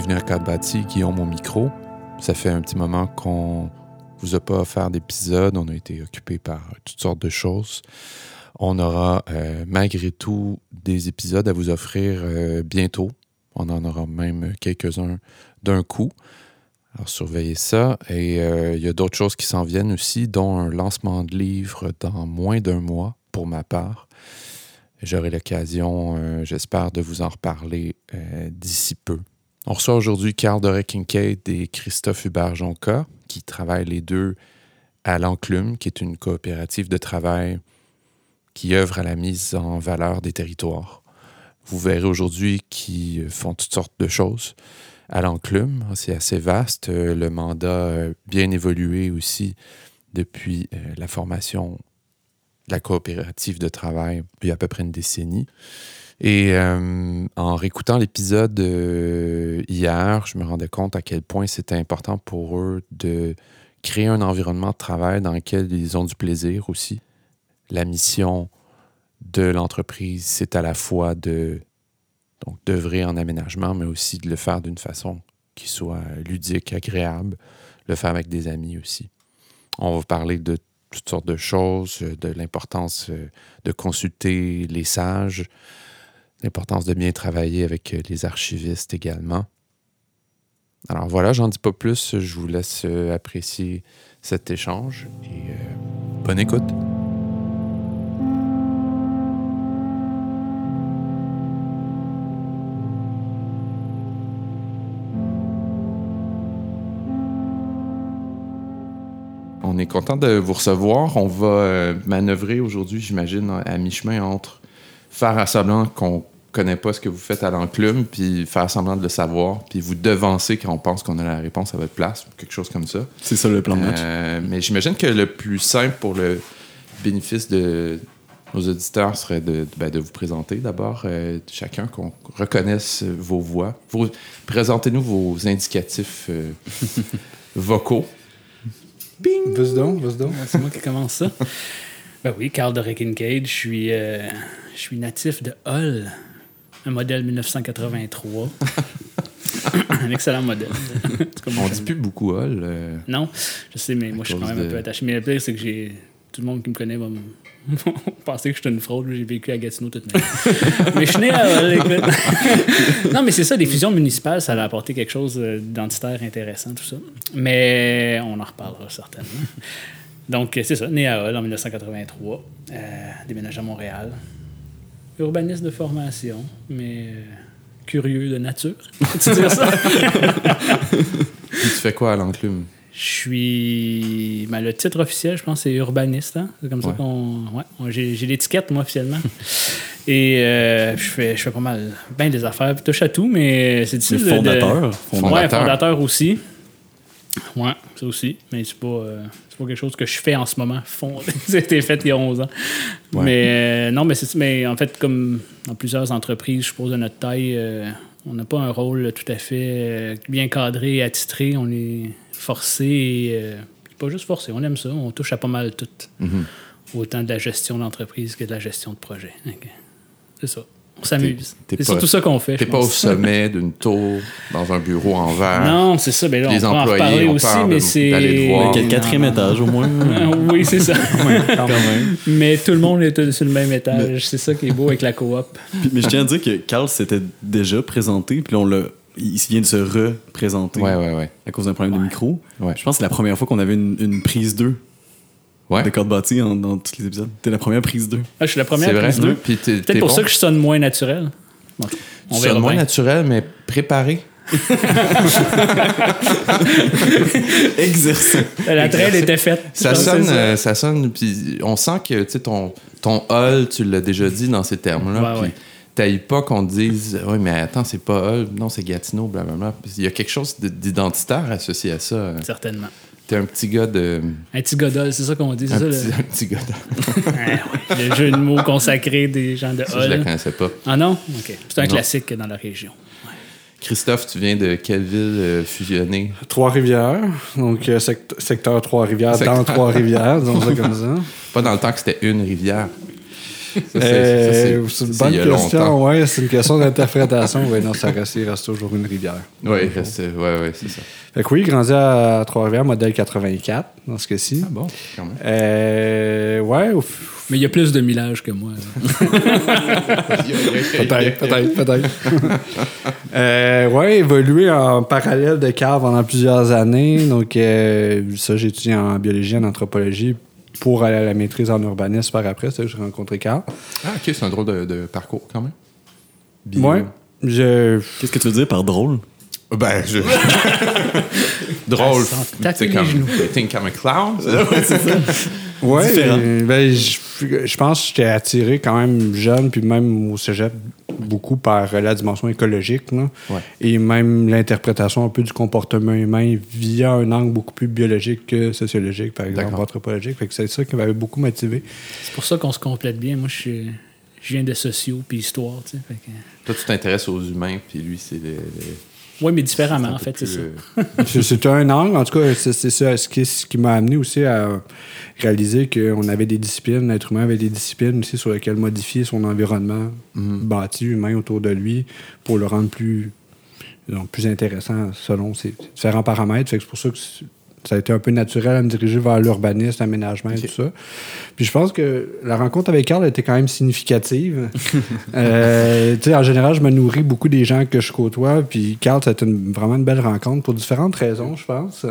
Bienvenue à Cadre Bâti, Guillaume mon micro. Ça fait un petit moment qu'on vous a pas offert d'épisode. On a été occupé par toutes sortes de choses. On aura euh, malgré tout des épisodes à vous offrir euh, bientôt. On en aura même quelques-uns d'un coup. Alors surveillez ça. Et euh, il y a d'autres choses qui s'en viennent aussi, dont un lancement de livre dans moins d'un mois pour ma part. J'aurai l'occasion, j'espère, de vous en reparler d'ici peu. On reçoit aujourd'hui Carl Doré Kincaid et Christophe Hubert-Jonca, qui travaillent les deux à l'Enclume, qui est une coopérative de travail qui œuvre à la mise en valeur des territoires. Vous verrez aujourd'hui qu'ils font toutes sortes de choses à l'enclume. C'est assez vaste. Le mandat a bien évolué aussi depuis euh, la formation de la coopérative de travail il y a à peu près une décennie. Et euh, en réécoutant l'épisode euh, hier, je me rendais compte à quel point c'était important pour eux de créer un environnement de travail dans lequel ils ont du plaisir aussi. La mission de l'entreprise, c'est à la fois de donc d'œuvrer en aménagement, mais aussi de le faire d'une façon qui soit ludique, agréable, le faire avec des amis aussi. On va parler de toutes sortes de choses, de l'importance euh, de consulter les sages, l'importance de bien travailler avec les archivistes également. Alors voilà, j'en dis pas plus, je vous laisse euh, apprécier cet échange et euh, bonne écoute. On est content de vous recevoir. On va euh, manœuvrer aujourd'hui, j'imagine, à mi-chemin entre faire semblant qu'on connaît pas ce que vous faites à l'enclume, puis faire semblant de le savoir, puis vous devancer quand on pense qu'on a la réponse à votre place, quelque chose comme ça. C'est ça le plan de match. Euh, mais j'imagine que le plus simple pour le bénéfice de nos auditeurs serait de, ben, de vous présenter d'abord, euh, chacun, qu'on reconnaisse vos voix. Présentez-nous vos indicatifs euh, vocaux. Bing! Vas-y donc, vas donc. C'est moi qui commence ça. ben oui, Carl de Cage, je suis, je suis natif de Hull, un modèle 1983. un excellent modèle. On dit plus beaucoup Hall. Euh, non, je sais, mais moi, je suis quand même un peu attaché. Mais le pire, c'est que j'ai tout le monde qui me connaît va me penser que je suis une fraude. J'ai vécu à Gatineau toute ma vie. mais je suis né à Hall, non, mais c'est ça, les fusions municipales, ça a apporté quelque chose d'identitaire intéressant, tout ça. Mais on en reparlera certainement. Donc, c'est ça, né à Hall en 1983, euh, déménagé à Montréal urbaniste de formation, mais euh, curieux de nature. tu dire ça? tu fais quoi à l'enclume? Je suis. Ben, le titre officiel, je pense, c'est urbaniste. Hein? C'est comme ça qu'on. Ouais, j'ai l'étiquette, moi, officiellement. Et euh, je, fais, je fais pas mal. Ben des affaires, puis touche à tout, mais c'est difficile. Fondateur. fondateur. Ouais, fondateur aussi. Ouais, ça aussi. Mais c'est pas. Euh, pas quelque chose que je fais en ce moment. C'était fait il y a 11 ans. Mais euh, non, mais, mais en fait, comme dans plusieurs entreprises, je suppose, de notre taille, euh, on n'a pas un rôle tout à fait bien cadré et attitré. On est forcé et pas juste forcé, on aime ça. On touche à pas mal tout. Mm-hmm. Autant de la gestion d'entreprise que de la gestion de projet. C'est ça on s'amuse. C'est surtout ça qu'on fait. T'es pas au sommet d'une tour dans un bureau en verre. Non, c'est ça. Mais ben là, les on employés, on aussi, mais c'est le quatrième étage au moins. oui, c'est ça. Mais tout le monde est sur le même étage. C'est ça qui est beau avec la coop. mais je tiens à dire que Carl s'était déjà présenté, puis on l'a il vient de se représenter ouais, ouais, ouais. à cause d'un problème de micro. Je pense que c'est la première fois qu'on avait une, une prise 2 ouais. de corde bâtie dans tous les épisodes. T'es la première prise 2. Ah, je suis la première prise 2. Peut-être pour ça que je sonne moins naturel. on tu sonnes moins naturel, mais préparé. Exercé. La traîne était faite. Ça sonne, ça. Euh, ça. sonne, puis on sent que ton, ton hall, tu l'as déjà dit dans ces termes-là. Ouais, ouais. pas qu'on te dise, oui, mais attends, c'est pas Hall, non, c'est Gatineau, blablabla. Il y a quelque chose d'identitaire associé à ça. Certainement. T'es un petit gars de. Un petit godol, c'est ça qu'on dit. Un, ça, petit, le... un petit godol. le jeu de mots consacré des gens de Hall. Je la connaissais pas. Ah non? OK. C'est un classique dans la région. Christophe, tu viens de quelle ville euh, fusionnée? Trois-Rivières. Donc, euh, secteur Trois-Rivières, dans Trois-Rivières, disons ça comme ça. Pas dans le temps que c'était une rivière. Euh, c'est une bonne question, ouais, c'est une question d'interprétation. non, ça reste, il reste toujours une rivière. Oui, il reste, ouais, ouais, c'est ça. Fait que oui, grandi à Trois-Rivières, modèle 84, dans ce cas-ci. Ah bon, quand même. Euh, ouais. Mais il y a plus de millage que moi. peut-être, peut-être, peut-être. euh, ouais, évolué en parallèle de Carl pendant plusieurs années. Donc, euh, ça, j'ai étudié en biologie, en anthropologie pour aller à la maîtrise en urbanisme par après. C'est que j'ai rencontré Carl. Ah, ok, c'est un drôle de, parcours quand même. Ouais. Je... Qu'est-ce que tu veux dire par drôle? Ben, je. Drôle. C'est comme. Think I'm a clown. ouais, c'est ça. Ouais, ben, je, je pense que j'étais attiré quand même jeune, puis même au cégep, beaucoup par la dimension écologique. Là, Et même l'interprétation un peu du comportement humain via un angle beaucoup plus biologique que sociologique, par exemple, anthropologique. Fait que c'est ça qui m'avait beaucoup motivé. C'est pour ça qu'on se complète bien. Moi, je suis je viens de sociaux puis histoire. Tu sais, Toi, tu t'intéresses aux humains, puis lui, c'est les, oui, mais différemment, en fait, c'est ça. Euh, c'est un angle, en tout cas, c'est ça ce qui, ce qui m'a amené aussi à réaliser qu'on avait des disciplines, l'être humain avait des disciplines aussi sur lesquelles modifier son environnement mm-hmm. bâti, humain autour de lui, pour le rendre plus, plus intéressant selon ses différents paramètres. C'est pour ça que ça a été un peu naturel à me diriger vers l'urbanisme, l'aménagement et tout ça. Puis je pense que la rencontre avec Carl était quand même significative. euh, en général, je me nourris beaucoup des gens que je côtoie. Puis Carl, c'était vraiment une belle rencontre pour différentes raisons, je pense.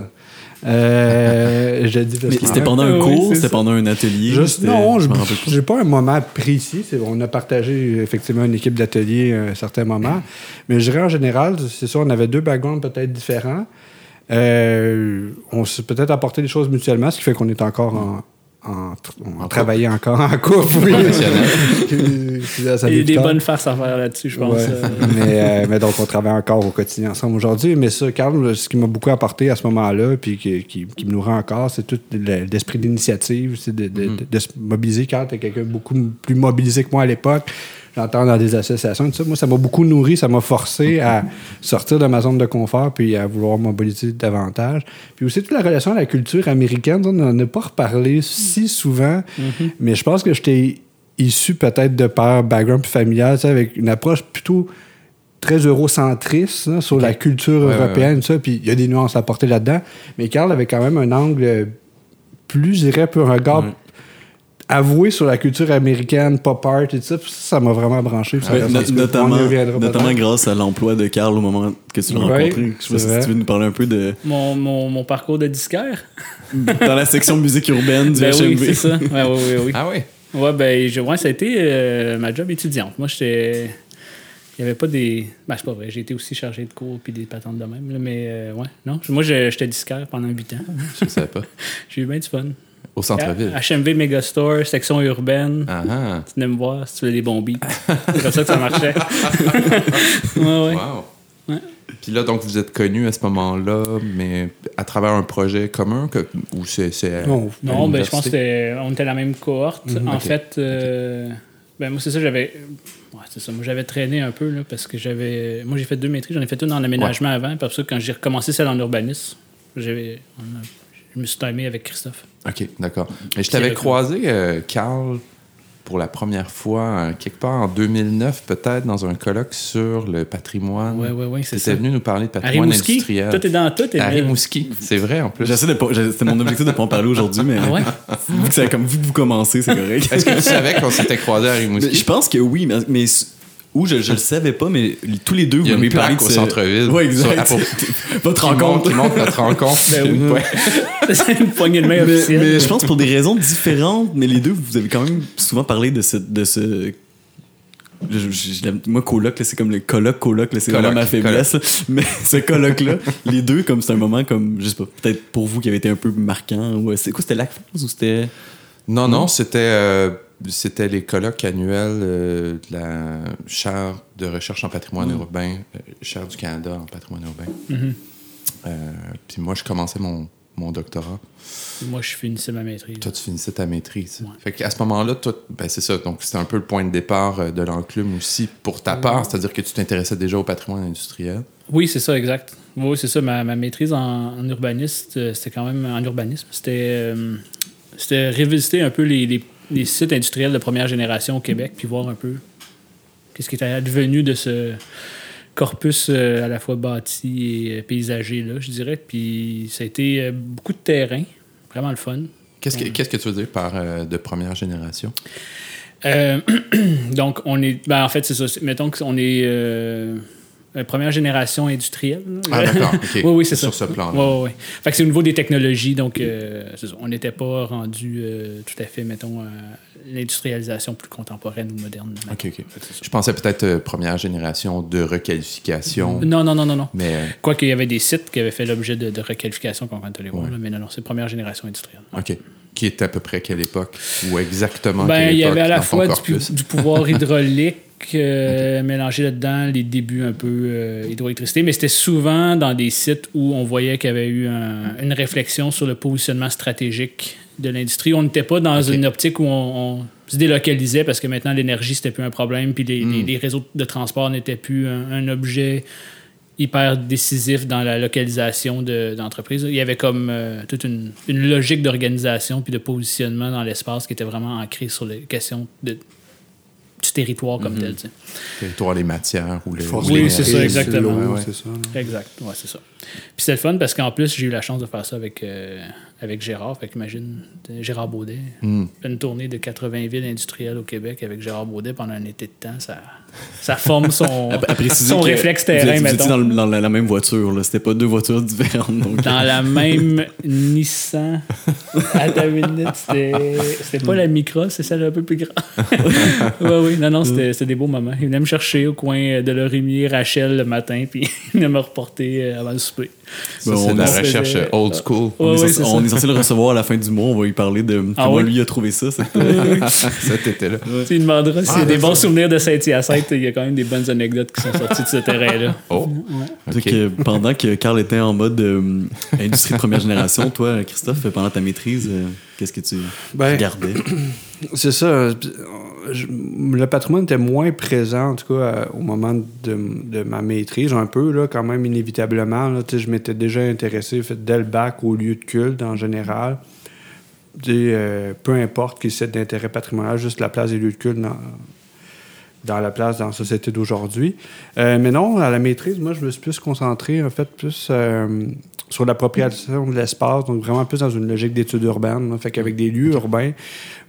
Euh, c'était pendant un cours, c'était pendant un atelier. Juste, non, je j'ai pas un moment précis. On a partagé effectivement une équipe d'atelier à un certain moment. Mais je dirais en général, c'est ça, on avait deux backgrounds peut-être différents. Euh, on s'est peut-être apporté des choses mutuellement, ce qui fait qu'on est encore en, en, en, travailler encore en couple. Oui. Il y a des bonnes farces à faire là-dessus, je pense. mais, euh, mais, donc, on travaille encore au quotidien ensemble aujourd'hui. Mais ça, Carl, ce qui m'a beaucoup apporté à ce moment-là, puis qui, qui, qui, me nourrit encore, c'est tout l'esprit d'initiative, c'est de, de, mm-hmm. de, se mobiliser. Carl était quelqu'un beaucoup plus mobilisé que moi à l'époque j'entends dans des associations. Tout ça. Moi, ça m'a beaucoup nourri, ça m'a forcé à sortir de ma zone de confort puis à vouloir mobiliser davantage. Puis aussi, toute la relation à la culture américaine, on n'en a pas reparlé si souvent, mm-hmm. mais je pense que j'étais issu peut-être de par background familial, avec une approche plutôt très eurocentriste sur la culture européenne, ça, puis il y a des nuances à porter là-dedans. Mais Carl avait quand même un angle plus, je dirais, un regard avoué sur la culture américaine, pop art et tout ça, ça m'a vraiment branché. notamment, notamment grâce à l'emploi de Carl au moment que tu l'as rencontré. Je sais pas si tu veux nous parler un peu de... Mon, mon, mon parcours de disquaire? Dans la section musique urbaine du ben HMV. Oui, c'est ça. Ouais, oui, oui, oui. Ah oui? Ouais, ben, je, ouais, ça a été euh, ma job étudiante. Moi, j'étais... Il n'y avait pas des. Ben, c'est pas vrai. J'ai été aussi chargé de cours puis des patentes de même. mais euh, ouais, non. Moi, j'étais disquaire pendant 8 ans. Je ne savais pas. J'ai eu bien du fun. Au centre-ville. HMV Megastore, section urbaine. Ah, ah. Tu venais me voir si tu veux des bons beats. c'est comme ça que ça marchait. ouais, ouais. Wow. Puis là, donc, vous êtes connus à ce moment-là, mais à travers un projet commun que, ou c'est. Non, non ben, je pense qu'on était la même cohorte. Mhm. En fait, euh, ben, moi, c'est ça, j'avais. Ouais, c'est ça. Moi, j'avais traîné un peu, là, parce que j'avais. Moi, j'ai fait deux maîtrises. J'en ai fait une en aménagement avant. Puis ça, quand j'ai recommencé celle en urbanisme, j'avais je me suis timé avec Christophe. OK, d'accord. Mais je t'avais croisé, euh, Carl, pour la première fois, euh, quelque part en 2009, peut-être, dans un colloque sur le patrimoine. Oui, oui, oui, c'est ça. venu nous parler de patrimoine industriel. Tout est dans tout. Est Harry Mouski, c'est vrai, en plus. C'était mon objectif de ne pas en parler aujourd'hui, mais ah ouais? vu, que comme, vu que vous commencez, c'est correct. Est-ce que tu savais qu'on s'était croisé à Harry Mouski? Je pense que oui, mais, mais ou je, je le savais pas, mais tous les deux, vous m'avez parlé au centre-ville. Oui, exact. votre rencontre. Qui montre notre rencontre. ben C'est une poignée de main officielle. Mais, je pense pour des raisons différentes, mais les deux, vous avez quand même souvent parlé de ce. De ce moi, coloc, c'est comme le coloc, coloc, c'est vraiment ma faiblesse. Mais ce coloc-là, les deux, comme c'est un moment comme, je sais pas, peut-être pour vous qui avait été un peu marquant. Ou, c'est quoi, c'était la ou c'était. Non, non, c'était. Euh, c'était les colloques annuels euh, de la chaire de recherche en patrimoine mm. urbain, euh, chaire du Canada en patrimoine urbain. Mm-hmm. Euh, puis moi, je commençais mon, mon, doctorat. Moi, je finissais ma maîtrise. Toi, tu finissais ta maîtrise. Fait qu'à ce moment-là, toi, ben c'est ça. Donc, c'était un peu le point de départ de l'enclume aussi pour ta part, c'est-à-dire que tu t'intéressais déjà au patrimoine industriel. Oui, c'est ça, exact. Oui, c'est ça. Ma, ma maîtrise en, en urbanisme, c'était quand même en urbanisme. C'était, c'était révisiter un peu les les sites industriels de première génération au Québec, puis voir un peu qu'est-ce qui est advenu de ce corpus euh, à la fois bâti et euh, paysager, là, je dirais. Puis ça a été euh, beaucoup de terrain, vraiment le fun. Qu'est-ce que, qu'est-ce que tu veux dire par de première génération? donc, on est. Ben, en fait, c'est ça. Mettons qu'on est première génération industrielle. Ah, d'accord. oui, oui, c'est ça. Sur ce plan. Oui, oui. Fait que c'est au niveau des technologies, donc on n'était pas rendu tout à fait, mettons, l'industrialisation plus contemporaine ou moderne. OK, OK. Je pensais peut-être euh, première génération de requalification. Non, non, non, non. non. Mais... Euh, Quoi qu'il y avait des sites qui avaient fait l'objet de, requalification qu'on va les voir, mais non, non, c'est première génération industrielle. OK. Qui est à peu près quelle époque ou exactement ben, quelle Il y avait à la fois du, pouvoir hydraulique euh, mélangé là-dedans, les débuts un peu hydroélectricité, mais c'était souvent dans des sites où on voyait qu'il y avait eu une réflexion sur le positionnement stratégique de l'industrie. On n'était pas dans une optique où on, se délocalisait parce que maintenant l'énergie c'était plus un problème, puis les, hmm. réseaux de transport n'étaient plus un, objet hyper décisif dans la localisation d'entreprises. Il y avait comme euh, toute une, logique d'organisation puis de positionnement dans l'espace qui était vraiment ancrée sur les questions de, du territoire comme tel. -hmm. Territoire, les matières ou les. Oui, c'est ça, exactement. Exact, ouais, c'est ça. Puis c'est le fun parce qu'en plus, j'ai eu la chance de faire ça avec. Euh, avec Gérard. Fait qu'imagine, Gérard Baudet. Hmm. Une tournée de 80 villes industrielles au Québec avec Gérard Baudet pendant un été de temps, ça, ça forme son, son réflexe terrain, vous, dans, dans, la même voiture, là. C'était pas deux voitures différentes. Donc... Dans la même Nissan. À ta minute, c'était pas la Micra, c'est celle un peu plus grande. oui, oui. Non, non, c'était des beaux moments. Il venait me chercher au coin de Lorimier, Rachel le matin, puis il venait me reporter euh, avant le souper. C'est de la recherche old school. on, est censé, le recevoir à la fin du mois. On va lui parler de ah comment lui a trouvé ça cet été-là. Il demandera s'il y a ah, des bons souvenirs de Saint-Hyacinthe. Il y a quand même des bonnes anecdotes qui sont sorties de ce terrain-là. Oh. pendant que Carl était en mode euh, industrie de première génération, toi, Christophe, pendant ta maîtrise, euh, qu'est-ce que tu ben, gardais? C'est ça. Le patrimoine était moins présent, en tout cas, au moment de, ma maîtrise, un peu, là, quand même, inévitablement. Là, je m'étais déjà intéressé, fait, dès le bac, au lieu de culte en général. Euh, peu importe qui c'est d'intérêt patrimonial, juste la place des lieux de culte dans, dans la place dans la société d'aujourd'hui. Euh, mais non, à la maîtrise, moi, je me suis plus concentré, en fait, plus euh, sur l'appropriation de l'espace, donc vraiment plus dans une logique d'études urbaines. Fait qu'avec des lieux urbains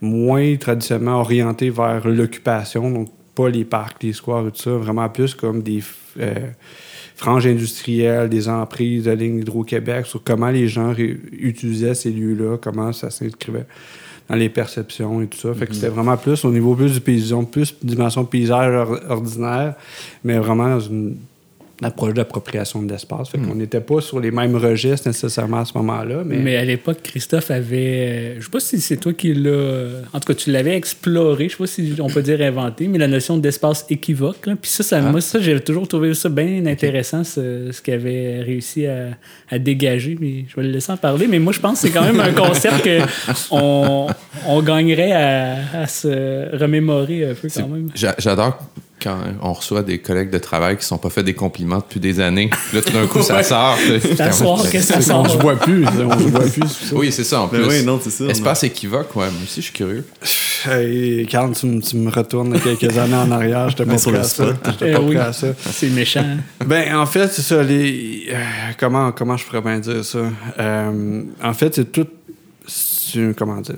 moins traditionnellement orientés vers l'occupation, donc pas les parcs, les squares et tout ça, vraiment plus comme des euh, franges industrielles, des emprises de ligne Hydro-Québec, sur comment les gens utilisaient ces lieux-là, comment ça s'inscrivait dans les perceptions et tout ça. Fait que c'était mhm. vraiment plus au niveau plus du paysage, plus dimension paysage ordinaire, mais vraiment dans une approche d'appropriation de l'espace. Fait qu'on hmm. n'était pas sur les mêmes registres nécessairement à ce moment-là. Mais, mais à l'époque, Christophe avait. Je sais pas si c'est toi qui l'as. En tout cas, tu l'avais exploré. Je sais pas si on peut dire inventé, mais la notion d'espace équivoque. Puis ça, ça ah. moi, ça, j'ai toujours trouvé ça bien intéressant, ce, ce qu'il avait réussi à, à, dégager. Mais je vais le laisser en parler. Mais moi, je pense que c'est quand même un concept qu'on on gagnerait à, à, se remémorer un peu quand même. J'adore quand on reçoit des collègues de travail qui ne sont pas fait des compliments depuis des années. Là, tout d'un coup, ça sort. Ça sort, qu'est-ce que ça sort? On se voit plus. On se voit plus. Oui, c'est ça, en plus. oui, non, c'est ça. Espace équivoque, ouais. Moi aussi, je suis curieux. Hey, Carl, tu, me retournes quelques années en arrière. Je te pas à ça. Eh oui. ça. C'est méchant. Ben, en fait, c'est ça. Les... Euh, comment, comment je pourrais bien dire ça? Euh, en fait, c'est tout... Comment dire?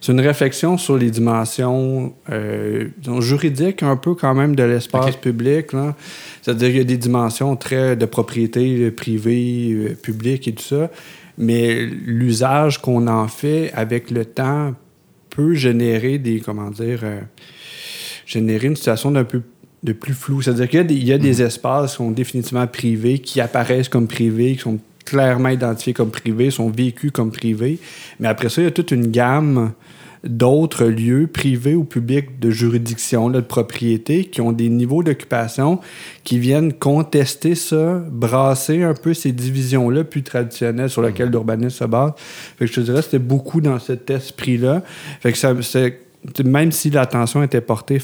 C'est une réflexion sur les dimensions euh, juridiques un peu quand même de l'espace public. C'est-à-dire qu'il y a des dimensions très de propriété privée, euh, publique et tout ça, mais l'usage qu'on en fait avec le temps peut générer des, comment dire, euh, générer une situation d'un peu de plus flou. C'est-à-dire qu'il y a, des, mhm. espaces qui sont définitivement privés, qui apparaissent comme privés, qui sont clairement identifiés comme privés, sont vécus comme privés. Mais après ça, il y a toute une gamme d'autres lieux privés ou publics de juridiction, de propriété, qui ont des niveaux d'occupation qui viennent contester ça, brasser un peu ces divisions-là plus traditionnelles sur lesquelles mmh. l'urbanisme se base. Fait que je te dirais, c'était beaucoup dans cet esprit-là. Fait que ça, c'est même si l'attention était portée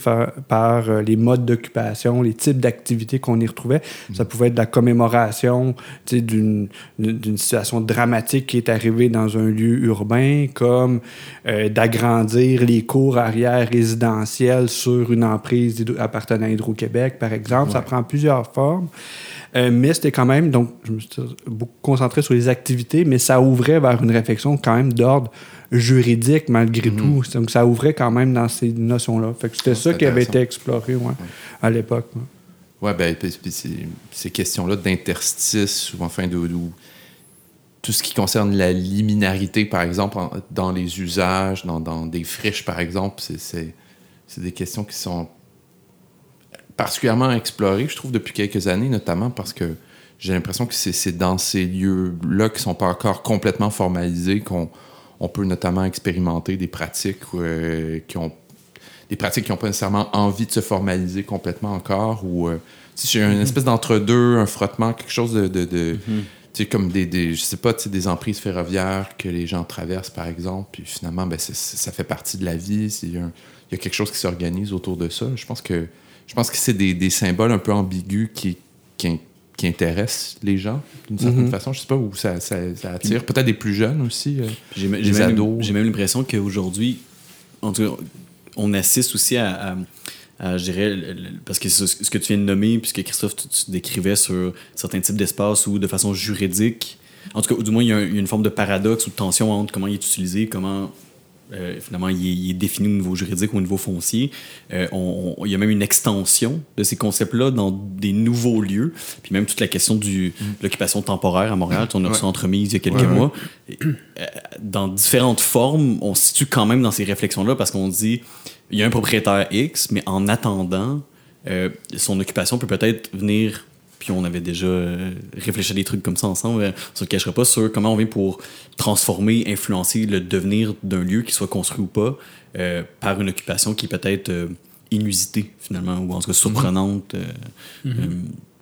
par euh, les modes d'occupation, les types d'activités qu'on y retrouvait, ça mm. pouvait être la commémoration d'une situation dramatique qui est arrivée dans un lieu urbain, comme euh, d'agrandir les cours arrière résidentielles sur une emprise appartenant à Hydro-Québec, par exemple. Ça prend plusieurs formes. Euh, mais c'était quand même, donc je me suis beaucoup concentré sur les activités, mais ça ouvrait vers une réflexion quand même d'ordre juridique malgré mhm. tout. Donc ça ouvrait quand même dans ces notions-là. Fait que c'était ça qui avait été exploré ouais, à l'époque. Ouais, ben, ces questions-là d'interstice ou enfin de, tout ce qui concerne la liminarité, par exemple, dans les usages, dans, dans des friches, par exemple, c'est des questions qui sont particulièrement explorées, je trouve, depuis quelques années, notamment parce que j'ai l'impression que c'est dans ces lieux-là qui sont pas encore complètement formalisés qu'on on peut notamment expérimenter des pratiques euh, qui ont des pratiques qui n'ont pas nécessairement envie de se formaliser complètement encore ou euh, si j'ai une espèce d'entre-deux, un frottement, quelque chose de, de, mm-hmm. comme des, des, je sais pas, des emprises ferroviaires que les gens traversent, par exemple, puis finalement, ben, ça fait partie de la vie. Il y, a quelque chose qui s'organise autour de ça. Je pense que, je pense que c'est des, des, symboles un peu ambigus qui, qui, qui intéresse les gens d'une certaine mhm. façon. Je sais pas où ça, ça, attire. Peut-être des plus jeunes aussi, euh, j'ai, ados. J'ai même l'impression qu'aujourd'hui, on assiste aussi à, je dirais, parce que ce, ce que tu viens de nommer, puisque Christophe, tu, décrivais sur certains types d'espaces où de façon juridique, en tout cas, du moins, il y, a une forme de paradoxe ou de tension entre comment il est utilisé, comment euh, finalement, il est, défini au niveau juridique, au niveau foncier. Euh, il y a même une extension de ces concepts-là dans des nouveaux lieux. Puis même toute la question de l'occupation temporaire à Montréal, on a reçu entremise il y a quelques mois. Euh, dans différentes formes, on se situe quand même dans ces réflexions-là parce qu'on dit il y a un propriétaire X, mais en attendant, son occupation peut peut-être venir puis on avait déjà euh, réfléchi à des trucs comme ça ensemble. Euh, on se cachera pas sur comment on vient pour transformer, influencer le devenir d'un lieu, qui soit construit ou pas, euh, par une occupation qui est peut-être inusitée, finalement, ou en tout cas surprenante. Mm-hmm.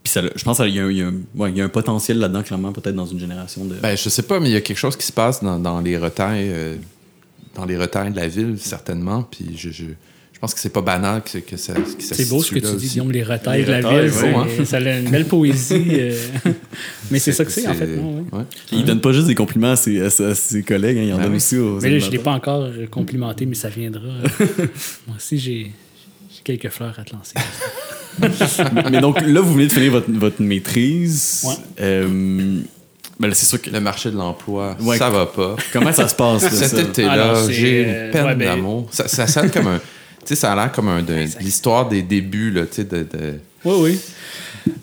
Puis je pense qu'il y, y, a un potentiel là-dedans, clairement, peut-être dans une génération de. Ben, je sais pas, mais il y a quelque chose qui se passe dans, dans les retails, dans les retails de la ville, certainement. Puis je, pense que c'est pas banal que, que ça, que C'est beau ce que tu dis, Guillaume, les retails de la ville. Ça a une belle poésie. Euh. Mais c'est ça que c'est, en fait. Il donne pas juste des compliments à ses, ses collègues, hein, il en donne aussi aux. Mais là, je l'ai pas encore complimenté, mais ça viendra. Moi aussi, j'ai quelques fleurs à te lancer. mais donc là, vous venez de finir votre, votre maîtrise. Euh, ben c'est sûr que le marché de l'emploi, ça va pas. Comment ça se passe? Cet été-là, j'ai une euh, peine ben, d'amour. Ça, ça sonne comme un, sais, ça a l'air comme un, de, l'histoire des débuts, là, tu sais, de, Oui, oui.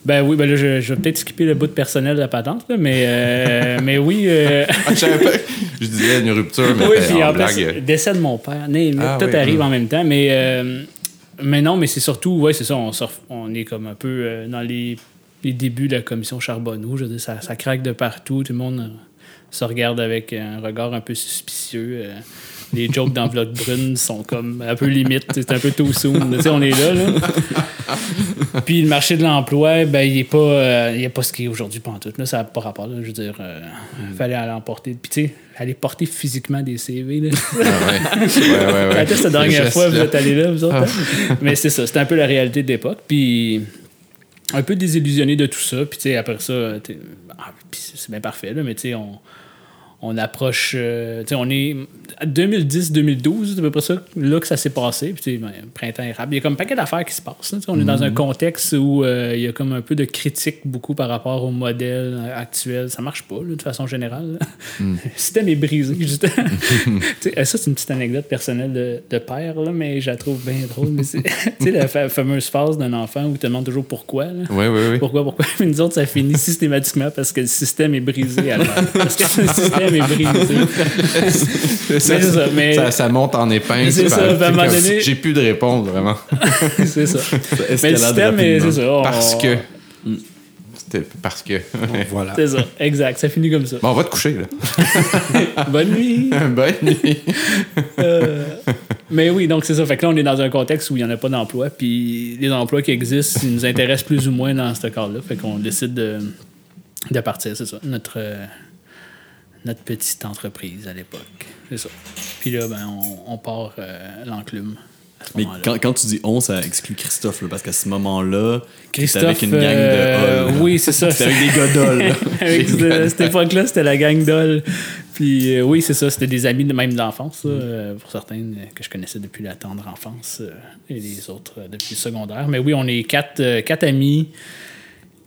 Ben oui, ben là, je, vais peut-être skipper le bout de personnel de la patente, mais, euh, mais oui. Euh... Ah, je, disais une rupture, mais oui, puis en, plus, décès de mon père. Ah tout arrive en même temps, mais, euh, mais non, mais c'est surtout, ouais, c'est ça, on, on est comme un peu euh, dans les, les, débuts de la commission Charbonneau. Je veux dire, ça, ça craque de partout, tout le monde se regarde avec un regard un peu suspicieux les jokes d'enveloppe brune sont comme un peu limite. C'est un peu too soon. on est là. là. Puis le marché de l'emploi, ben, il n'est pas, euh, pas ce qu'il est aujourd'hui pendant tout. Là, ça n'a pas rapport. Là, je veux dire, il euh, mm. fallait aller emporter. Puis tu sais, aller porter physiquement des CV. Là. Ah ouais. ouais, ouais, la dernière fois, vous êtes allé là, vous autres. Hein? Ah. Mais c'est ça, c'était un peu la réalité de l'époque. Puis un peu désillusionné de tout ça. Puis tu sais, après ça, ah, c'est bien parfait, là, mais tu sais, on on approche. Euh, on est. 2010-2012, c'est à peu près ça, là que ça s'est passé. Puis, ben, printemps érable. Il y a comme un paquet d'affaires qui se passent. on est dans un mhm. contexte où euh, il y a comme un peu de critique beaucoup par rapport au modèle actuel. Ça marche pas, de façon générale. Mhm. Le système est brisé, justement. ça, c'est une petite anecdote personnelle de, de père, là, mais je la trouve bien drôle. tu sais, la fameuse phase d'un enfant où il te demande toujours pourquoi. Oui, oui, oui. Pourquoi, pourquoi? Mais nous autres, ça finit systématiquement parce que le système est brisé. Alors. Parce que le système ça, monte en épingle. C'est ça, J'ai plus de réponse, vraiment. c'est ça. mais le système, c'est ça. Parce que. Parce que. voilà. C'est ça, exact. Ça finit comme ça. Bon, on va te coucher, là. Bonne nuit. Bonne nuit. Euh, mais oui, donc c'est ça. Fait que là, on est dans un contexte où il n'y en a pas d'emploi. Puis les emplois qui existent, ils nous intéressent plus ou moins dans ce cas-là. Fait qu'on décide de, de partir, c'est ça. Notre. Euh, notre petite entreprise à l'époque. C'est ça. Puis là, ben, on, on part euh, l'enclume. à Mais quand, quand tu dis on, ça exclut Christophe, là, parce qu'à ce moment-là, Christophe, avec une gang euh, de halls. oui, c'est ça. C'était avec des là. Avec ce- cette époque-là, c'était la gang d'Ol. Puis euh, oui, c'est ça, c'était des amis de même d'enfance, ça, euh, pour certains euh, que je connaissais depuis la tendre enfance euh, et les autres euh, depuis le secondaire. Mais oui, on est quatre, euh, quatre amis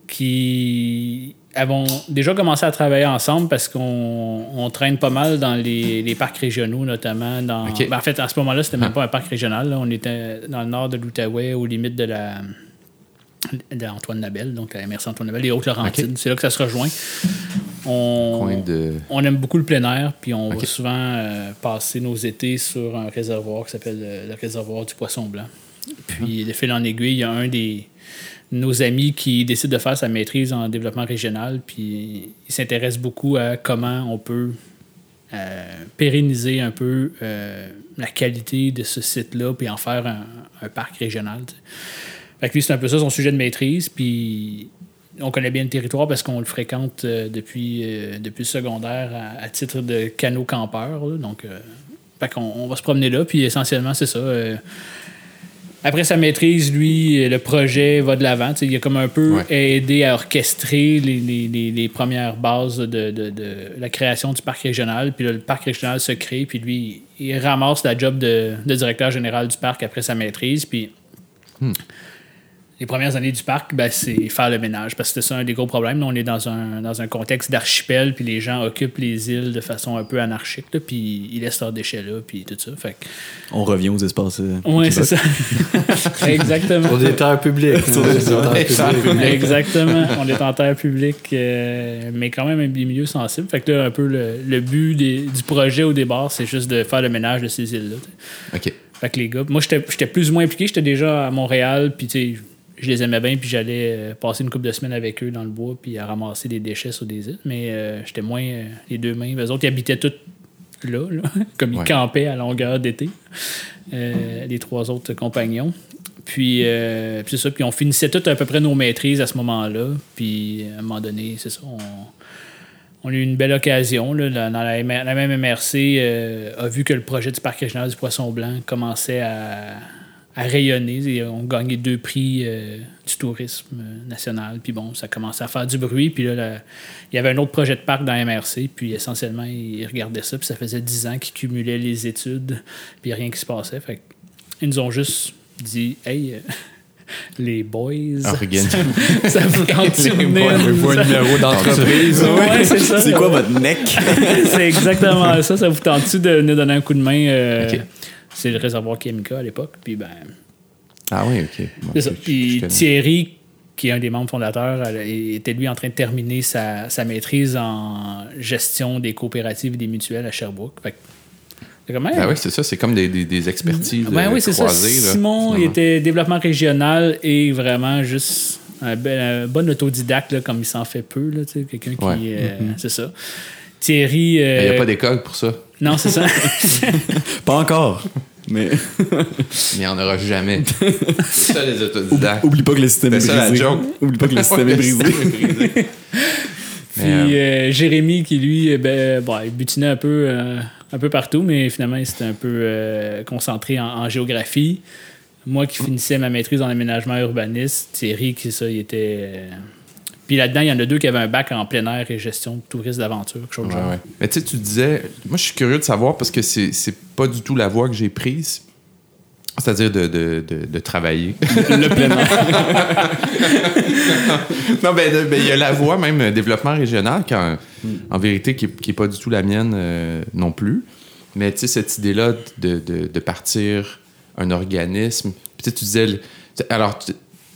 qui avons déjà commencé à travailler ensemble parce qu'on on traîne pas mal dans les, les parcs régionaux, notamment. Dans, ben, en fait, à ce moment-là, c'était même pas un parc régional. là. On était dans le nord de l'Outaouais, aux limites de la d'Antoine Nabel, donc la MRC Antoine Nabel, les Hautes-Laurentides. C'est là que ça se rejoint. On, de. on aime beaucoup le plein air, puis on va souvent euh, passer nos étés sur un réservoir qui s'appelle le, le réservoir du Poisson Blanc. Puis, de fil en aiguille, il y a un des nos amis qui décide de faire sa maîtrise en développement régional, puis il s'intéresse beaucoup à comment on peut euh, pérenniser un peu euh, la qualité de ce site-là, puis en faire un, parc régional. Fait lui, c'est un peu ça son sujet de maîtrise, puis on connaît bien le territoire parce qu'on le fréquente euh, depuis, depuis le secondaire à, titre de canot campeur. donc, fait on va se promener là, puis essentiellement, c'est ça. Après sa maîtrise, lui, le projet va de l'avant. Il a comme un peu Ouais. aidé à orchestrer les, les- les- les premières bases de, de- de la création du parc régional. Puis là, le parc régional se crée, puis lui, il ramasse la job de, de directeur général du parc après sa maîtrise. Puis les premières années du parc, ben, c'est faire le ménage. Parce que c'est ça un des gros problèmes. Là, on est dans un, dans un contexte d'archipel, puis les gens occupent les îles de façon un peu anarchique, là, puis ils laissent leurs déchets là, puis tout ça. Fait que- On revient aux espaces. euh, Ouais, Québec. c'est ça. Exactement. Des terres publiques. Sur des terres publiques. Exactement. On est en terre publique, euh, mais quand même des milieux sensibles. Fait que là, un peu le, le but des- du projet au départ, c'est juste de faire le ménage de ces îles-là. OK. Fait que les gars, moi, j'étais j'étais plus ou moins impliqué. J'étais déjà à Montréal, puis tu sais, je les aimais bien, puis j'allais euh, passer une couple de semaines avec eux dans le bois, puis à ramasser des déchets sur des îles. Mais euh, j'étais moins euh, les deux mains. Les autres, ils habitaient tous là, là, comme ils Ouais. campaient à longueur d'été, euh, les trois autres compagnons. Puis, puis c'est ça. Puis on finissait toutes à peu près nos maîtrises à ce moment-là. Puis à un moment donné, c'est ça. On, on a eu une belle occasion. Là, dans dans la, même MRC euh, a vu que le projet du Parc régional du Poisson Blanc commençait à, à rayonner. Et on gagné deux prix euh, du tourisme national. Puis bon, ça commençait à faire du bruit. Puis là, il y avait un autre projet de parc dans MRC. Puis essentiellement, ils regardaient ça. Puis ça faisait dix ans qu'ils cumulaient les études. Puis rien qui se passait. Fait ils nous ont juste dit Hey, euh, les boys, Organise. ça vous tente-tu de venir un numéro d'entreprise. Ouais, c'est ça. C'est quoi votre neck? c'est exactement ça. Ça vous tente-tu de nous donner un coup de main? euh. C'est le réservoir Chemica à l'époque. Puis ben, Ah oui, OK. Bon, c'est ça. Puis. Thierry, qui est un des membres fondateurs, était lui en train de terminer sa, sa maîtrise en gestion des coopératives et des mutuelles à Sherbrooke. Fait que, c'est comme, hey, Ah oui, c'est ça. C'est comme des, des, des expertises Ben euh, oui, c'est ça. croisées, là, Simon, il était développement régional et vraiment juste un, bon autodidacte, là, comme il s'en fait peu. Quelqu'un qui. Euh, C'est ça. Thierry. euh, Il n'y a pas d'école pour ça. Non, c'est ça. Pas encore. Mais Mais il n'y en aura jamais. c'est ça, les autodidactes. oublie pas que le système est C'est ça, la brisé. joke. Oublie pas que le système est brisé. Puis euh, euh, Jérémy, qui lui, ben, bon, il butinait un peu, euh, un peu partout, mais finalement, il s'était un peu euh, concentré en, en géographie. Moi qui finissais ma maîtrise en aménagement urbaniste, Thierry, qui ça, il était. Puis là-dedans, il y en a deux qui avaient un bac en plein air et gestion de tourisme d'aventure, quelque chose de Ouais, genre. ouais. Mais tu sais, tu disais, moi je suis curieux de savoir parce que c'est c'est pas du tout la voie que j'ai prise. C'est-à-dire de, de, de, de travailler. le plein air. non, ben, ben, il y a la voie même euh, développement régional, qui en, en vérité, qui n'est pas du tout la mienne euh, non plus. Mais tu sais, cette idée-là de, partir un organisme. Puis tu sais, tu disais, alors,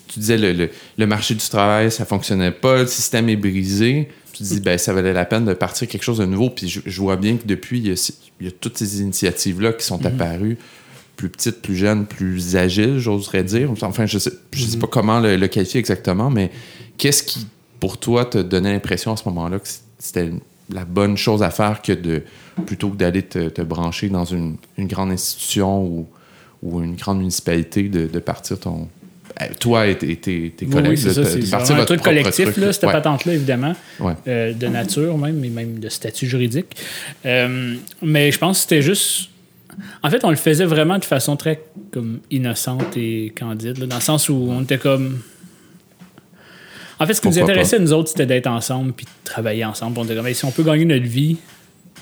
tu, disais le, le, le marché du travail, ça fonctionnait pas, le système est brisé. Tu dis, ben, ça valait la peine de partir quelque chose de nouveau. Puis je, je vois bien que depuis, il y a, il y a toutes ces initiatives-là qui sont apparues plus petites, plus jeunes, plus agiles, j'oserais dire. Enfin, je sais, je sais pas comment le, le qualifier exactement, mais qu'est-ce qui, pour toi, te donnait l'impression à ce moment-là que c'était la bonne chose à faire que de plutôt que d'aller te, te brancher dans une, une grande institution ou, ou une grande municipalité, de, de partir ton toi et tes, tes- collègues. oui, c'est ça. C'est un truc collectif, truc, là, cette Ouais. patente-là, évidemment. Ouais. euh, de nature même, et même de statut juridique. Euh, mais je pense que c'était juste... En fait, on le faisait vraiment de façon très comme innocente et candide, là, dans le sens où on était comme... En fait, ce qui nous intéressait, nous autres, c'était d'être ensemble puis de travailler ensemble. On était comme, Hey, si on peut gagner notre vie,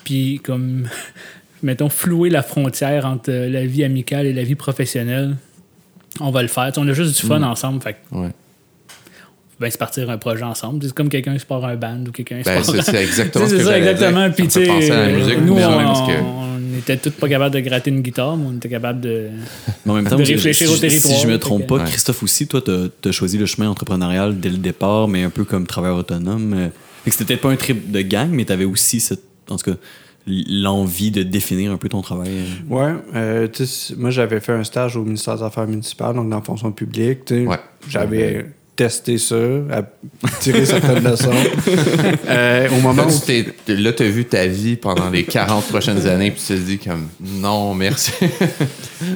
puis comme, mettons, flouer la frontière entre euh, la vie amicale et la vie professionnelle, on va le faire. On a juste du fun ensemble. Fait Ouais. ben, se partir un projet ensemble. C'est comme quelqu'un qui se part un band ou quelqu'un qui se Ben, part- c'est c'est exactement ce que c'est ça, exactement. Puis, tu nous, on, même, parce que- on était tous pas capables de gratter une guitare, mais on était capables de. Mais en même temps, de réfléchir si, au territoire, Si je me trompe pas, Ouais. Christophe aussi, toi, tu as, choisi le chemin entrepreneurial dès le départ, mais un peu comme travailleur autonome. euh. Fait que c'était peut-être pas un trip de gang, mais tu avais aussi cette, en tout cas, l'envie de définir un peu ton travail? Ouais, euh, tu sais, moi j'avais fait un stage au ministère des Affaires municipales, donc dans la fonction publique. tu sais. Ouais. J'avais testé ça, à tirer certaines leçons. Euh, au moment Là, où. tu t'es- là, tu as vu ta vie pendant les 40 prochaines années, puis tu te dis comme non, merci.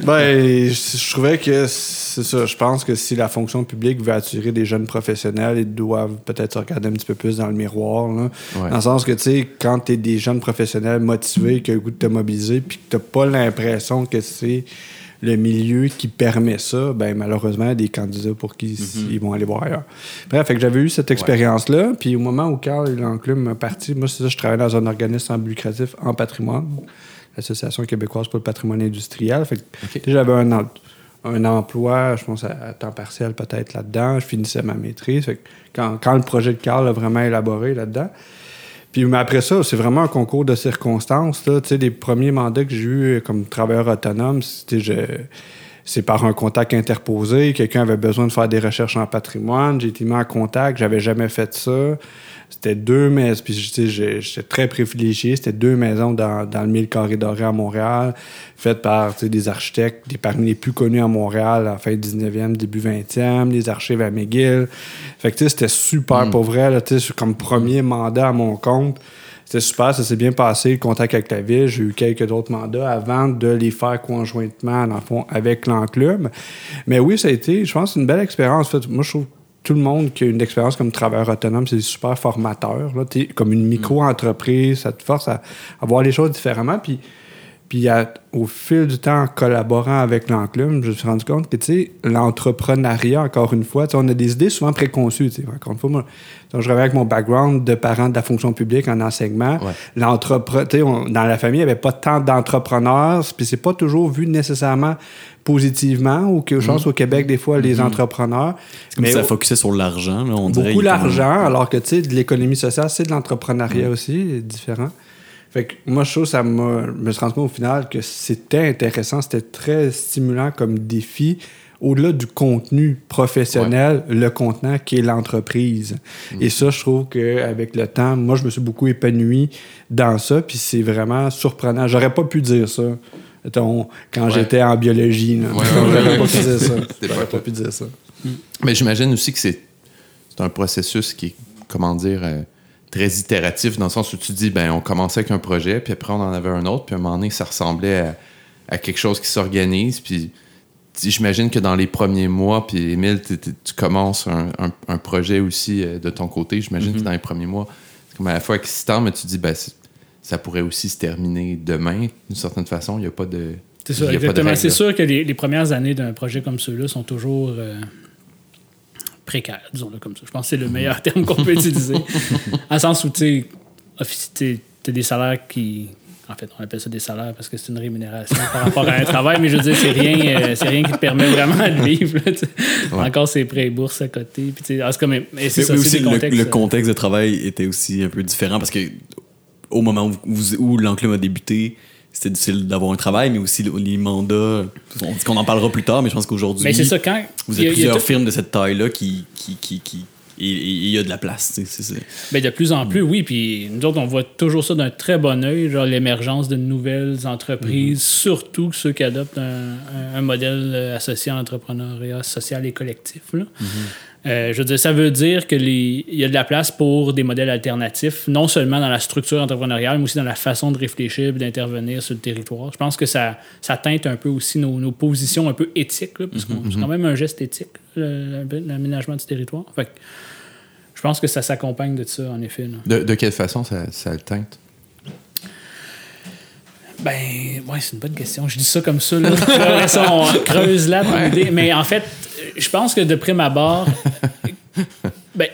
Ben, je, je trouvais que c'est ça. Je pense que si la fonction publique veut attirer des jeunes professionnels, ils doivent peut-être se regarder un petit peu plus dans le miroir. Là. Ouais. Dans le sens que, tu sais, quand tu es des jeunes professionnels motivés, qui ont le goût de te mobiliser, puis que tu pas l'impression que c'est le milieu qui permet ça, ben malheureusement, il y a des candidats pour qui ils vont aller voir ailleurs. Bref, fait que j'avais eu cette expérience-là, puis au moment où Carl L'Enclume m'a parti, moi, c'est ça, je travaillais dans un organisme sans but lucratif en patrimoine, l'Association québécoise pour le patrimoine industriel. Fait que j'avais un, em- un emploi, je pense, à, temps partiel peut-être là-dedans. Je finissais ma maîtrise. Fait que quand, quand le projet de Carl a vraiment élaboré là-dedans, puis mais après ça, c'est vraiment un concours de circonstances. Là. Les premiers mandats que j'ai eus comme travailleur autonome, c'était je- c'est par un contact interposé. Quelqu'un avait besoin de faire des recherches en patrimoine. J'ai été mis en contact. J'avais jamais fait ça. C'était deux maisons. Puis tu sais, j'ai- j'étais très privilégié. C'était deux maisons dans, dans le mille carré doré à Montréal, faites par tu sais, des architectes, des parmi les plus connus à Montréal, en fin 19e, début 20e, les archives à McGill. Fait que tu sais, c'était super pour vrai. Là, tu sais, comme premier mandat à mon compte. C'était super, ça s'est bien passé, le contact avec la ville. J'ai eu quelques autres mandats avant de les faire conjointement, dans le fond, avec l'enclume. Mais oui, ça a été, je pense, une belle expérience. Moi, je trouve tout le monde qui a une expérience comme travailleur autonome, c'est super formateur. Là. Comme une micro-entreprise, ça te force à, à voir les choses différemment. Puis, puis à- au fil du temps, en collaborant avec l'enclume, je me suis rendu compte que, tu sais, l'entrepreneuriat, encore une fois, on a des idées souvent préconçues. tu sais. Encore une fois, moi, donc, je reviens avec mon background de parent de la fonction publique en enseignement. Ouais. Tu sais, dans la famille, il n'y avait pas tant d'entrepreneurs, puis c'est pas toujours vu nécessairement positivement, ou quelque chose au Québec, des fois, les entrepreneurs. C'est comme Mais ça focusait sur l'argent, là, on dirait. beaucoup l'argent, alors que, tu sais, de l'économie sociale, c'est de l'entrepreneuriat aussi, c'est différent. Fait que moi, je trouve ça m'a. Je me suis rendu compte au final que c'était intéressant, c'était très stimulant comme défi. Au-delà du contenu professionnel, le contenant qui est l'entreprise. Et ça, je trouve qu'avec le temps, moi, je me suis beaucoup épanoui dans ça, puis c'est vraiment surprenant. J'aurais pas pu dire ça quand j'étais en biologie. là. Ouais, ouais, J'aurais pas pu dire ça. J'aurais pas pu dire ça. Mais j'imagine aussi que c'est c'est un processus qui est, comment dire, euh, très itératif, dans le sens où tu dis, ben, on commençait avec un projet, puis après on en avait un autre, puis à un moment donné, ça ressemblait à, à quelque chose qui s'organise, puis j'imagine que dans les premiers mois, puis Émile, tu- commences un, un- un projet aussi euh, de ton côté, j'imagine que dans les premiers mois, c'est comme à la fois excitant, mais tu dis, ben, ça pourrait aussi se terminer demain, d'une certaine façon, il n'y a pas de... C'est exactement. sûr que les, les premières années d'un projet comme ceux-là sont toujours euh, disons-le comme ça. Je pense que c'est le meilleur terme qu'on peut utiliser. En sens où, tu sais, offici- tu as des salaires qui. En fait, on appelle ça des salaires parce que c'est une rémunération par rapport à un travail, mais je veux dire, c'est rien, euh, c'est rien qui te permet vraiment de vivre. là. Encore ces prêts et bourses à côté. Puis, tu sais, ah, c'est comme. mais c'est Mais ça, aussi, le, contextes, le euh, contexte de travail était aussi un peu différent parce que au moment où, où l'enclume a débuté, c'était difficile d'avoir un travail, mais aussi le- les mandats. On dit qu'on en parlera plus tard, mais je pense qu'aujourd'hui, Mais c'est ça, quand. vous il y êtes a- il y a plusieurs firmes de cette taille-là qui, qui, qui, il y a de la place. c'est- c'est- Ben, de plus en plus, oui. Puis nous autres, on voit toujours ça d'un très bon œil, genre l'émergence de nouvelles entreprises, surtout ceux qui adoptent un, un- un modèle associé à l'entrepreneuriat social et collectif. là. Euh, je veux dire, ça veut dire qu'il y a de la place pour des modèles alternatifs, non seulement dans la structure entrepreneuriale, mais aussi dans la façon de réfléchir et d'intervenir sur le territoire. Je pense que ça, ça teinte un peu aussi nos, nos positions un peu éthiques, là, parce que c'est quand même un geste éthique, l'aménagement du territoire. Fait que je pense que ça s'accompagne de ça, en effet. là. De, de quelle façon ça, ça le teinte? Ben, ouais, c'est une bonne question. Je dis ça comme ça, là. Après ça, on creuse là pour. Mais en fait, je pense que de prime abord, ben,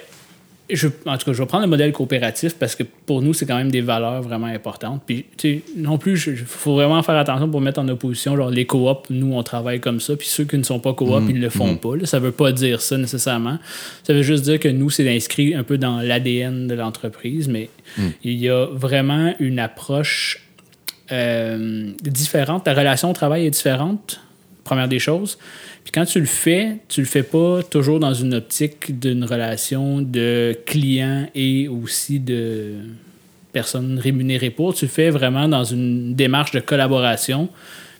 je, en tout cas, je vais prendre le modèle coopératif parce que pour nous, c'est quand même des valeurs vraiment importantes. Puis, tu sais, non plus, il faut vraiment faire attention pour mettre en opposition, genre, les coops, nous, on travaille comme ça, puis ceux qui ne sont pas coops, ils le font pas. là. Ça veut pas dire ça nécessairement. Ça veut juste dire que nous, c'est inscrit un peu dans l'ADN de l'entreprise, mais il y a vraiment une approche euh, différente. Ta relation au travail est différente, première des choses. Puis quand tu le fais, tu le fais pas toujours dans une optique d'une relation de client et aussi de personne rémunérée pour. Tu le fais vraiment dans une démarche de collaboration.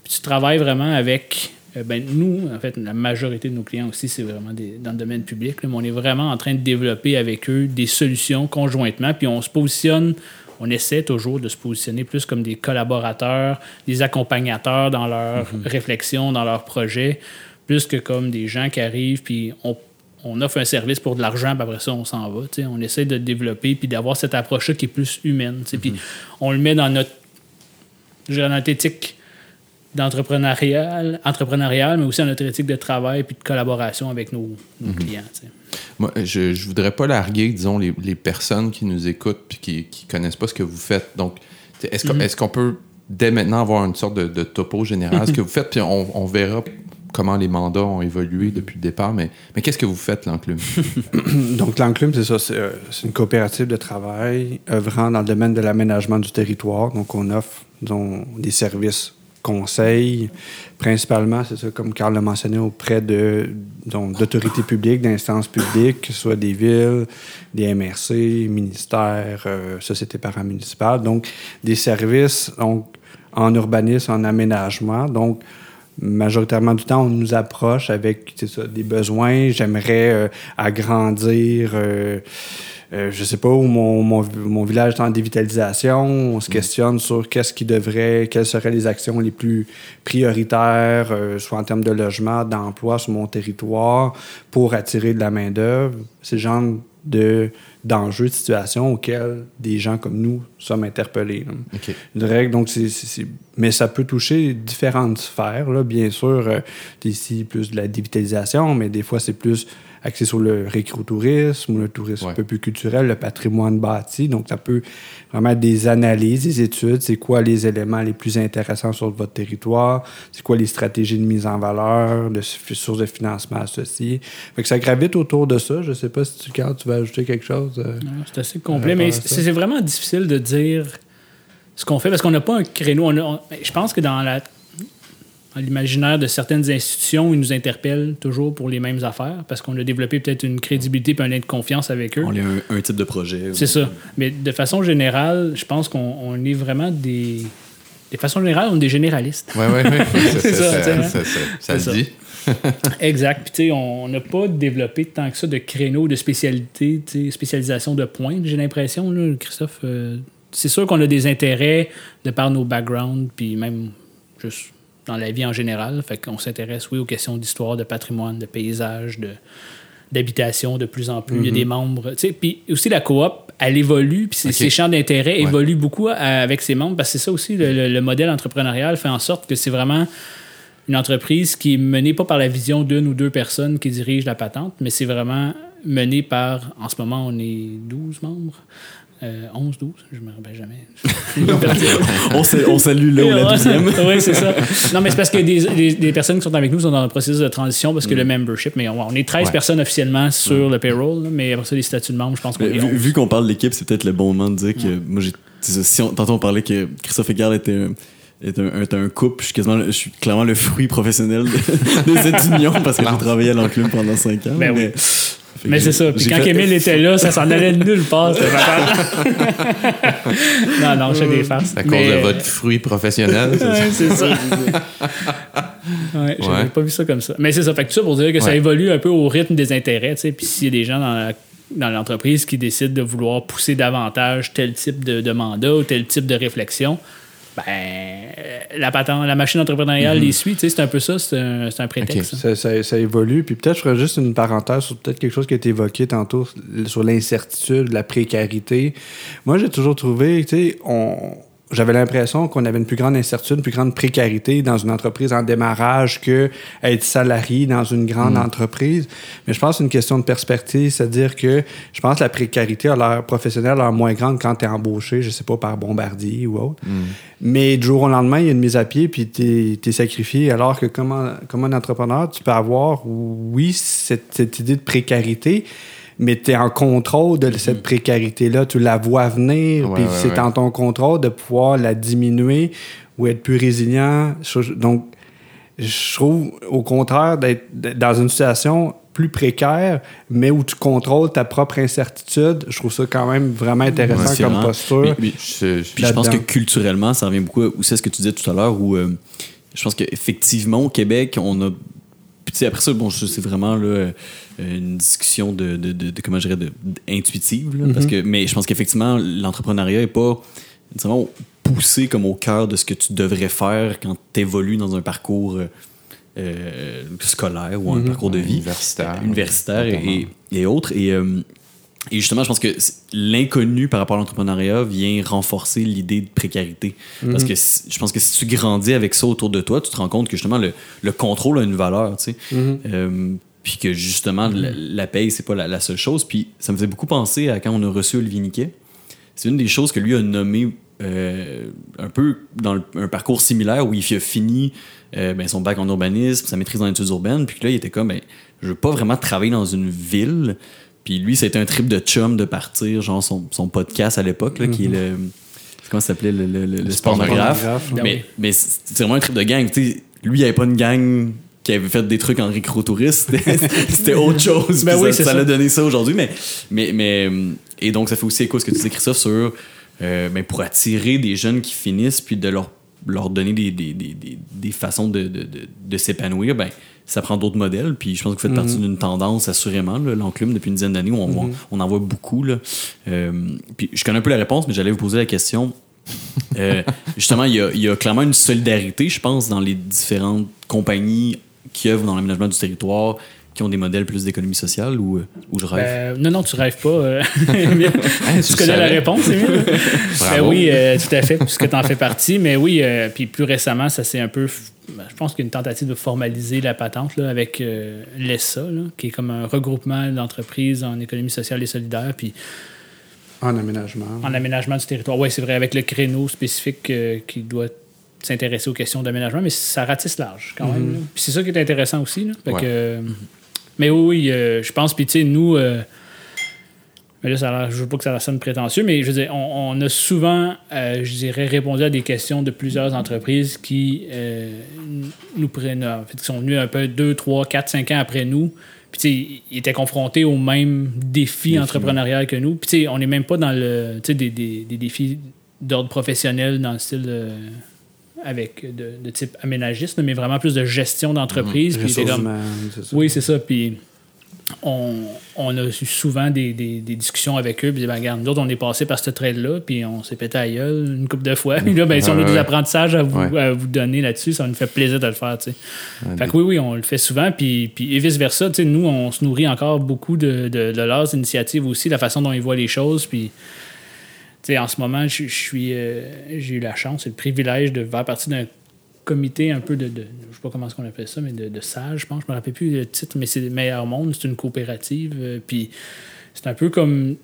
Puis tu travailles vraiment avec. euh, ben, nous, en fait, la majorité de nos clients aussi, c'est vraiment dans le domaine public. mais on est vraiment en train de développer avec eux des solutions conjointement. Puis on se positionne on essaie toujours de se positionner plus comme des collaborateurs, des accompagnateurs dans leurs réflexions, dans leurs projets, plus que comme des gens qui arrivent, puis on, on offre un service pour de l'argent, puis après ça, on s'en va. On essaie de développer, puis d'avoir cette approche-là qui est plus humaine. Puis on le met dans notre, dirais, notre éthique d'entrepreneurial, entrepreneurial, mais aussi dans notre éthique de travail, puis de collaboration avec nos, nos clients. Moi, je, je voudrais pas larguer, disons, les, les personnes qui nous écoutent puis qui, qui connaissent pas ce que vous faites. Donc, t'sais, est-ce qu'on peut dès maintenant avoir une sorte de, de topo général ce que vous faites, puis on, on verra comment les mandats ont évolué depuis le départ. Mais, mais qu'est-ce que vous faites, l'enclume? Donc, l'Enclume, c'est ça, c'est euh, c'est une coopérative de travail œuvrant dans le domaine de l'aménagement du territoire. Donc, on offre disons, des services conseils, principalement, c'est ça, comme Carl l'a mentionné, auprès de d'autorités publiques, d'instances publiques, que ce soit des villes, des MRC, ministères, euh, sociétés paramunicipales. Donc, des services donc, en urbanisme, en aménagement. Donc, majoritairement du temps, on nous approche avec ça, des besoins. J'aimerais euh, agrandir, euh, euh, je sais pas, où mon, mon, mon village est en dévitalisation. On se questionne sur qu'est-ce qui devrait, quelles seraient les actions les plus prioritaires, euh, soit en termes de logement, d'emploi sur mon territoire, pour attirer de la main-d'œuvre. C'est le genre de d'enjeux, de situations auxquels des gens comme nous sommes interpellés. Une règle, donc c'est, c'est- c'est- mais ça peut toucher différentes sphères. Là. Bien sûr, euh, ici, plus de la dévitalisation, mais des fois, c'est plus axé sur le récrotourisme ou le tourisme Ouais. un peu plus culturel, le patrimoine bâti. Donc, ça peut vraiment être des analyses, des études. C'est quoi les éléments les plus intéressants sur votre territoire? C'est quoi les stratégies de mise en valeur, de sources de financement associées? Fait que ça gravite autour de ça. Je sais pas si tu, Carl, tu vas ajouter quelque chose. euh. C'est assez complet, mais c'est vraiment difficile de dire ce qu'on fait parce qu'on n'a pas un créneau. On a- on- je pense que dans la dans l'imaginaire de certaines institutions, ils nous interpellent toujours pour les mêmes affaires parce qu'on a développé peut-être une crédibilité et un lien de confiance avec eux. On a un, un type de projet. C'est ça. Mais de façon générale, je pense qu'on on est vraiment des. De façon générale, on est des généralistes. Oui, oui, oui. C'est ça, ça, ça, le dit. Exact. Puis, tu sais, on n'a pas développé tant que ça de créneaux de spécialité, spécialisation de points, j'ai l'impression, Christophe. euh, c'est sûr qu'on a des intérêts de par nos backgrounds, puis même juste dans la vie en général. Fait qu'on s'intéresse, oui, aux questions d'histoire, de patrimoine, de paysage, de d'habitation de plus en plus. Il y a des membres. Puis aussi, la coop, elle évolue, puis ses, champs d'intérêt Ouais. évoluent beaucoup à- avec ses membres, parce que c'est ça aussi, le, le- le modèle entrepreneurial fait en sorte que c'est vraiment une entreprise qui est menée pas par la vision d'une ou deux personnes qui dirigent la patente, mais c'est vraiment mené par, en ce moment, on est 12 membres. Euh, 11, 12, je me rappelle jamais. on, sal- on salue là où la douzième. oui, c'est ça. Non, mais c'est parce que des, des- des personnes qui sont avec nous sont dans le processus de transition parce que le membership, mais on, on est 13 Ouais. personnes officiellement sur le payroll, là, mais après ça, les statuts de membres, je pense qu'on Mais est vu, 11. vu qu'on parle de l'équipe, c'est peut-être le bon moment de dire que moi, j'ai. si on, tantôt, on parlait que Christophe Égard était un, est un, est un couple. Je suis, quasiment, le- je suis clairement le fruit professionnel de, de cette union parce que j'ai travaillé à l'enclume pendant 5 ans. Ben oui. Mais, Mais c'est ça. Puis quand Émile était là, ça s'en allait de nulle part. non, non, je fais des farces. À cause Mais- de votre fruit professionnel. c'est ça? Ouais, j'avais Ouais. pas vu ça comme ça. Mais c'est ça. Fait que ça pour dire que ça évolue un peu au rythme des intérêts. tu sais. Puis s'il y a des gens dans la- dans l'entreprise qui décident de vouloir pousser davantage tel type de, de mandat ou tel type de réflexion, ben, la, patente, la machine entrepreneuriale les suit. tu sais, C'est un peu ça. C'est un, c'est un prétexte. Ça, ça- ça évolue. Puis peut-être je ferais juste une parenthèse sur peut-être quelque chose qui a été évoqué tantôt sur l'incertitude, la précarité. Moi, j'ai toujours trouvé, tu sais, on. J'avais l'impression qu'on avait une plus grande incertitude, une plus grande précarité dans une entreprise en démarrage que être salarié dans une grande entreprise. Mais je pense que c'est une question de perspective, c'est-à-dire que je pense que la précarité a l'air professionnelle l'air moins grande quand tu es embauché, je sais pas, par Bombardier ou autre. Mais du jour au lendemain, il y a une mise à pied, puis tu es, sacrifié. Alors que comme, un- comme un entrepreneur, tu peux avoir, oui, cette, cette idée de précarité, mais tu es en contrôle de cette précarité-là. Tu la vois venir, Ouais, puis ouais, c'est ouais. en ton contrôle de pouvoir la diminuer ou être plus résilient. Donc, je trouve au contraire d'être dans une situation plus précaire, mais où tu contrôles ta propre incertitude. Je trouve ça quand même vraiment intéressant Ouais, c'est comme vraiment- posture. mais- mais- Je- je- Puis je pense que culturellement, ça revient beaucoup aussi à ce que tu disais tout à l'heure, où euh, je pense qu'effectivement, au Québec, on a. Puis tu sais, après ça, bon, c'est vraiment là, euh, une discussion de, de, de- de- comment je dirais, de, intuitive. là, parce que, mais je pense qu'effectivement, l'entrepreneuriat n'est pas nécessairement poussé comme au cœur de ce que tu devrais faire quand tu évolues dans un parcours euh, euh, scolaire ou un parcours de vie Universitaire. universitaire et, et autres. Et, euh, et justement, je pense que l'inconnu par rapport à l'entrepreneuriat vient renforcer l'idée de précarité. Parce que si- je pense que si tu grandis avec ça autour de toi, tu te rends compte que justement le, le contrôle a une valeur, tu sais. Euh, puis que justement, la, la paye, c'est pas la, la seule chose. Puis ça me faisait beaucoup penser à quand on a reçu Olivier Niquet. C'est une des choses que lui a nommé euh, un peu dans le- un parcours similaire où il a fini euh, ben, son bac en urbanisme, sa maîtrise en études urbaines, puis que là, il était comme, ben, je veux pas vraiment travailler dans une ville. Puis lui, c'était un trip de chum de partir, genre son, son podcast à l'époque, là, qui est le. Comment ça s'appelait, le, le, le- le spornographe. spornographe, Mais, oui. mais c'est vraiment un trip de gang. tu sais. lui, il avait pas une gang qui avait fait des trucs en récro-touriste. C'était c'était autre chose. Ben oui, ça c'est ça ça. l'a donné ça aujourd'hui. Mais, mais, mais, euh, et donc, ça fait aussi écho à ce que tu disais, Christophe, sur euh, ben, pour attirer des jeunes qui finissent puis de leur, leur donner des, des, des, des, des façons de, de, de, de s'épanouir, ben, ça prend d'autres modèles. Puis je pense que vous faites partie d'une tendance, assurément, l'enclume, depuis une dizaine d'années, où on, voit- on en voit beaucoup. Là. Euh, puis je connais un peu la réponse, mais j'allais vous poser la question. Euh, justement, il y, a, il y a clairement une solidarité, je pense, dans les différentes compagnies qui œuvrent dans l'aménagement du territoire, qui ont des modèles plus d'économie sociale ou, ou je rêve? Ben, non, non, tu rêves pas. euh, Émile. tu tu connais la réponse, Émile? Ben oui, euh, tout à fait, puisque tu en fais partie. Mais oui, euh, puis plus récemment, ça s'est un peu. ben, Je pense qu'il y a une tentative de formaliser la patente là, avec euh, l'ESSA, là, qui est comme un regroupement d'entreprises en économie sociale et solidaire, puis En aménagement. en aménagement du territoire. Oui, c'est vrai, avec le créneau spécifique euh, qui doit s'intéresser aux questions d'aménagement, mais ça ratisse large quand même. là. Puis c'est ça qui est intéressant aussi. là. Fait Ouais. que, euh, mais oui, euh, je pense, puis tu sais, nous, euh, mais là, ça je veux pas que ça sonne prétentieux, mais je veux dire, on, on a souvent, euh, je dirais, répondu à des questions de plusieurs entreprises qui euh, nous prennent, en fait, qui sont venus un peu 2, 3, 4, 5 ans après nous. Puis, tu sais, ils étaient confrontés aux mêmes défis entrepreneuriaux que nous. Puis, tu sais, on n'est même pas dans le, tu sais, des, des, des défis d'ordre professionnel dans le style avec de, de type aménagiste, mais vraiment plus de gestion d'entreprise. Ressources comme- oui, c'est ça. Puis on, on a eu souvent des, des- des discussions avec eux. Puis, ben, regarde, nous autres, on est passé par ce trail-là, puis on s'est pété à gueule une couple de fois. Puis là, ben, si on a des apprentissages à vous, Ouais. à vous donner là-dessus, ça nous fait plaisir de le faire. Fait que oui, oui, on le fait souvent. Puis, puis et vice-versa, nous, on se nourrit encore beaucoup de, de, de leurs initiatives aussi, la façon dont ils voient les choses. Puis, en ce moment, je, suis, euh, j'ai eu la chance et le privilège de faire partie d'un comité un peu de, de- je sais pas comment est-ce qu'on appelle ça, mais de, de SAGE, je pense, je me rappelle plus le titre, mais c'est Meilleur Monde, c'est une coopérative. euh, puis c'est un peu comme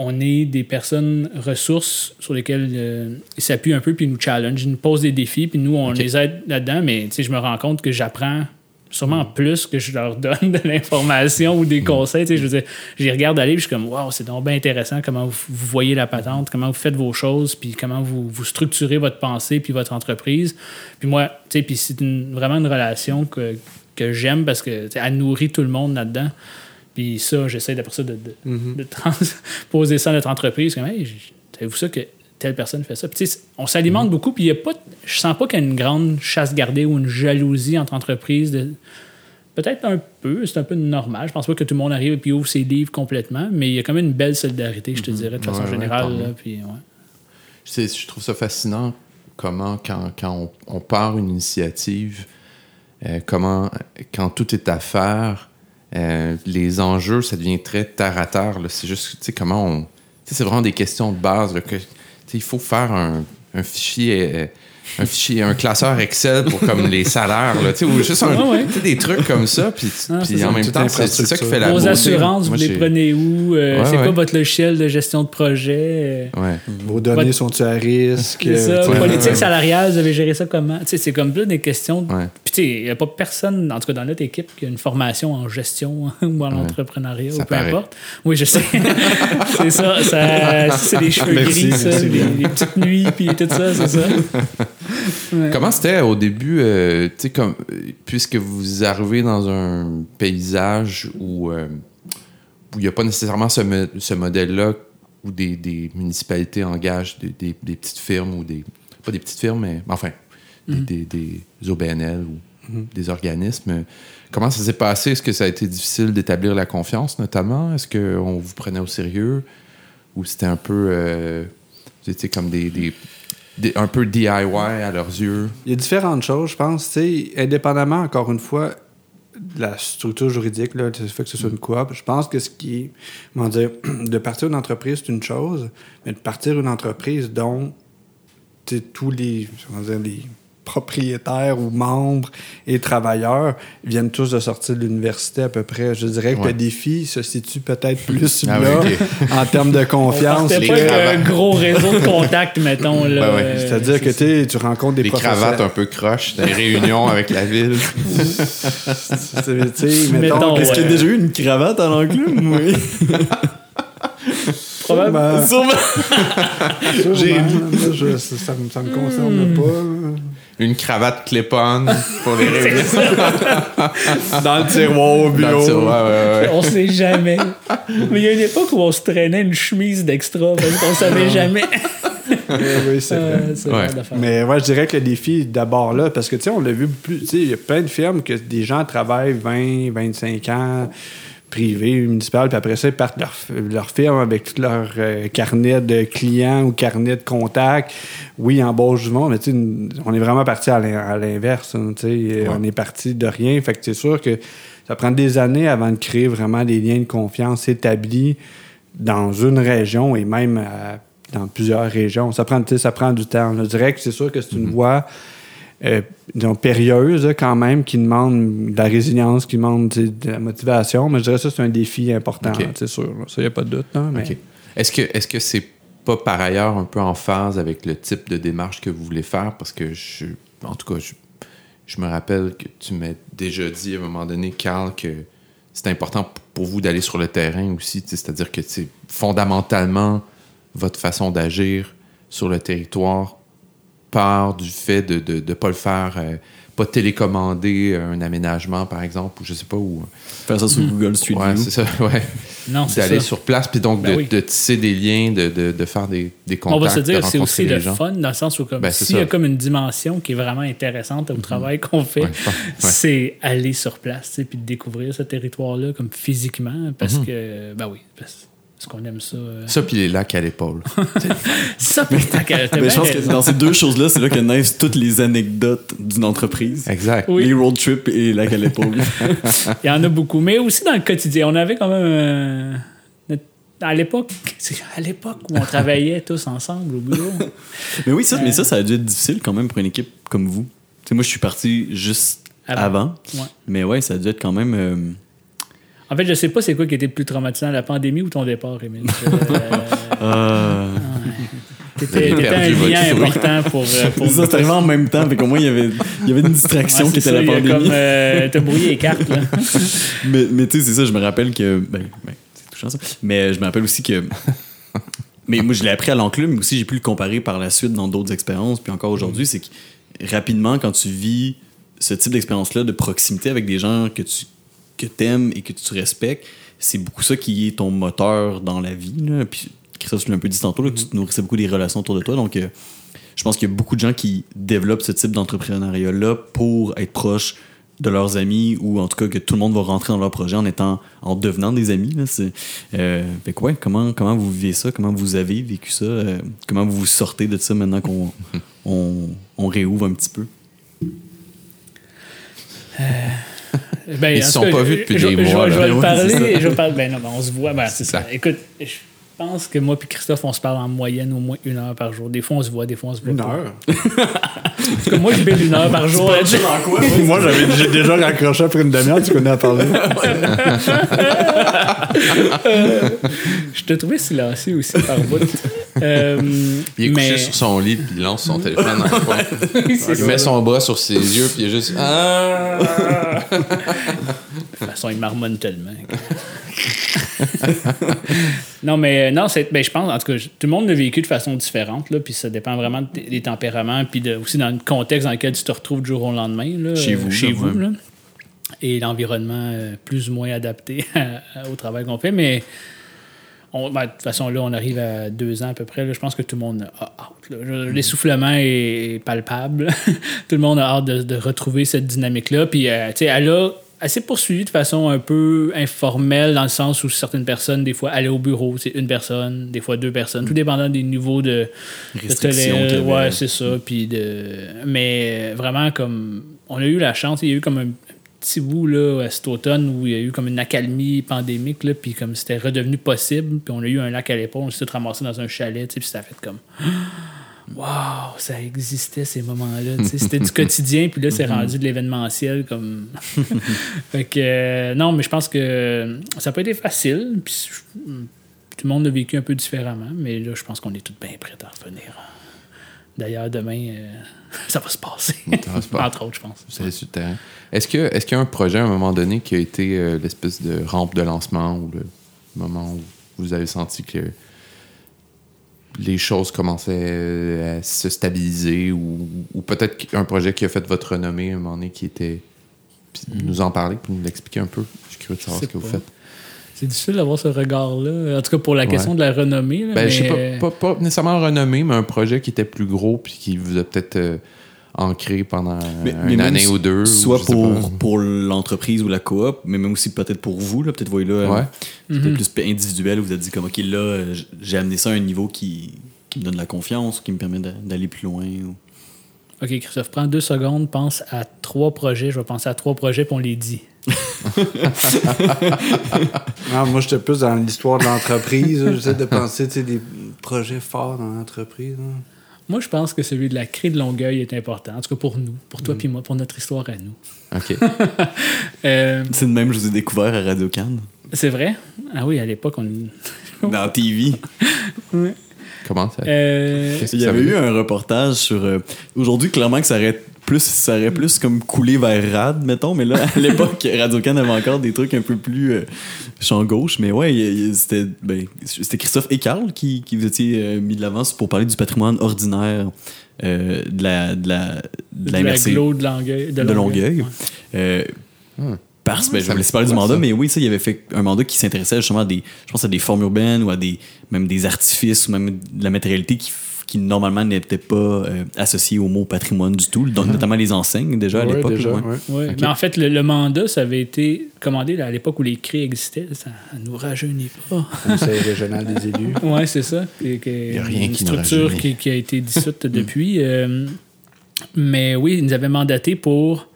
on est des personnes ressources sur lesquelles euh, ils s'appuient un peu, puis ils nous challenge, ils nous posent des défis, puis nous, on les aide là-dedans, mais je me rends compte que j'apprends sûrement plus que je leur donne de l'information ou des conseils. Tu sais, je veux dire, j'y regarde aller, puis je suis comme, waouh, c'est donc bien intéressant comment vous, vous voyez la patente, comment vous faites vos choses, puis comment vous, vous structurez votre pensée, puis votre entreprise. Puis moi, tu sais, puis c'est une- vraiment une relation que, que j'aime parce que tu sais, elle nourrit tout le monde là-dedans. Puis ça, j'essaie d'après ça de, de, de transposer ça à notre entreprise. Comme, hey, savez-vous ça que telle personne fait ça? Puis, on s'alimente beaucoup, puis il y a pas, je sens pas qu'il y a une grande chasse gardée ou une jalousie entre entreprises. De, Peut-être un peu, c'est un peu normal. Je pense pas que tout le monde arrive et puis ouvre ses livres complètement, mais il y a quand même une belle solidarité, je te dirais, de façon Ouais, générale. là, puis, ouais. Je trouve ça fascinant comment, quand, quand on, on part une initiative, euh, comment, quand tout est à faire, euh, les enjeux, ça devient très terre à terre. C'est juste, tu sais, comment on. C'est vraiment des questions de base. là, que, il faut faire un, un fichier. euh, un fichier, un classeur Excel pour comme les salaires, là, tu sais, ou juste un- ouais. sais, des trucs comme ça, puis, Ah, puis en même temps, c'est ça qui fait la Vos beauté. assurances, Moi, vous les prenez où? Euh, Ouais, c'est quoi votre logiciel de gestion de projet? Euh, Ouais. Vos données Votre- sont-tu à risque? C'est ça. Ouais, Politique salariale, vous avez géré ça comment? Tu sais, c'est comme là des questions. Il n'y a pas personne, en tout cas dans notre équipe, qui a une formation en gestion ou en entrepreneuriat Ça ou peu paraît. importe. Oui, je sais. c'est ça. ça c'est des cheveux Merci, gris, ça. Les, petites nuits, puis tout ça, c'est ça. Ouais. Comment c'était au début, euh, comme, puisque vous arrivez dans un paysage où euh, où il n'y a pas nécessairement ce, ce modèle-là où des, des municipalités engagent des, des- des petites firmes ou des. Pas des petites firmes, mais enfin, des, des- des OBNL ou des organismes. Comment ça s'est passé? Est-ce que ça a été difficile d'établir la confiance, notamment? Est-ce qu'on vous prenait au sérieux? Ou c'était un peu. euh, vous étiez comme des, un peu DIY à leurs yeux? Il y a différentes choses, je pense. tu sais, indépendamment, encore une fois, de la structure juridique, là, du fait que ce soit une coop, je pense que ce qui comment dire, de partir une entreprise, c'est une chose, mais de partir une entreprise dont tous les, comment dire, les propriétaires ou membres et travailleurs viennent tous de sortir de l'université à peu près. Je dirais que Ouais. le défi se situe peut-être plus Ah là, oui, en termes de confiance. Les pas cravates. un gros réseau de contacts, mettons. Ouais, ouais. Euh, C'est-à-dire que tu rencontres des Les professeurs. cravates un peu croches, des réunions avec la ville. C'est- Mettons, Est-ce qu'il y a ouais. déjà eu? Une cravate à l'enclume? Oui. Probable- Sûrement. Sûrement. Sûrement, là, je- ça, ça me, ça me concerne pas. Une cravate clip-on pour les réunions. Dans le tiroir au Dans le bureau. tiroir, ouais, ouais. On sait jamais. Mais il y a une époque où on se traînait une chemise d'extra parce qu'on savait jamais. Oui, oui, c'est. Euh, Ouais. Mais ouais, je dirais que le défi d'abord là, parce que tu sais, on l'a vu plus, tu sais, il y a plein de firmes que des gens travaillent 20, 25 ans, privés, municipales, puis après ça, ils partent leur, leur firme avec tout leur euh, carnet de clients ou carnet de contacts. Oui, ils embauchent du monde, mais on est vraiment parti à l'in- à l'inverse. hein, On est parti de rien. Fait que c'est sûr que ça prend des années avant de créer vraiment des liens de confiance établis dans une région et même à- dans plusieurs régions. Ça prend, ça prend du temps. Je dirais que c'est sûr que c'est une voie euh, disons, périlleuse quand même, qui demande de la résilience, qui demande de la motivation. Mais je dirais que ça, c'est un défi important, c'est sûr. là. Ça, il n'y a pas de doute. là, mais... OK. Est-ce que est-ce que c'est pas par ailleurs un peu en phase avec le type de démarche que vous voulez faire? Parce que je, en tout cas, je, je me rappelle que tu m'as déjà dit à un moment donné, Carl, que c'est important pour vous d'aller sur le terrain aussi. C'est-à-dire que c'est fondamentalement votre façon d'agir sur le territoire part du fait de ne de, pas le faire, euh, pas télécommander un aménagement, par exemple, ou je sais pas où. Faire ça sur Google Street Ouais, View. c'est ça, ouais. Non, c'est D'aller ça. sur place, puis donc Ben de, oui. de tisser des liens, de, de, de faire des, des contacts, On va se dire de que c'est aussi le gens. fun dans le sens où comme Ben, s'il y a. Mhm. comme une dimension qui est vraiment intéressante au travail qu'on fait, Ouais, c'est aller sur place puis de découvrir ce territoire-là comme physiquement parce Mhm. que ben oui parce, parce qu'on aime ça. euh. Ça, puis les lacs à l'épaule. Ça pourtant qu'elle était Mais je bien pense que raison. dans ces deux choses-là, c'est là que naissent toutes les anecdotes d'une entreprise. exact. Oui. Les road trips et la à l'épaule. Il y en a beaucoup, mais aussi dans le quotidien, on avait quand même euh, notre- à l'époque, c'est à l'époque où on travaillait tous ensemble au bureau. mais oui, ça, mais ça, ça a dû être difficile quand même pour une équipe comme vous. Tu sais, moi, je suis parti juste Avant. avant. Ouais. Mais ouais, ça a dû être quand même. euh, En fait, je sais pas c'est quoi qui était le plus traumatisant, la pandémie ou ton départ, Émile. Euh, euh, t'étais un lien important pour. euh, pour ça, c'est arrivé en même temps. Fait qu'au moins, il y avait, il y avait une distraction Ouais, qui était la ça, il y a pandémie. Comme, euh, t'as brouillé les cartes, là. Mais, mais tu sais, c'est ça, je me rappelle que. Ben, ben, c'est touchant ça. Mais je me rappelle aussi que. mais moi, je l'ai appris à l'enclume, mais aussi j'ai pu le comparer par la suite dans d'autres expériences. Puis encore aujourd'hui, c'est que rapidement, quand tu vis ce type d'expérience-là de proximité avec des gens que tu que aimes et que tu respectes, c'est beaucoup ça qui est ton moteur dans la vie. Là. Puis Christophe, tu l'as un peu dit tantôt, là, que tu te nourrissais beaucoup des relations autour de toi. Donc, euh, je pense qu'il y a beaucoup de gens qui développent ce type d'entrepreneuriat-là pour être proche de leurs amis ou en tout cas que tout le monde va rentrer dans leur projet en étant en devenant des amis là c'est euh, fait que ouais, comment comment vous vivez ça? Comment vous avez vécu ça? Euh, comment vous vous sortez de ça maintenant qu'on on, on réouvre un petit peu? Ben, Ils en se sont cas, pas vus depuis je- des je- mois, Je, vais parler. Je vais parler. Ben non, ben, on se voit. Ben, c'est ça. ça. Écoute, je pense que moi puis Christophe, on se parle en moyenne au moins une heure par jour. Des fois, on se voit, des fois, on se voit Une pas. heure? En tout cas, moi, je bille une heure par jour. là-dessus. Moi, j'avais j'ai déjà raccroché après une demi-heure, tu connais à parler. Je te trouvais silencieux aussi par bout. Euh, Il est mais... couché sur son lit, puis il lance son téléphone dans le coin. Il ça. met son bras sur ses yeux, puis il est juste. Ah! De toute façon, il marmonne tellement. non, mais non, c'est, ben, je pense, en tout cas, tout le monde l'a vécu de façon différente, là, puis ça dépend vraiment des, tempéraments, puis de- aussi dans le contexte dans lequel tu te retrouves du jour au lendemain. Là, Chez euh, vous, Chez vous, là. Et l'environnement euh, plus ou moins adapté au travail qu'on fait, mais. On- ben, de toute façon, là, on arrive à deux ans à peu près. là, je pense que tout le monde a hâte. L'essoufflement est palpable. tout le monde a hâte de, de retrouver cette dynamique-là. Puis, euh, tu sais, elle a assez poursuivi de façon un peu informelle, dans le sens où certaines personnes, des fois, allaient au bureau, c'est une personne, des fois deux personnes, tout dépendant des niveaux de, Restrictions. Ouais, c'est ça. Puis de... Mais vraiment, comme. On a eu la chance, il y a eu comme un petit bout là, à cet automne où il y a eu comme une accalmie pandémique, là, puis comme c'était redevenu possible, puis on a eu un lac à l'épaule, on s'est tous ramassés dans un chalet, puis ça a fait comme. Waouh, ça existait ces moments-là. C'était du quotidien, puis là, c'est rendu de l'événementiel. comme fait que, euh, non, mais je pense que ça n'a pas été facile. Puis tout le monde l'a vécu un peu différemment, mais là, je pense qu'on est tous bien prêts à revenir. D'ailleurs, demain, euh, ça va se passer. Passer. Entre autres, je pense. Vous allez sur le terrain. Est-ce qu'il y a un projet à un moment donné qui a été euh, l'espèce de rampe de lancement ou le moment où vous avez senti que les choses commençaient à se stabiliser ou, ou peut-être un projet qui a fait votre renommée à un moment donné qui était. Puis nous en parler, puis nous l'expliquer un peu? Je suis curieux de savoir ce que vous pas. faites. C'est difficile d'avoir ce regard-là. En tout cas, pour la question Ouais. de la renommée. là, Ben, mais... je sais pas, pas, pas nécessairement renommé, mais un projet qui était plus gros puis qui vous a peut-être euh, ancré pendant Mais- une mais année ou deux. Soit pour, pour l'entreprise ou la coop, mais même aussi peut-être pour vous. Là, peut-être, voyez là, euh, Ouais. c'était plus individuel où vous avez dit, comme, OK, là, j'ai amené ça à un niveau qui, qui me donne de la confiance, qui me permet d'a- d'aller plus loin. ou- OK, Christophe, prends deux secondes, pense à trois projets. Je vais penser à trois projets, puis on les dit. Non, moi, j'étais plus dans l'histoire de l'entreprise. J'essaie de penser des projets forts dans l'entreprise. là. Moi, je pense que celui de la crise de Longueuil est important. En tout cas, pour nous, pour toi puis moi, pour notre histoire à nous. OK. Euh, C'est de même, je vous ai découvert à Radio Cannes, c'est vrai? Ah oui, à l'époque, on... dans TV. Comment ça? Euh, Il y ça avait eu un reportage sur. euh, Aujourd'hui, clairement que ça aurait plus, ça aurait plus comme coulé vers Rad, mettons, mais là, à l'époque, Radio Can avait encore des trucs un peu plus euh, champ gauche, mais ouais, c'était ben, c'était Christophe et Carl qui, qui vous étiez euh, mis de l'avance pour parler du patrimoine ordinaire euh, de la de la de de la MRC de Longueuil. de Longueuil. Ouais. Euh, Hmm. Parce ben, je Ça vais me laisser parler du mandat, ça? mais oui, ça, il avait fait un mandat qui s'intéressait justement à des, je pense à des formes urbaines ou à des, même des artifices ou même de la matérialité qui, qui normalement n'était pas euh, associée au mot patrimoine du tout, donc notamment les enseignes déjà à l'époque. ouais. ouais. Mais en fait, le, le mandat, ça avait été commandé à l'époque où les CRI existaient. Ça nous rajeunit pas. Conseil régional des élus. Oui, c'est ça. Il y a rien une qui nous structure qui, qui a été dissoute depuis. euh, mais oui, ils nous avaient mandaté pour.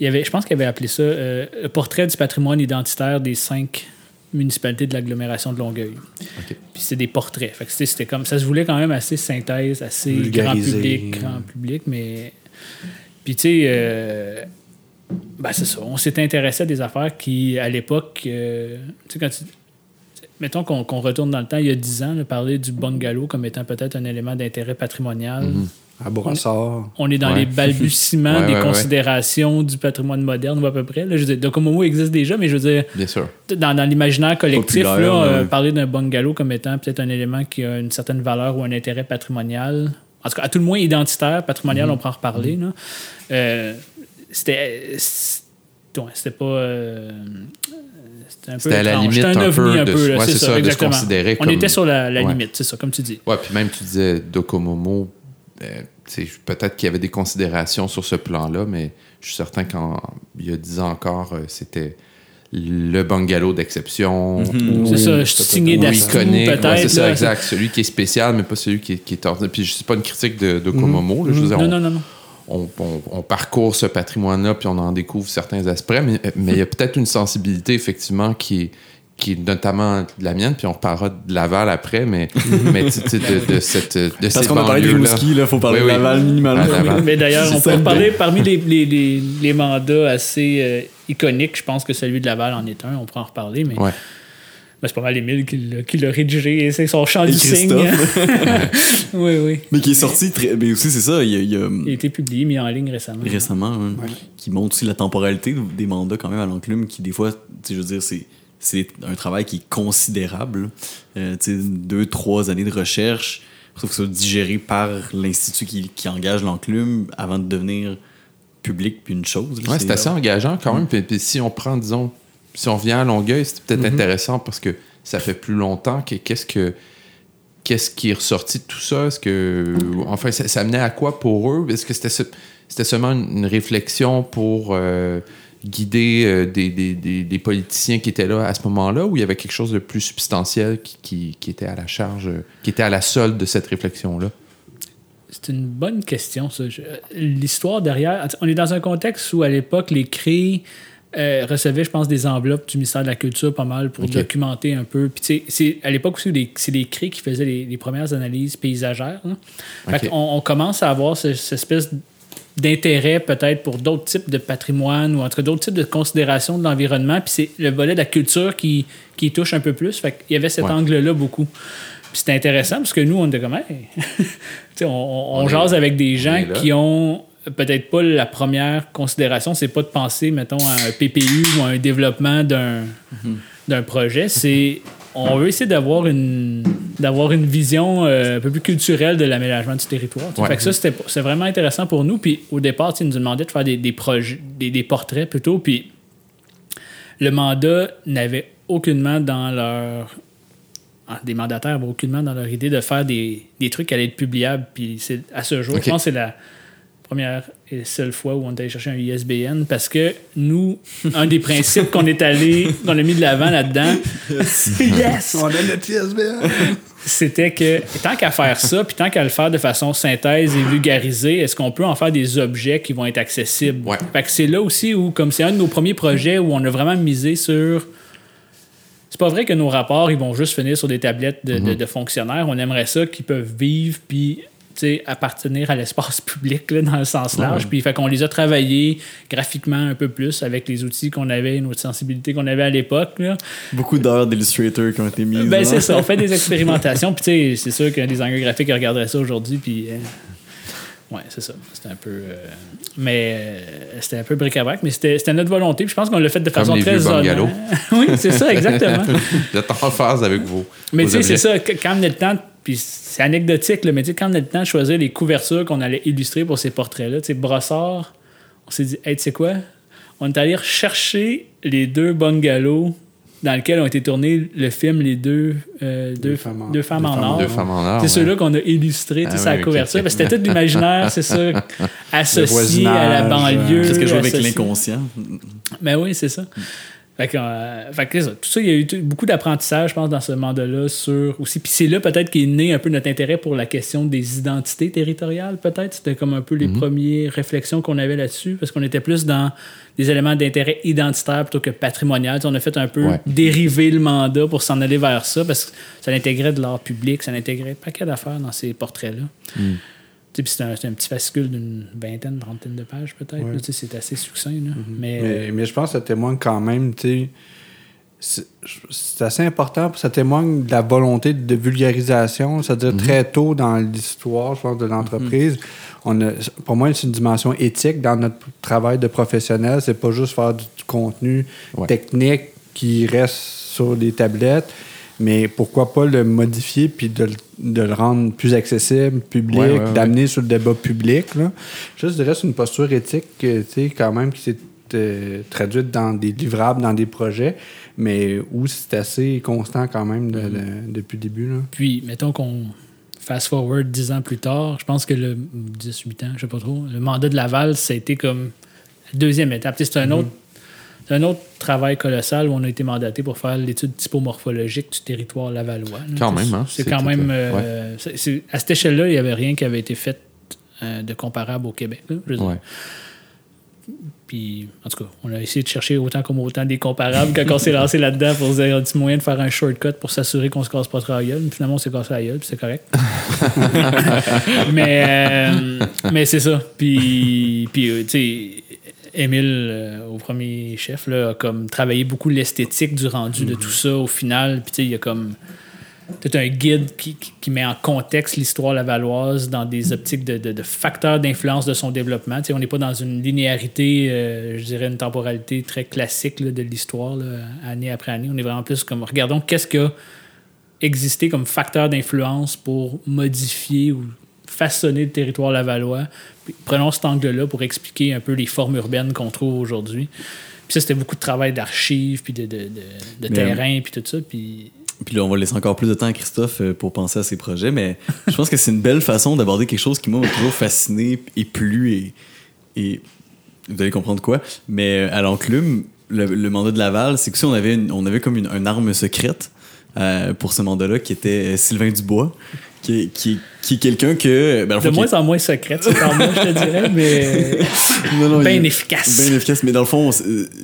Il y avait, je pense qu'ils avaient appelé ça euh, le portrait du patrimoine identitaire des cinq municipalités de l'agglomération de Longueuil. OK. Puis c'était des portraits. Fait que c'était- comme ça se voulait quand même assez synthèse, assez grand public, grand public, mais puis tu sais, euh, ben c'est ça. On s'est intéressé à des affaires qui, à l'époque, euh, tu sais quand tu mettons qu'on retourne dans le temps, il y a 10 ans, là, parler du bungalow comme étant peut-être un élément d'intérêt patrimonial. À Brossard. On est dans Ouais. les balbutiements Ouais, des ouais, considérations du patrimoine moderne, ou à peu près. Là, je veux dire, existe déjà, mais je veux dire, Bien sûr. dans, dans l'imaginaire collectif, là, euh, parler d'un bungalow comme étant peut-être un élément qui a une certaine valeur ou un intérêt patrimonial, en tout cas, à tout le moins identitaire, patrimonial, on pourra en reparler. là. Euh, c'était. C'était pas. euh, c'était un peu C'était à la limite un peu un peu, là, ouais, c'est c'est ça, ça, de se exactement. considérer On comme- était sur la, la Ouais. limite, c'est ça, comme tu dis. Ouais, puis même tu disais Docomomo, peut-être qu'il y avait des considérations sur ce plan-là, mais je suis certain qu'il y a 10 ans encore, euh, c'était le bungalow d'exception. Mhm. C'est Oui, ça, signé peut-être. Ouais, c'est ça, exact. Celui qui est spécial, mais pas celui qui est, qui est ordinaire. Puis c'est pas une critique de, de Komomo. là, je veux dire, Non, on, non, non, non. on, on- on parcourt ce patrimoine-là, puis on en découvre certains aspects, mais mais il y a peut-être une sensibilité, effectivement, qui est, qui est notamment de la mienne, puis on reparlera de Laval après, mais, mais tu sais, de, de cette de Parce ces qu'on a parlé de. Rimouski, là, faut parler Oui, de. Laval minimalement. Laval. Mais d'ailleurs, on peut le parler parmi les, les, les, les mandats assez euh, iconiques. Je pense que celui de Laval en est un. On pourra en reparler, mais Ouais. ben, c'est pas mal Émile qui l'a- qui l'a rédigé. C'est son chant du. Christophe. oui, oui. Mais qui est sorti très. Mais aussi, c'est ça, il y a. il a- Il a été publié, mis en ligne récemment. récemment, hein, qui montre aussi la temporalité des mandats quand même à l'enclume, qui des fois, tu sais, je veux dire, c'est c'est un travail qui est considérable. Euh, tu sais, deux, trois années de recherche, sauf que ça digéré par l'institut qui, qui engage l'enclume avant de devenir public puis une chose. Ouais, c'est assez engageant quand Mm. même. Puis, puis si on prend, disons, si on revient à Longueuil, c'est peut-être Mm-hmm. intéressant parce que ça fait plus longtemps que qu'est-ce que qu'est-ce qui est ressorti de tout ça? Est-ce que enfin ça, ça menait à quoi pour eux? Est-ce que c'était c'était seulement une une réflexion pour euh, guider euh, des, des- des- des politiciens qui étaient là à ce moment-là ou il y avait quelque chose de plus substantiel qui, qui- qui était à la charge, euh, qui était à la solde de cette réflexion-là? C'est une bonne question, ça. Je- L'histoire derrière. On est dans un contexte où, à l'époque, les CRI euh, recevaient, je pense, des enveloppes du ministère de la Culture pas mal pour documenter un peu. Puis, c'est à l'époque aussi c'est les CRI qui faisaient les, les premières analyses paysagères. là. Fait Ok. qu'on- on, commence à avoir ce- cette espèce d'intérêt peut-être pour d'autres types de patrimoine ou en tout cas d'autres types de considérations de l'environnement. Puis c'est le volet de la culture qui, qui touche un peu plus. Fait qu'il y avait cet Ouais. angle-là beaucoup. Puis c'était intéressant parce que nous, on était comme, hey. Tu sais, on, on, jase avec des gens qui ont peut-être pas la première considération, c'est pas de penser, mettons, à un PPU ou à un développement d'un d'un projet. C'est on veut essayer d'avoir une d'avoir une vision euh, un peu plus culturelle de l'aménagement du territoire. Ouais. Fait que ça, c'était c'est vraiment intéressant pour nous. Puis au départ, ils nous demandaient de faire des, des projets, des, des portraits plutôt. Puis le mandat n'avait aucunement dans leur ah, des mandataires n'avaient aucunement dans leur idée de faire des, des trucs qui allaient être publiables. Puis à ce jour, je pense que c'est la première et seule fois où on est allé chercher un ISBN parce que nous, un des principes qu'on est allé, qu'on a mis de l'avant là-dedans, yes! On a notre ISBN. c'était que tant qu'à faire ça, puis tant qu'à le faire de façon synthèse et vulgarisée, est-ce qu'on peut en faire des objets qui vont être accessibles? Ouais. Fait que c'est là aussi où, comme c'est un de nos premiers projets où on a vraiment misé sur. C'est pas vrai que nos rapports, ils vont juste finir sur des tablettes de, de- de fonctionnaires. On aimerait ça qu'ils peuvent vivre puis appartenir à l'espace public là, dans le sens large. Puis fait qu'on les a travaillés graphiquement un peu plus avec les outils qu'on avait, notre sensibilité qu'on avait à l'époque. là. Beaucoup d'heures d'Illustrator qui ont été mises. Ben, c'est ça, on fait des expérimentations. Puis, tu sais, c'est sûr qu'un designer graphique regarderait ça aujourd'hui. Puis, euh, ouais, c'est ça. C'était un peu. euh, mais euh, c'était un peu bric-à-brac, mais c'était c'était notre volonté. Puis, je pense qu'on l'a fait de Comme façon les très vieux oui, c'est ça, exactement. Vous êtes en phase avec vos. mais, tu sais, c'est ça. Quand on a le temps, puis c'est anecdotique, là, mais tu sais, quand on a le temps de choisir les couvertures qu'on allait illustrer pour ces portraits-là, tu sais, Brossard, on s'est dit, hey, tu sais quoi? On est allé rechercher les deux bungalows dans lesquels ont été tournés le film Les deux, euh, deux, femmes en- deux femmes deux en femmes- or. Deux femmes en or. C'est ouais. ceux-là qu'on a sais, Ah la oui, ok, couverture. ok. Parce que C'était tout de l'imaginaire, c'est ça, associé à la banlieue. Qu'est-ce que je avec l'inconscient? ben oui, c'est ça. Fait que, euh, fait que c'est ça. tout ça, il y a eu beaucoup d'apprentissage, je pense, dans ce mandat-là sur aussi. Puis c'est là peut-être qu'est né un peu notre intérêt pour la question des identités territoriales, peut-être. C'était comme un peu les premières réflexions qu'on avait là-dessus, parce qu'on était plus dans des éléments d'intérêt identitaire plutôt que patrimonial. On a fait un peu Ouais. dériver le mandat pour s'en aller vers ça, parce que ça intégrait de l'art public, ça intégrait un paquet d'affaires dans ces portraits-là. Puis c'est un, c'est un petit fascicule d'une vingtaine, trentaine de pages, peut-être. Ouais. C'est assez succinct. là. Mais, Mais, mais je pense que ça témoigne quand même, tu sais. c'est- assez important, ça témoigne de la volonté de vulgarisation, c'est-à-dire très tôt dans l'histoire, je pense, de l'entreprise. On a, pour moi, c'est une dimension éthique dans notre travail de professionnel. C'est pas juste faire du, du contenu Ouais. technique qui reste sur les tablettes, mais pourquoi pas le modifier puis de, le- de le rendre plus accessible, public, Ouais, ouais, ouais. d'amener sur le débat public. Là. Je dirais que c'est une posture éthique, que, tu sais, quand même, qui s'est euh, traduite dans des livrables, dans des projets, mais où c'est assez constant quand même de- de- depuis le début. Là. Puis, mettons qu'on fast forward 10 ans plus tard, je pense que le 18 ans, je sais pas trop, le mandat de Laval, ça a été comme la deuxième étape. C'est un, autre, c'est un autre travail colossal où on a été mandaté pour faire l'étude typomorphologique du territoire lavallois. Quand même, hein, C'est quand même. euh, à cette échelle-là, il n'y avait rien qui avait été fait euh, de comparable au Québec. là, je. Ouais. Puis, en tout cas, on a essayé de chercher autant comme autant des comparables quand on s'est lancé là-dedans pour se dire, un moyen de faire un shortcut pour s'assurer qu'on se casse pas trop la gueule. Finalement, on s'est cassé la gueule, puis c'est correct. mais euh, mais c'est ça. Puis, puis tu sais, Émile, euh, au premier chef, là, a comme travaillé beaucoup l'esthétique du rendu de tout ça au final. Puis, tu sais, il y a comme tout un guide qui, qui- met en contexte l'histoire lavalloise dans des optiques de, de- de facteurs d'influence de son développement. Tu sais, on n'est pas dans une linéarité, euh, je dirais une temporalité très classique là, de l'histoire, année après année. On est vraiment plus comme, regardons qu'est-ce qui a existé comme facteur d'influence pour modifier ou façonner le territoire lavallois. Prenons cet angle-là pour expliquer un peu les formes urbaines qu'on trouve aujourd'hui. Puis ça, c'était beaucoup de travail d'archives, puis de, de, de- de Mais, terrain, puis tout ça. Puis Puis là, on va laisser encore plus de temps à Christophe euh, pour penser à ses projets, mais je pense que c'est une belle façon d'aborder quelque chose qui, moi, m'a toujours fasciné et plu et, et vous allez comprendre quoi. Mais euh, à l'enclume, le, le mandat de Laval, c'est que si on avait, une- on avait comme une, une arme secrète euh, pour ce mandat-là qui était euh, Sylvain Dubois, qui est, qui, qui est quelqu'un que. ben, de moins en moins secrète, c'est par moi, je te dirais, mais Non, non, bien efficace. Bien efficace. Mais dans le fond,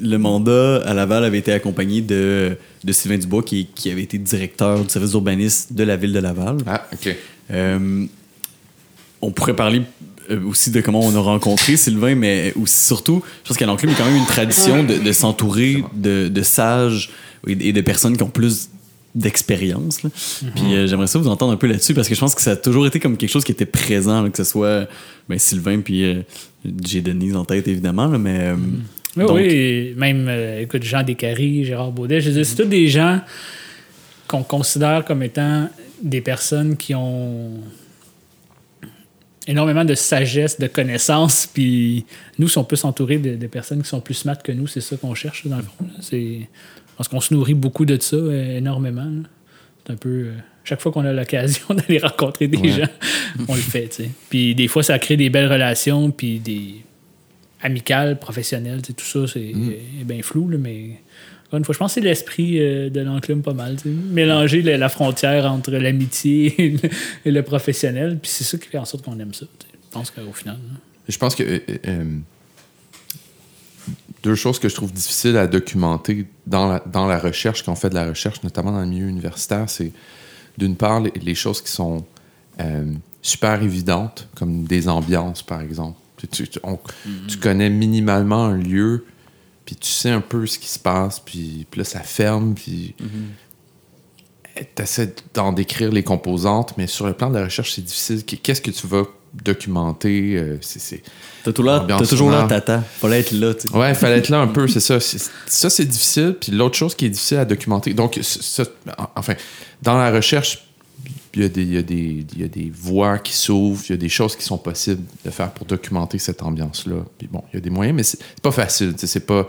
le mandat à Laval avait été accompagné de, de Sylvain Dubois, qui, qui avait été directeur du service d'urbanisme de la ville de Laval. Ah, OK. Euh, on pourrait parler aussi de comment on a rencontré Sylvain, mais aussi surtout, je pense qu'à l'enclume, il y a quand même une tradition de, de s'entourer de, de sages et de personnes qui ont plus d'expérience. là. Puis euh, j'aimerais ça vous entendre un peu là-dessus parce que je pense que ça a toujours été comme quelque chose qui était présent, là, que ce soit ben, Sylvain puis euh, j'ai Denise en tête évidemment, là, mais euh, Oui, donc, oui, même, euh, écoute, Jean Descaries, Gérard Baudet, je veux dire, c'est tous des gens qu'on considère comme étant des personnes qui ont énormément de sagesse, de connaissances, puis nous, si on peut s'entourer de, de personnes qui sont plus smart que nous, c'est ça qu'on cherche, dans le fond. C'est, parce qu'on se nourrit beaucoup de ça, euh, énormément. C'est un peu... euh, chaque fois qu'on a l'occasion d'aller rencontrer des Ouais. gens, on le fait, tu sais. Puis des fois, ça crée des belles relations, puis des amicales, professionnelles, tu sais, tout ça, c'est est bien flou, là, mais une fois, je pense que c'est l'esprit euh, de l'enclume pas mal. tu sais. Mélanger la, la frontière entre l'amitié et le, et le professionnel, puis c'est ça qui fait en sorte qu'on aime ça. tu sais. Je pense qu'au final. là. Je pense que euh, euh, deux choses que je trouve difficiles à documenter dans la, dans la recherche, quand on fait de la recherche, notamment dans le milieu universitaire, c'est d'une part les, les choses qui sont euh, super évidentes, comme des ambiances, par exemple. Tu, tu- tu- on- tu connais minimalement un lieu, puis tu sais un peu ce qui se passe, puis, puis là, ça ferme, puis tu essaies d'en décrire les composantes, mais sur le plan de la recherche, c'est difficile. Qu'est-ce que tu vas documenter? euh, c'est- t'as toujours sonore. tata. Fallait être là, tu sais. Ouais, il fallait être là un peu, c'est ça. Ça, c'est difficile. Puis l'autre chose qui est difficile à documenter, donc, ça, enfin, dans la recherche, il y, a des, il, y a des, il y a des voies qui s'ouvrent, il y a des choses qui sont possibles de faire pour documenter cette ambiance-là. Puis bon, il y a des moyens, mais c'est pas facile. C'est pas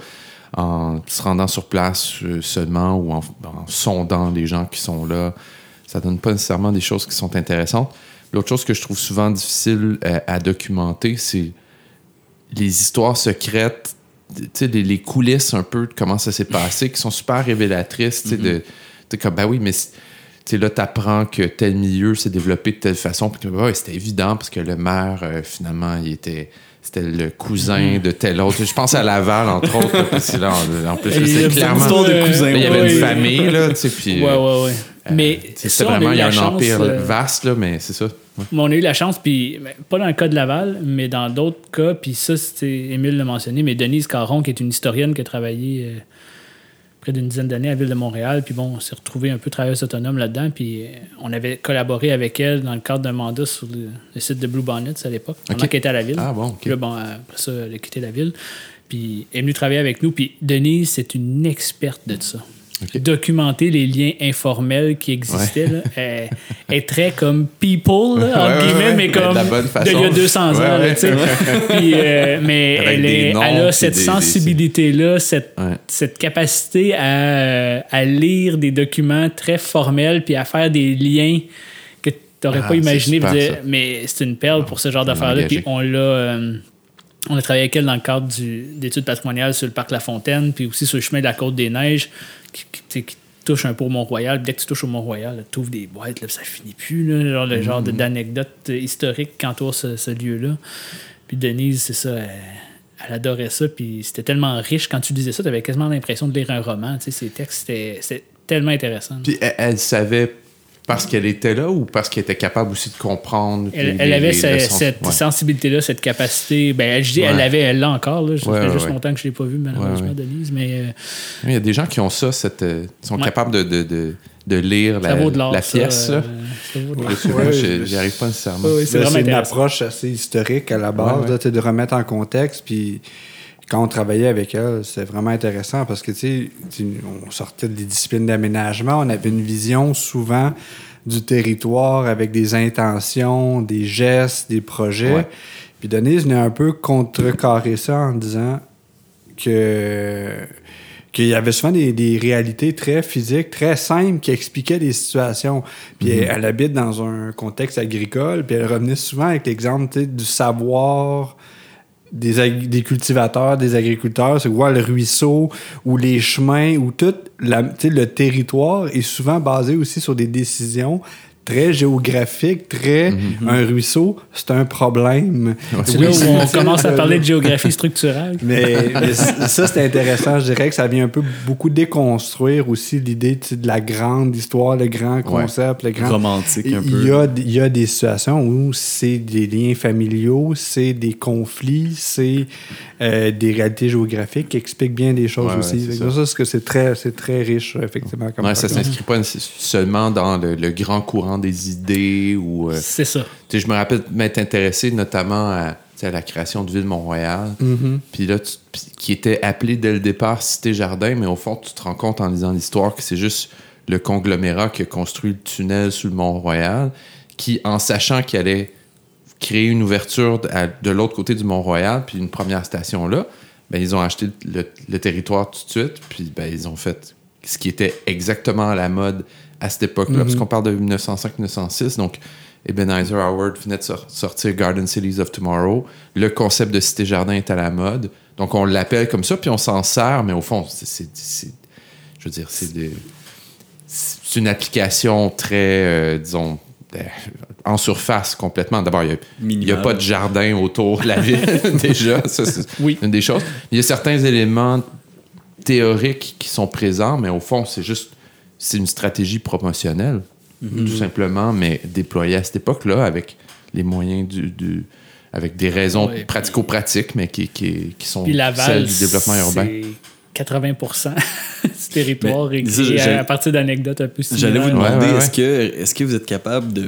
en se rendant sur place euh, seulement ou en, en sondant les gens qui sont là. Ça donne pas nécessairement des choses qui sont intéressantes. L'autre chose que je trouve souvent difficile euh, à documenter, c'est les histoires secrètes, les, les coulisses un peu de comment ça s'est passé, qui sont super révélatrices, tu sais, de, t'es comme, ben oui, mais c'est- tu là, t'apprends que tel milieu s'est développé de telle façon, puis ouais, c'était évident, parce que le maire, euh, finalement, il était, c'était le cousin de tel autre. Je pense à Laval, entre autres, là, parce que là, en, en plus, c'est clairement... de cousins, Là, il y avait ouais. une famille, là, tu sais, puis... Ouais, euh, ouais, ouais. Mais c'est vraiment, il y a un chance, empire euh, vaste, là, mais c'est ça. Ouais. On a eu la chance, puis ben, pas dans le cas de Laval, mais dans d'autres cas, puis ça, c'était Émile l'a mentionné, mais Denise Caron, qui est une historienne qui a travaillé euh, près d'une dizaine d'années à la ville de Montréal, puis bon, on s'est retrouvé un peu travailleuse autonome là-dedans, puis euh, on avait collaboré avec elle dans le cadre d'un mandat sur le, le site de Blue Bonnets à l'époque, pendant Ok. qu'elle était à la ville. Ah bon. Puis là, bon, après ça, elle a quitté la ville, puis elle est venue travailler avec nous, puis Denise, c'est une experte de ça. Documenter les liens informels qui existaient. là. Elle est très comme people, là, entre Ouais, ouais, guillemets, ouais. mais comme de il y a 200 ans. Ouais, là, ouais. Puis, euh, mais Avec elle, des est, noms, elle a cette sensibilité-là, cette, Ouais. cette capacité à, à lire des documents très formels puis à faire des liens que tu n'aurais Ah, pas imaginé. super, dire, ça. mais c'est une perle pour ce genre d'affaires-là. engagé. Puis on l'a. euh, on a travaillé avec elle dans le cadre du- d'études patrimoniales sur le parc La Fontaine, puis aussi sur le chemin de la Côte des Neiges, qui, qui- touche un peu au Mont-Royal. Dès que tu touches au Mont-Royal, tu ouvres des boîtes, là, ça finit plus. Là, genre, le genre de- d'anecdotes euh, historiques qui entourent ce, ce lieu-là. Puis Denise, c'est ça, elle, elle adorait ça. Puis c'était tellement riche. Quand tu lisais ça, tu avais quasiment l'impression de lire un roman. Tu sais, ces textes, c'était c'était tellement intéressant. Puis elle, elle savait parce qu'elle était là ou parce qu'elle était capable aussi de comprendre. Elle, les- elle avait leçons? cette Ouais. sensibilité-là, cette capacité. Ben, elle, je dis, elle l'avait, elle l'a encore. Là. Ça Ouais, fait juste ouais. longtemps que je ne l'ai pas vue, malheureusement, Ouais, ouais. Denise. Mais euh, Il y a des gens qui ont ça, cette, euh, ils sont Ouais. capables de, de, de, de lire ça la, vaut de l'or. la ça, pièce. euh, là. ça vaut de l'or. Je sais pas, Ouais, j'ai- je- j'y arrive pas nécessairement. Ouais, ouais, c'est une approche assez historique à la base, là, de remettre en contexte. Puis quand on travaillait avec elle, c'était vraiment intéressant parce que, tu sais, on sortait des disciplines d'aménagement, on avait une vision souvent du territoire avec des intentions, des gestes, des projets. Ouais. Puis Denise venait un peu contrecarrer ça en disant que qu'il y avait souvent des, des réalités très physiques, très simples, qui expliquaient des situations. Puis elle, elle habite dans un contexte agricole, puis elle revenait souvent avec l'exemple du savoir des, des cultivateurs, des agriculteurs, c'est voir le ruisseau ou les chemins ou tout la, le territoire est souvent basé aussi sur des décisions très géographiques, très un ruisseau, c'est un problème. C'est Oui, là où on commence à parler de géographie structurelle. mais, ça, c'est intéressant. Je dirais que ça vient un peu beaucoup déconstruire aussi l'idée tu sais, de la grande histoire, le grand concept, le grand. Romantique un Il peu. y, a, il y a des situations où c'est des liens familiaux, c'est des conflits, c'est euh, des réalités géographiques qui expliquent bien des choses Ouais, ouais, aussi. que ça. ça, c'est que c'est très, c'est très riche, effectivement. Comme Ouais, ça parcours. s'inscrit pas seulement dans le, le grand courant des idées ou. euh, C'est ça. je me rappelle m'être intéressé notamment à, la création de Ville Mont-Royal. Mm-hmm. Puis là, tu- qui était appelé dès le départ Cité Jardin, mais au fond, tu te rends compte en lisant l'histoire que c'est juste le conglomérat qui a construit le tunnel sous le Mont-Royal, qui, en sachant qu'il allait créer une ouverture de l'autre côté du Mont-Royal, puis une première station là, ben, ils ont acheté le, le territoire tout de suite, puis ben, ils ont fait ce qui était exactement à la mode à cette époque-là, parce qu'on parle de 1905-1906, donc Ebenezer Howard venait de sor- sortir Garden Cities of Tomorrow, le concept de cité-jardin est à la mode, donc on l'appelle comme ça, puis on s'en sert, mais au fond, c'est, je veux dire, c'est des- c'est une application très, euh, disons, euh, en surface complètement. D'abord, il n'y a, pas de jardin autour de la ville, déjà. Ça, c'est Oui. une des choses. Il y a certains éléments théoriques qui sont présents, mais au fond, c'est juste c'est une stratégie promotionnelle, tout simplement, mais déployée à cette époque-là avec les moyens du. du- avec des raisons Ouais, pratico-pratiques, mais qui, qui, qui sont celles du développement urbain. c'est 80% du territoire Mais, ça, j'ai- à partir d'anecdotes un peu J'allais vous demander, Ouais, ouais, est-ce que, est que vous êtes capable de.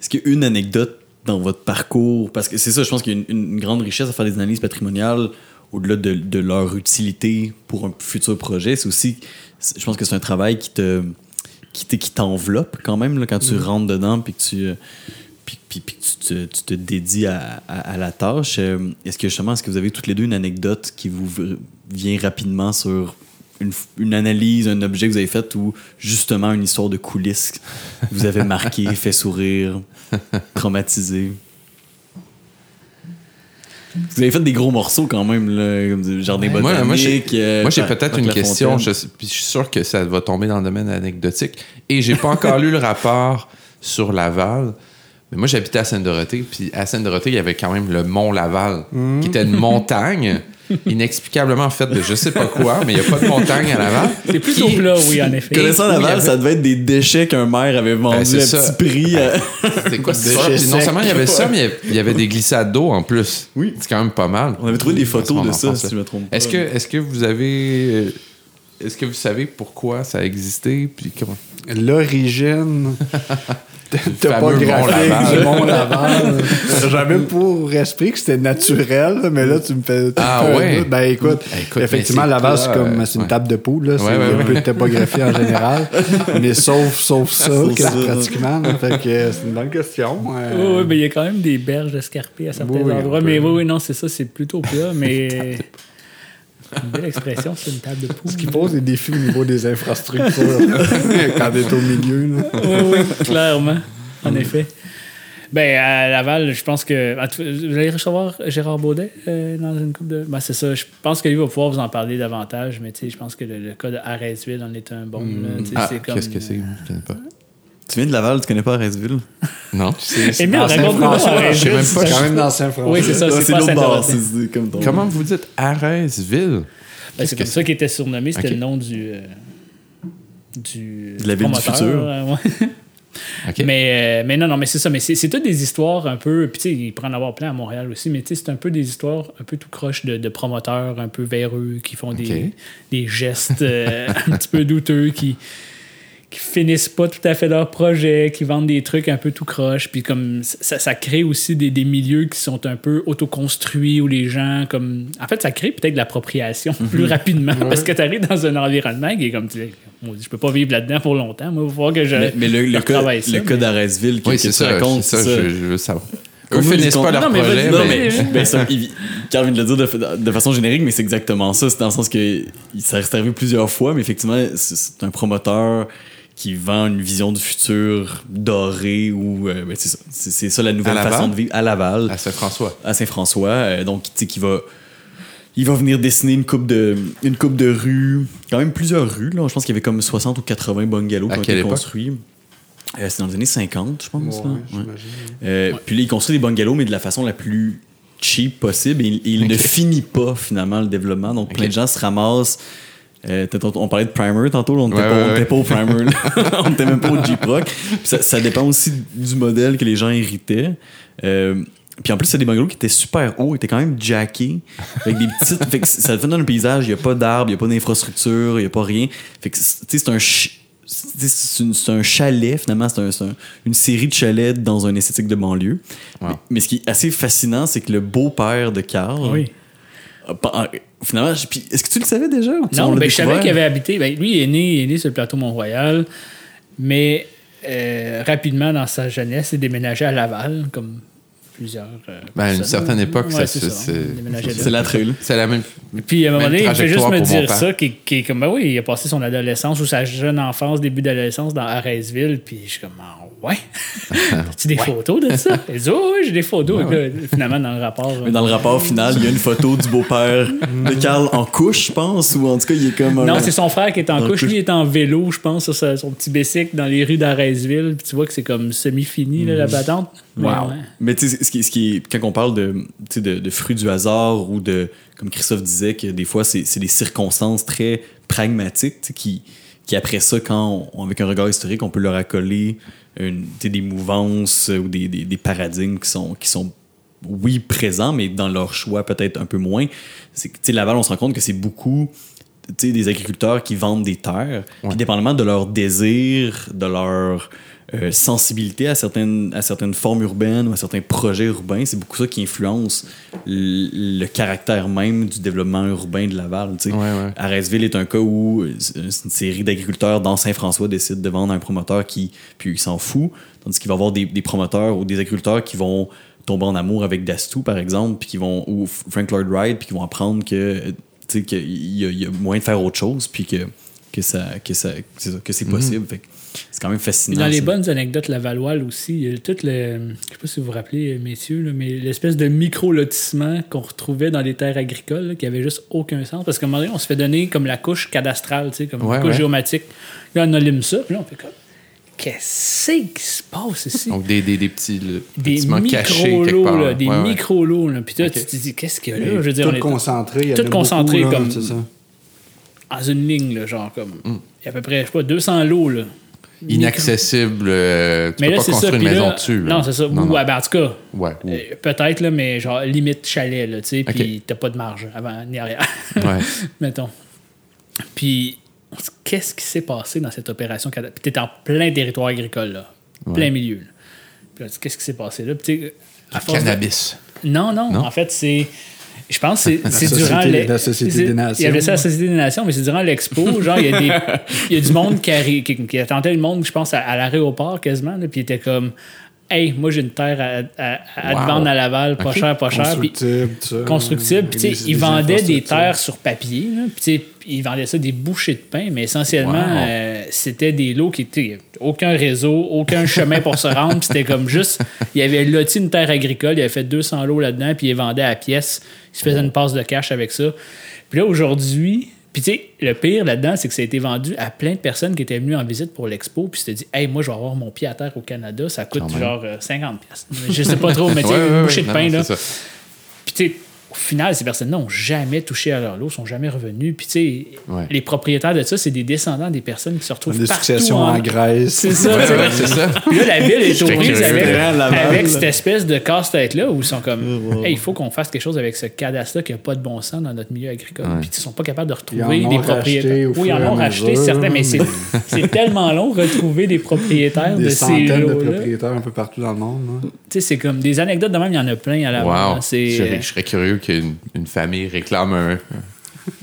Est-ce qu'il y a une anecdote dans votre parcours? Parce que c'est ça, je pense qu'il y a une, une grande richesse à faire des analyses patrimoniales au-delà de, de leur utilité pour un futur projet. C'est aussi. Je pense que c'est un travail qui te qui te- qui t'enveloppe quand même là, quand tu rentres dedans puis que tu. euh, Puis, puis- tu, te, tu te dédies à, à- à la tâche. Euh, Est-ce que justement, est-ce que vous avez toutes les deux une anecdote qui vous vient rapidement sur une, une analyse, un objet que vous avez fait ou justement une histoire de coulisses que vous avez marqué, fait sourire, traumatisé? Vous avez fait des gros morceaux quand même, là, comme du Jardin Moi, botanique. moi, j'ai euh, peut-être une question. Je, puis je suis sûr que ça va tomber dans le domaine anecdotique. Et j'ai pas encore lu le rapport sur Laval. Mais moi, j'habitais à Sainte-Dorothée. Puis à Sainte-Dorothée, il y avait quand même le Mont Laval, qui était une montagne inexplicablement faite de je sais pas quoi, mais il n'y a pas de montagne à Laval. C'est plutôt Qui- plat, oui, en effet. Connaissant Laval, avait- ça devait être des déchets qu'un maire avait vendus Ben, c'est à ça. petit prix. euh. C'était quoi? Puis Non seulement il y avait ça, mais il y avait- des glissades d'eau en plus. Oui. C'est quand même pas mal. On avait trouvé des photos de ça, enfance, si je me trompe pas. Est-ce que, est que vous avez. euh, Est-ce que vous savez pourquoi ça a existé? Puis comment? L'origine. fameux Mont topographique Laval. du Laval. J'avais pour esprit que c'était naturel, mais là, tu me fais. Ah ouais? doute. Ben écoute, Écoute, effectivement, Laval, c'est comme euh, c'est une ouais. table de poule, là. C'est Ouais, un ouais. peu de topographie en général. mais sauf, sauf ça, Sauf que- ça. pratiquement. là. Fait que c'est une bonne question. Euh, Oui, mais il y a quand même des berges escarpées à certains Oui, endroits. Mais oui, oui, non, c'est ça, c'est plutôt plat, mais. Une belle expression, c'est une table de poule. Ce qui pose des défis au niveau des infrastructures quand t'es au milieu. Là. oui, oui, clairement. En effet. Ben, à Laval, je pense que. tout- Vous allez recevoir Gérard Baudet euh, dans une coupe de. Ben, c'est ça. Je pense qu'il va pouvoir vous en parler davantage, mais tu sais, je pense que le, le cas de Arrêtsville en est un bon. sais, Ah, c'est comme- qu'est-ce que c'est? Je connais pas. Tu viens de Laval, tu connais pas Arrêtsville? Non? Emile, dans raconte-moi. Je sais même pas. C'est quand même dans Saint-François. Oui, c'est ça, c'est pas l'autre bord, c'est c'est comme ton. Comment vous dites Arèsville? Ben, c'est comme ça qu'il était surnommé, c'était le nom du. euh, du De la ville du promoteur, futur. euh, ouais. Mais, euh, mais non, non, mais c'est ça. Mais c'est c'est toutes des histoires un peu. Puis, tu sais, il pourrait en avoir plein à Montréal aussi. Mais, tu sais, c'est un peu des histoires un peu tout croche de, de promoteurs un peu véreux qui font des, des gestes euh, un petit peu douteux qui qui finissent pas tout à fait leur projet, qui vendent des trucs un peu tout croche, puis comme ça, ça crée aussi des, des milieux qui sont un peu autoconstruits où les gens comme en fait ça crée peut-être de l'appropriation plus rapidement parce que tu arrives dans un environnement qui est comme tu dis je peux pas vivre là-dedans pour longtemps, moi il va falloir que je Mais, mais le, le cas, ça, le cas mais- d'Arrêtsville que, Oui, que c'est tu ça. racontes, ça. Je, je veux savoir. Eux finissent pas leur Non, mais projet, Non, mais... mais ben, ça, il- Carl vient de le dire de, de façon générique, mais c'est exactement ça. C'est dans le sens que ça reste arrivé plusieurs fois, mais effectivement, c'est c'est un promoteur qui vend une vision du futur doré ou euh, ben, c'est ça. C'est c'est ça la nouvelle façon de vivre à Laval, À Saint-François. à Saint-François. Euh, donc, tu sais, qui va. Il va venir dessiner une coupe de une coupe de rues, quand même plusieurs rues. Là. Je pense qu'il y avait comme 60 ou 80 bungalows À qui ont quelle été époque? construits. Euh, c'est dans les années 50, je pense. Ouais, là. Ouais. j'imagine. Puis là, il construit des bungalows, mais de la façon la plus cheap possible. Et il, il ne finit pas, finalement, le développement. Donc, plein de gens se ramassent. Euh, on, parlait de primer tantôt, là, on n'était Ouais, pas, ouais, on était ouais. pas au primer, là. on n'était même pas au. Puis Ça, ça dépend aussi du modèle que les gens héritaient. Euh, puis en plus, c'est des bungalows qui étaient super hauts, étaient quand même jackés, avec des petites. fait que ça fait dans un paysage, il n'y a pas d'arbres, il n'y a pas d'infrastructure, il n'y a pas rien. Fait que, tu sais, c'est un. ch- c'est c'est une- c'est un chalet, finalement, c'est un- c'est un- une série de chalets dans un esthétique de banlieue. Wow. Mais, mais ce qui est assez fascinant, c'est que le beau-père de Carl, Oui. Finalement, puis est-ce que tu le savais déjà? ou Non, l'a ben, je savais qu'il avait habité. Ben, lui, il est né, il est né sur le plateau Mont-Royal, mais euh, rapidement, dans sa jeunesse, il est déménagé à Laval, comme plusieurs. euh, Ben, à une certaine époque, Ouais, ça, c'est c'est- la trail. C'est la même. Puis à un moment donné, il fait juste me dire ça, qui, qui est comme, ben oui, il a passé son adolescence ou sa jeune enfance, début d'adolescence dans Arrêtsville, puis je suis comme, ah, ouais? As-tu des photos de ça? Il dit, oh, oui, j'ai des photos. Là, finalement, dans le rapport. Mais dans le rapport final, il y a une photo du beau-père de Carl en couche, je pense, ou en tout cas, il est comme un. Non, c'est son frère qui est en couche. Lui est en vélo, je pense, sur son petit bicycle dans les rues d'Arrêtsville. Puis tu vois que c'est comme semi-fini, la patente. Mais Wow. ouais. Mais tu sais, ce qui, ce qui est, quand on parle de, fruits du hasard ou de, comme Christophe disait, que des fois, c'est c'est des circonstances très pragmatiques qui, qui, après ça, quand on- avec un regard historique, on peut leur accoler une, des mouvances ou des, des, des paradigmes qui sont, qui sont, oui, présents, mais dans leur choix peut-être un peu moins. C'est Laval, on se rend compte que c'est beaucoup des agriculteurs qui vendent des terres, puis dépendamment de leur désir, de leur euh, sensibilité à certaines, à certaines formes urbaines ou à certains projets urbains, c'est beaucoup ça qui influence le, le caractère même du développement urbain de Laval. Ouais, ouais. Arrêtsville est un cas où euh, une série d'agriculteurs dans Saint-François décident de vendre à un promoteur qui puis il s'en fout, tandis qu'il va y avoir des, des promoteurs ou des agriculteurs qui vont tomber en amour avec Dastou par exemple, puis qui vont ou Frank Lloyd Wright, puis qui vont apprendre que euh, qu'il y, y a moyen de faire autre chose, puis que que ça que ça que c'est possible. Fait que c'est quand même fascinant. dans les ça. bonnes anecdotes Lavallois aussi, il y a tout le. Je sais pas si vous vous rappelez, messieurs, là, mais l'espèce de micro-lotissement qu'on retrouvait dans les terres agricoles là, qui avait juste aucun sens. Parce qu'à un moment donné, on se fait donner comme la couche cadastrale, tu sais, comme Ouais, la couche ouais. géomatique. Là, on allume ça, puis là, on fait comme. Qu'est-ce qui se passe ici? Donc, des, des, des petits le- des micro-lots, part. là, des Ouais, micro-lots. là. Puis là, Ok. tu te dis, qu'est-ce qu'il y a là? Je veux dire, tout on est concentré. il y en tout a concentré beaucoup, là, comme- ça. dans une ligne, là, genre comme. Mm. Il y a à peu près, je sais pas, 200 lots, là. Inaccessible. euh, tu Mais peux là, pas ça. construire une puis maison là- dessus. là. Non, c'est ça. Non, non. Ouais, ben, en tout cas, Ouais, ou- euh, peut-être, là, mais genre limite chalet, là, tu sais, Ok. puis t'as pas de marge avant ni arrière, ouais. mettons. Puis, qu'est-ce qui s'est passé dans cette opération? Puis t'es en plein territoire agricole, là. plein milieu. là. Puis là, qu'est-ce qui s'est passé là? Puis, à force de- Cannabis. Non, non, Non? En fait, c'est. Je pense que c'est- durant les- la Société des Nations. Il y avait ça, la Société des Nations, mais c'est durant l'expo. Genre, il y, a des- il y a du monde qui, qui, qui attendait le monde, je pense, à, à l'aéroport quasiment. Là, puis il était comme Hey, moi, j'ai une terre à, à, à te vendre à Laval, pas cher, pas cher. Puis Constructible, ça. constructible. Puis, ils vendaient des terres sur papier. Puis, tu sais, ils vendaient ça des bouchées de pain, mais essentiellement, Wow. euh, c'était des lots qui étaient. Aucun réseau, aucun chemin pour se rendre. C'était comme juste. Il avait loti une terre agricole, il avait fait 200 lots là-dedans, puis il les vendait à pièce. Il se faisait une passe de cash avec ça. Puis là, aujourd'hui. Puis, tu sais, le pire là-dedans, c'est que ça a été vendu à plein de personnes qui étaient venues en visite pour l'expo. Puis, c'était dit, hey, moi, je vais avoir mon pied à terre au Canada. Ça coûte genre euh, 50 pièces. Je sais pas trop, mais tu sais, Ouais, une ouais, bouchée de pain, non, là. Puis, tu sais, au final, ces personnes-là n'ont jamais touché à leur lot, sont jamais revenus. Puis, tu sais, Ouais. les propriétaires de ça, c'est des descendants des personnes qui se retrouvent Des partout successions en Grèce. C'est ça. Ouais, c'est ça. Puis là, la ville est aux prises avec, cette espèce de casse-tête-là où ils sont comme Hey, il faut qu'on fasse quelque chose avec ce cadastre-là qui n'a pas de bon sens dans notre milieu agricole. Ouais. Puis ils sont pas capables de en retrouver des propriétaires. Oui, ils en ont racheté, certains, mais c'est tellement long retrouver des propriétaires de Des ces centaines de lots-là. propriétaires un peu partout dans le monde. hein. Tu sais, c'est comme des anecdotes de même, il y en a plein à la Wow. Je serais curieux qu'une une famille réclame un,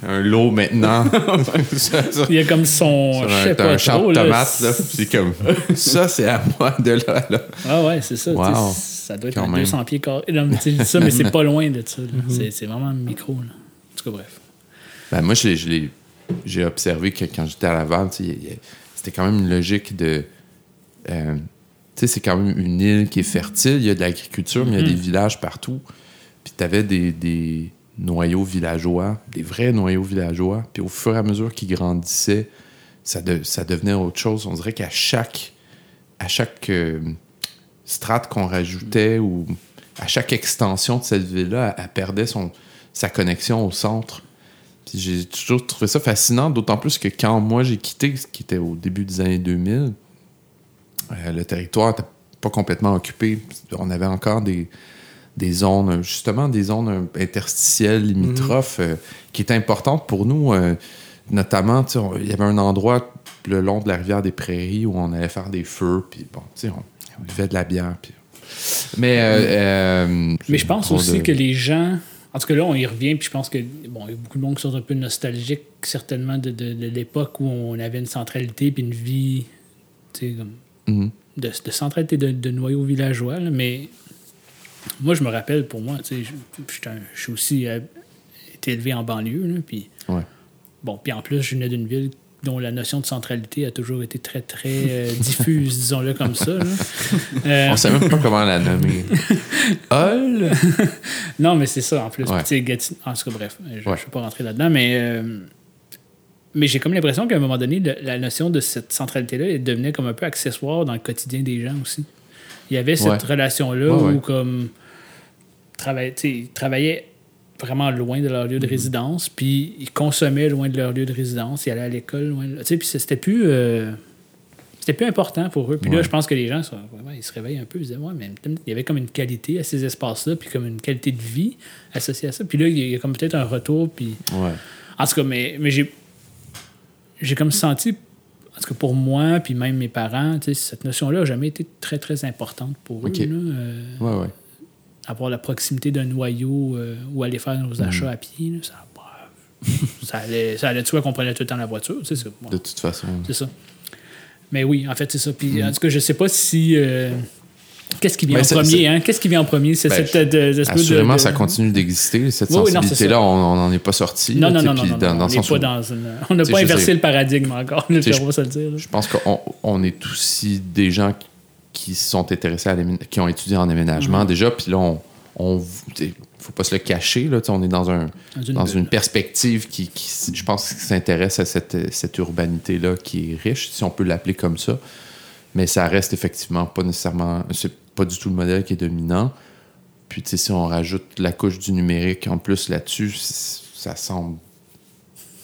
un lot maintenant. Il y a comme son. je un, sais t'as pas un champ trop, de tomates, là. C'est comme, ça, c'est à moi de là, à là. Ah ouais, c'est ça. Wow. Ça doit être même. 200 pieds carrés. Ça, mais c'est pas loin de ça. là. C'est- C'est vraiment micro. Là. En tout cas, bref. Ben, moi, je j'ai observé que quand j'étais à Laval, c'était quand même une logique de. euh, tu sais, c'est quand même une île qui est fertile, il y a de l'agriculture, mais il y a des villages partout. Tu avais des, des noyaux villageois, des vrais noyaux villageois. Puis au fur et à mesure qu'ils grandissaient, ça, de- ça devenait autre chose. On dirait qu'à chaque, à chaque euh, strate qu'on rajoutait ou à chaque extension de cette ville-là, elle, elle perdait son, sa connexion au centre. Puis j'ai toujours trouvé ça fascinant, d'autant plus que quand moi j'ai quitté, ce qui était au début des années 2000, euh, le territoire n'était pas complètement occupé. On avait encore des, des zones, justement des zones interstitielles, limitrophes, euh, qui étaient importantes pour nous. euh, notamment, il y avait un endroit le long de la rivière des Prairies où on allait faire des feux, puis bon, tu sais, on, on buvait de la bière. Puis... Mais, euh, euh, Mais je pense aussi de- que les gens. En tout cas, là, on y revient, puis je pense que bon, il y a beaucoup de monde qui sont un peu nostalgiques, certainement, de, de- de l'époque où on avait une centralité puis une vie, tu sais, comme Mhm. de, de centralité de, de noyaux villageois. là, mais moi, je me rappelle, pour moi, tu sais, je- suis aussi euh, été élevé en banlieue, là, puis Ouais. bon, puis en plus, je venais d'une ville dont la notion de centralité a toujours été très, très euh, diffuse, disons-le comme ça. Euh, On sait même pas comment la nommer. Hall? Non, mais c'est ça en plus. Ouais. Gatineau- En tout cas, bref, je ne Ouais. vais pas rentrer là-dedans, mais, euh, mais j'ai comme l'impression qu'à un moment donné, le- la notion de cette centralité-là elle devenait comme un peu accessoire dans le quotidien des gens aussi. Il y avait cette Ouais. relation-là Ouais, où, comme, ils travaillaient vraiment loin de leur lieu de résidence, puis ils consommaient loin de leur lieu de résidence, ils allaient à l'école loin de... Puis c'était plus... euh, c'était plus important pour eux. Puis là, je pense que les gens sont- ils se réveillent un peu. Ils disaient, ouais, mais il y avait comme une qualité à ces espaces-là, puis comme une qualité de vie associée à ça. Puis là, il y a comme peut-être un retour. Puis... Ouais. En tout cas, mais, mais j'ai, j'ai comme senti, en tout cas pour moi, puis même mes parents, cette notion-là n'a jamais été très, très importante pour Ok. eux. là. Euh, Ouais, ouais. avoir la proximité d'un noyau euh, où aller faire nos achats à pied, là, ça, bah, ça, allait, ça allait de soi qu'on prenait tout le temps la voiture. bon, De toute façon. c'est ça. Mais oui, en fait, c'est ça. Puis, Mm. en tout cas, je sais pas si. euh, Qu'est-ce qui vient Ben, en premier, hein? Qu'est-ce qui vient en premier? C'est Ben, cette euh, de- Assurément, de- ça continue d'exister. Cette Oui, sensibilité-là, on n'en est pas sorti. Non, non, non, non, dans- dans on pas dans une. N'a pas inversé sais- le paradigme encore, se le dire. là. Je pense qu'on on est aussi des gens qui sont intéressés à qui ont étudié en aménagement Mhm. déjà, déjà, puis là, on, on faut pas se le cacher, là, on est dans, un, Dans une dans bulle. une perspective qui, qui, je pense, s'intéresse à cette, cette urbanité-là qui est riche, si on peut l'appeler comme ça. Mais ça reste effectivement pas nécessairement, c'est pas du tout le modèle qui est dominant. Puis, si on rajoute la couche du numérique en plus là-dessus, ça semble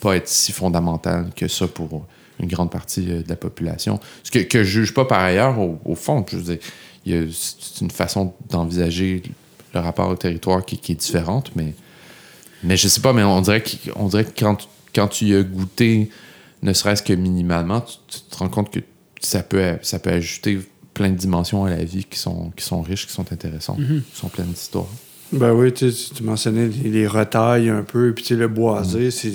pas être si fondamental que ça pour une grande partie euh, de la population. Ce que, que je juge pas par ailleurs, au, fond, je veux dire, c'est une façon d'envisager le rapport au territoire qui, est différente, mais, mais je sais pas, mais on dirait, qu'il- on dirait que quand, quand tu y as goûté, ne serait-ce que minimalement, tu te rends compte que ça peut, ça peut ajouter plein de dimensions à la vie qui sont, qui sont riches, qui sont intéressantes, Mhm. qui sont pleines d'histoires. Ben oui, tu, sais, tu mentionnais les, les retailles un peu, puis tu sais, le boisé, Mm. c'est.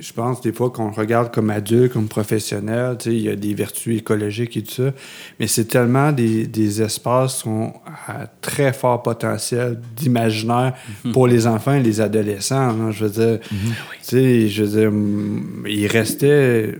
Je pense des fois qu'on le regarde comme adulte, comme professionnel, tu sais, il y a des vertus écologiques et tout ça, mais c'est tellement des, des espaces qui sont à très fort potentiel d'imaginaire Mm-hmm. pour les enfants et les adolescents. hein. je veux dire, tu sais, je veux dire, mm, il restait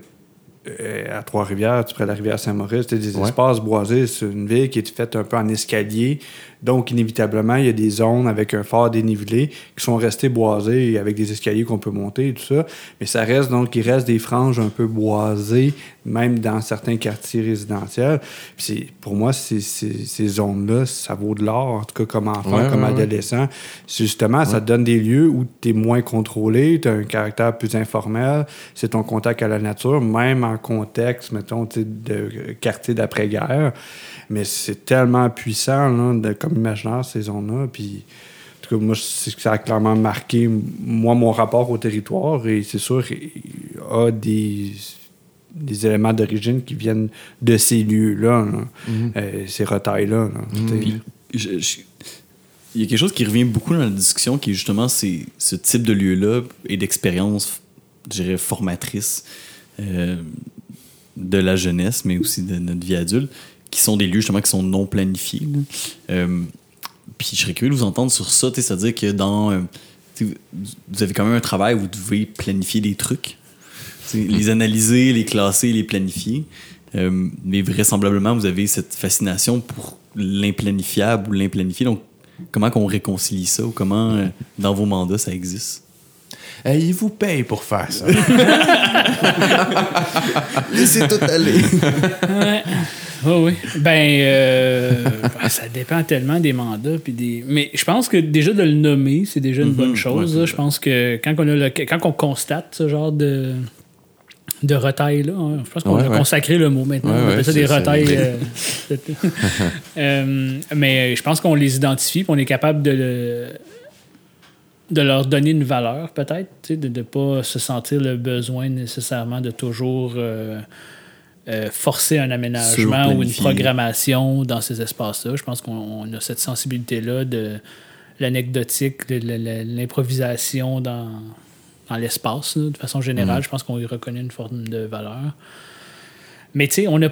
à Trois-Rivières, près de la rivière Saint-Maurice, des Ouais. espaces boisés. C'est une ville qui est faite un peu en escalier. Donc, inévitablement, il y a des zones avec un fort dénivelé qui sont restées boisées avec des escaliers qu'on peut monter et tout ça. Mais ça reste donc, il reste des franges un peu boisées, même dans certains quartiers résidentiels. Puis pour moi, c'est- ces zones-là, ça vaut de l'or, en tout cas comme enfant, Ouais, comme ouais, adolescent. Justement, ça te donne des lieux où tu es moins contrôlé, tu as un caractère plus informel, c'est ton contact à la nature, même en contexte, mettons, de quartier d'après-guerre. Mais c'est tellement puissant là, de, comme imaginaire, ces zones-là. Puis, en tout cas, moi, ça a clairement marqué, moi, mon rapport au territoire. Et c'est sûr, il y a des, des éléments d'origine qui viennent de ces lieux-là, là. Euh, ces retailles-là. je- il y a quelque chose qui revient beaucoup dans la discussion qui est justement ces- ce type de lieu-là et d'expérience, je dirais, formatrice euh, de la jeunesse, mais aussi de notre vie adulte, qui sont des lieux justement qui sont non planifiés. Euh, puis je serais curieux de vous entendre sur ça, c'est-à-dire que dans. euh, vous avez quand même un travail où vous devez planifier des trucs, les analyser, les classer, les planifier. Euh, mais vraisemblablement, vous avez cette fascination pour l'implanifiable ou l'implanifié. Donc, comment qu'on réconcilie ça ou comment, euh, dans vos mandats, ça existe? Hey, il vous paye pour faire ça. Laissez tout aller. Ouais. Oui, oui. Ben, euh, ben, ça dépend tellement des mandats. Puis des... Mais je pense que déjà de le nommer, c'est déjà une Mhm, bonne chose. ouais, là. je pense que quand on, a le- quand on constate ce genre de, de retail-là, hein, je pense qu'on Ouais, a ouais. consacré le mot maintenant. Ouais, on appelle ça des retails. euh, Euh, mais je pense qu'on les identifie puis on est capable de le de leur donner une valeur, peut-être, de ne pas se sentir le besoin nécessairement de toujours euh, euh, forcer un aménagement ou une programmation dans ces espaces-là. Je pense qu'on on a cette sensibilité-là de l'anecdotique, de l'improvisation dans, dans l'espace, de façon générale. Je pense qu'on y reconnaît une forme de valeur. Mais tu sais, on a.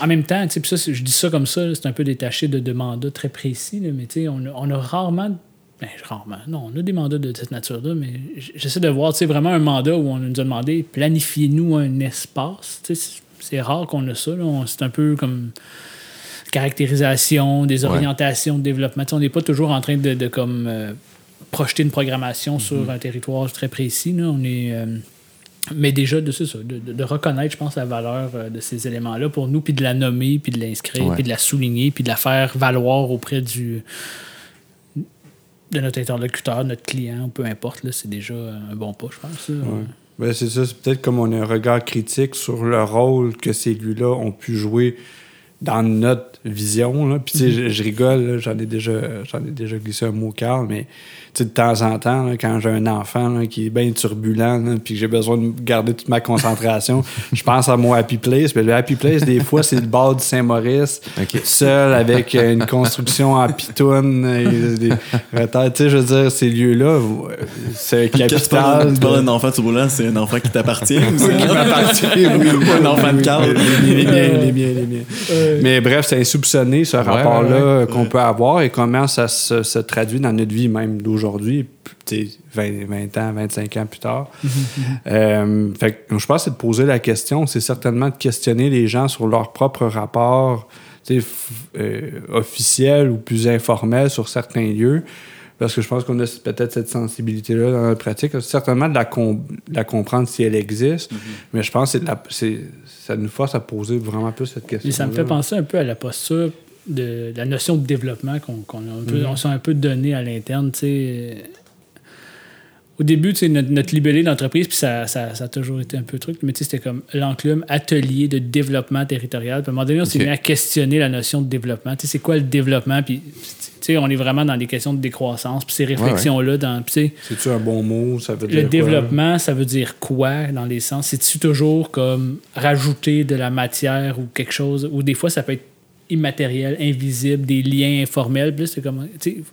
En même temps, tu sais, puis ça, je dis ça comme ça, c'est un peu détaché de, de mandats très précis, là, mais tu sais, on a, on a rarement. Ben, rarement. Non, on a des mandats de cette nature-là, mais j'essaie de voir, tu sais, vraiment un mandat où on nous a demandé planifiez-nous un espace. Tu sais, c'est- rare qu'on a ça. C'est un peu comme caractérisation, des Ouais. orientations de développement. On n'est pas toujours en train de, de comme euh, projeter une programmation sur un territoire très précis. là. On est. euh, mais déjà, de, ça, de, reconnaître, je pense, la valeur euh, de ces éléments-là pour nous, puis de la nommer, puis de l'inscrire, puis de la souligner, puis de la faire valoir auprès du de notre interlocuteur, notre client, peu importe, là, c'est déjà un bon pas, je pense. Ouais. Ben, c'est ça, c'est peut-être comme on a un regard critique sur le rôle que ces lieux-là ont pu jouer dans notre vision. Là. Puis, tu sais, je, je rigole, j'en ai, déjà, j'en ai déjà glissé un mot, Carl, mais de temps en temps, là, quand j'ai un enfant là, qui est bien turbulent, puis que j'ai besoin de garder toute ma concentration, je pense à mon Happy Place. Mais le Happy Place, des fois, c'est le bord du Saint-Maurice, seul, avec euh, une construction en pitoune. et des retards. Tu sais, je veux dire, ces lieux-là, c'est capital. tu parles d'un enfant turbulent, c'est un enfant qui t'appartient ou c'est qui m'appartient, oui, oui. un enfant de Carl? Les, les miens, les miens, les miens. Mais bref, c'est insoupçonné ce rapport-là ouais, qu'on peut avoir et comment ça se, se traduit dans notre vie même d'aujourd'hui, sais, 20, 20 ans, 25 ans plus tard. Euh, fait que je pense que c'est de poser la question, c'est certainement de questionner les gens sur leur propre rapport euh, officiel ou plus informel sur certains lieux. Parce que je pense qu'on a peut-être cette sensibilité-là dans notre pratique. Certainement de la, com- de la comprendre si elle existe, mais je pense que la- ça nous force à poser vraiment plus cette question. Et ça me fait penser un peu à la posture de la notion de développement qu'on a un peu, on s'est un peu donné à l'interne. Au début, notre, notre libellé d'entreprise, puis ça, ça, ça a toujours été un peu truc, mais c'était comme l'enclume atelier de développement territorial. Puis à un moment donné, on s'est mis à questionner la notion de développement. C'est quoi le développement? Puis, on est vraiment dans des questions de décroissance, puis ces réflexions-là, sais, C'est-tu un bon mot? Ça veut dire le quoi? développement, ça veut dire quoi dans les sens? C'est-tu toujours comme rajouter de la matière ou quelque chose? Ou des fois, ça peut être immatériel, invisible, des liens informels. Puis c'est comme,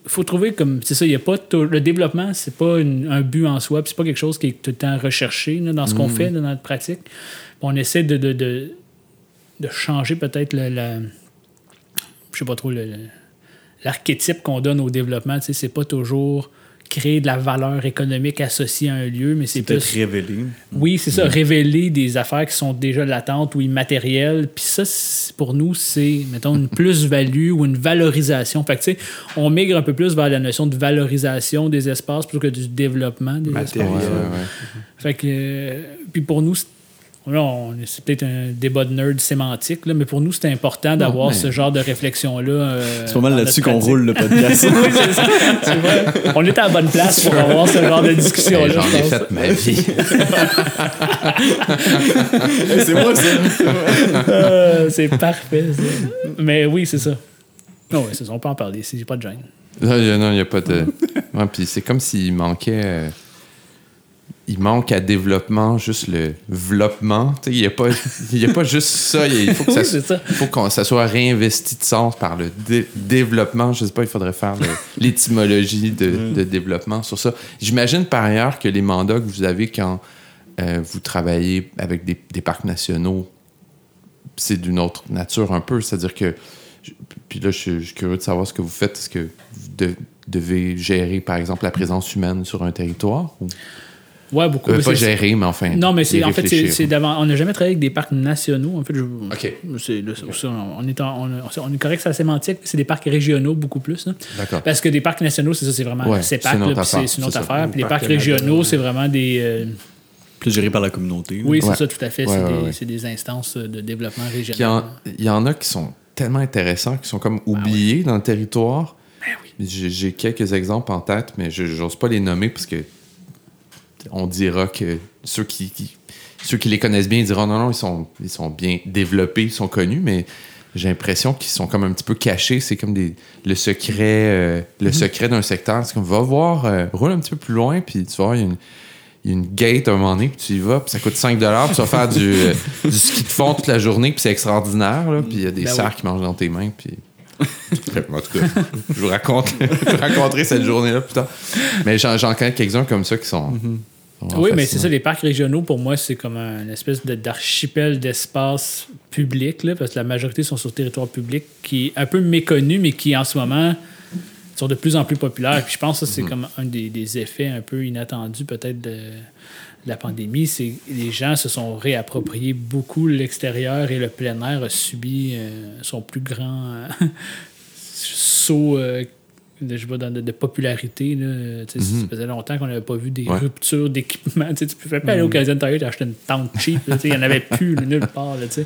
faut trouver comme, c'est ça, il y a pas le développement, c'est pas une- un but en soi, puis c'est pas quelque chose qui est tout le temps recherché là, dans ce qu'on fait, là, dans notre pratique. Puis on essaie de, de, de, de changer peut-être le, la, je sais pas trop, le- l'archétype qu'on donne au développement. Tu sais, c'est pas toujours créer de la valeur économique associée à un lieu, mais c'est Peut-être plus révélé. oui, c'est ça, révéler des affaires qui sont déjà latentes ou immatérielles. Puis ça, c'est- pour nous, c'est, mettons, une plus-value ou une valorisation. Fait que, tu sais, on migre un peu plus vers la notion de valorisation des espaces plutôt que du développement des Matériel. Espaces. ouais, ouais. Fait que, euh, puis pour nous, c'est- peut-être un débat de nerd sémantique, là, mais pour nous, c'est important d'avoir mais- ce genre de réflexion-là. euh, C'est pas mal là-dessus qu'on roule le podcast. Oui, c'est ça. Vrai. On est à la bonne place pour avoir ce genre de discussion-là. J'en je ai fait ma vie. c'est moi, ça. Euh, c'est parfait, ça. Mais oui, c'est ça. Non, ouais, ça. On peut en parler. si J'ai pas de gêne. Non, il n'y a, pas de. Ouais, puis c'est comme s'il manquait. Il manque à développement juste le développement. Il n'y a, pas- y a pas juste ça. Il faut que ça, Oui, c'est ça. il faut que ça soit réinvesti de sens par le dé- développement. Je sais pas, il faudrait faire l'étymologie de, de développement sur ça. J'imagine par ailleurs que les mandats que vous avez quand euh, vous travaillez avec des, des parcs nationaux, c'est d'une autre nature un peu. C'est-à-dire que. Puis là, je suis, je suis curieux de savoir ce que vous faites. Est-ce que vous de- devez gérer, par exemple, la présence humaine sur un territoire? Ou... Ouais, beaucoup. Euh, pas gérer, mais enfin. Non, mais c'est en fait, c'est, d'avant. On n'a jamais travaillé avec des parcs nationaux. En fait, je, OK. c'est, on, est en- on, on est correct sur la sémantique, c'est des parcs régionaux beaucoup plus. D'accord. Parce que des parcs nationaux, c'est ça, c'est vraiment Ouais, c'est c'est une autre affaire, une autre affaire. Puis les Parc parcs régionaux, c'est vraiment des. euh, Plus géré par la communauté. oui, c'est Ouais. ça, tout à fait. Ouais, c'est, des, ouais. c'est des instances de développement Puis Il y, régional. en, il y en a qui sont tellement intéressants, qui sont comme oubliés dans le territoire. Ben j'ai quelques exemples en tête, mais je n'ose pas les nommer parce que on dira que ceux qui, qui- ceux qui les connaissent bien ils diront non, non, ils sont, ils sont bien développés, ils sont connus, mais j'ai l'impression qu'ils sont comme un petit peu cachés. C'est comme des, le secret, euh, le secret d'un secteur. C'est comme va voir, euh, roule un petit peu plus loin, puis tu voir, il y a une, il y a une gate à un moment donné, puis tu y vas, puis ça coûte 5 puis tu vas faire du, euh, du ski de fond toute la journée, puis c'est extraordinaire, là, puis il y a des Ben cerfs oui. qui mangent dans tes mains, puis... en tout cas, je vous raconte, je vous raconterai cette journée-là plus tard. Mais j'en connais quelques-uns comme ça qui sont... sont Oui, mais c'est ça, les parcs régionaux, pour moi, c'est comme un espèce d'archipel d'espace public, là, parce que la majorité sont sur le territoire public, qui est un peu méconnu, mais qui, en ce moment, sont de plus en plus populaires. Puis je pense que c'est Mhm. comme un des, des effets un peu inattendus, peut-être, de, de la pandémie. C'est que les gens se sont réappropriés beaucoup l'extérieur et le plein air a subi euh, son plus grand euh, saut. euh, de, je sais pas, dans- de, de popularité. Là. Sais, Ça faisait longtemps qu'on n'avait pas vu des Mhm. Ouais. ruptures d'équipement. Tu tu pouvais pas aller au Canadian Tire et acheter une tente cheap. Il n'y en avait plus là, nulle part. Là, tu sais.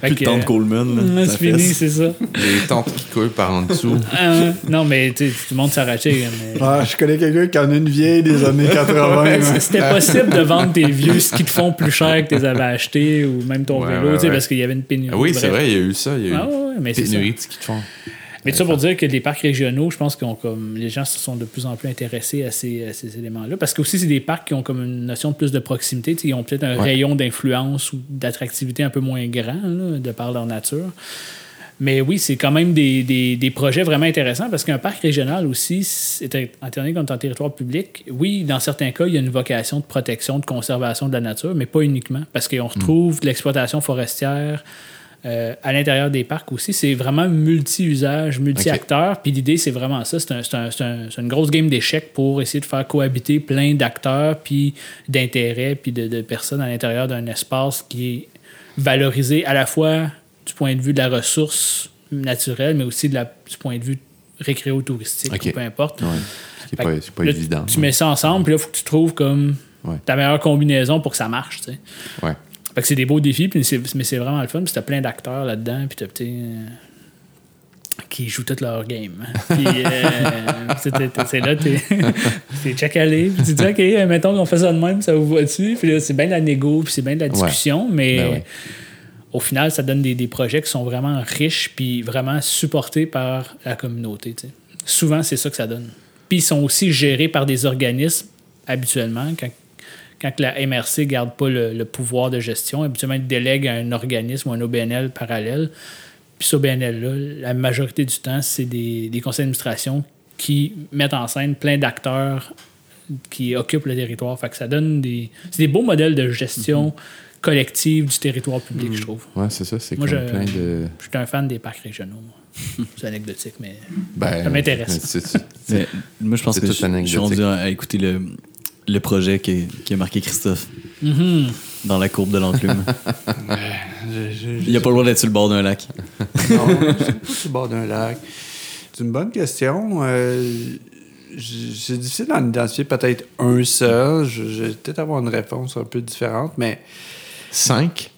Fait Plus de que, de Coleman. là, euh, ça c'est fini, c'est ça. Les tentes qui coulent par en dessous. Euh, non, mais tout le monde s'arrachait. mais- Ah, je connais quelqu'un qui en a une vieille des années 80. Ouais, hein. C'était possible de vendre tes vieux skis de fond plus cher que tu les avais achetés ou même ton Ouais, vélo, parce qu'il y avait une pénurie. Ah oui, c'est vrai, il y a eu ça. Il y a eu Ah ouais, ouais, mais une pénurie de ski de fond. Mais tout ça pour dire que les parcs régionaux, je pense que comme les gens se sont de plus en plus intéressés à ces, à ces éléments-là. Parce que aussi, c'est des parcs qui ont comme une notion de plus de proximité. tu sais, Ils ont peut-être un Ouais. rayon d'influence ou d'attractivité un peu moins grand là, de par leur nature. Mais oui, c'est quand même des, des- des projets vraiment intéressants parce qu'un parc régional aussi, étant donné qu'on est en territoire public, oui, dans certains cas, il y a une vocation de protection, de conservation de la nature, mais pas uniquement. Parce qu'on retrouve de l'exploitation forestière euh, à l'intérieur des parcs aussi. C'est vraiment multi-usage, multi-acteurs. Puis l'idée, c'est vraiment ça. C'est un- c'est un- c'est un- c'est une grosse game d'échecs pour essayer de faire cohabiter plein d'acteurs, puis d'intérêts, puis de, de personnes à l'intérieur d'un espace qui est valorisé à la fois du point de vue de la ressource naturelle, mais aussi de la, du point de vue récréo-touristique, peu importe. Ouais. Pas, c'est pas là, évident. Tu mets ça ensemble, puis là, il faut que tu trouves comme Ouais. ta meilleure combinaison pour que ça marche. tu sais. Ouais. Fait que c'est des beaux défis, puis c'est- mais c'est vraiment le fun. Puis t'as plein d'acteurs là-dedans, puis t'as qui jouent toute leur game. hein. Puis euh, c'est là, t'es aller, puis tu dis, OK, euh, mettons qu'on fait ça de même, ça vous va-tu? Puis là, c'est bien de la négo, puis c'est bien de la discussion, mais Ben ouais. au final, ça donne des, des projets qui sont vraiment riches, puis vraiment supportés par la communauté. Souvent, c'est ça que ça donne. Puis ils sont aussi gérés par des organismes, habituellement, quand quand la MRC ne garde pas le, le pouvoir de gestion, habituellement, ils délèguent à un organisme ou un OBNL parallèle. Puis ce BNL-là, la majorité du temps, c'est des, des conseils d'administration qui mettent en scène plein d'acteurs qui occupent le territoire. Fait que ça donne des. C'est des beaux modèles de gestion collective du territoire public, je trouve. Ouais, c'est ça. C'est Moi, comme je- plein de. Je suis un fan des parcs régionaux. moi. C'est anecdotique, mais Ben, Ça m'intéresse. moi, je pense C'est que tout je, suis anecdotique. rendu à écouter le, le projet qui, a marqué Christophe Mhm. dans la courbe de l'enclume. Il a pas le droit d'être sur le bord d'un lac. Non, c'est pas sur le bord d'un lac. C'est une bonne question. Euh, c'est difficile d'en identifier peut-être un seul. Je, je vais peut-être avoir une réponse un peu différente, mais. Cinq?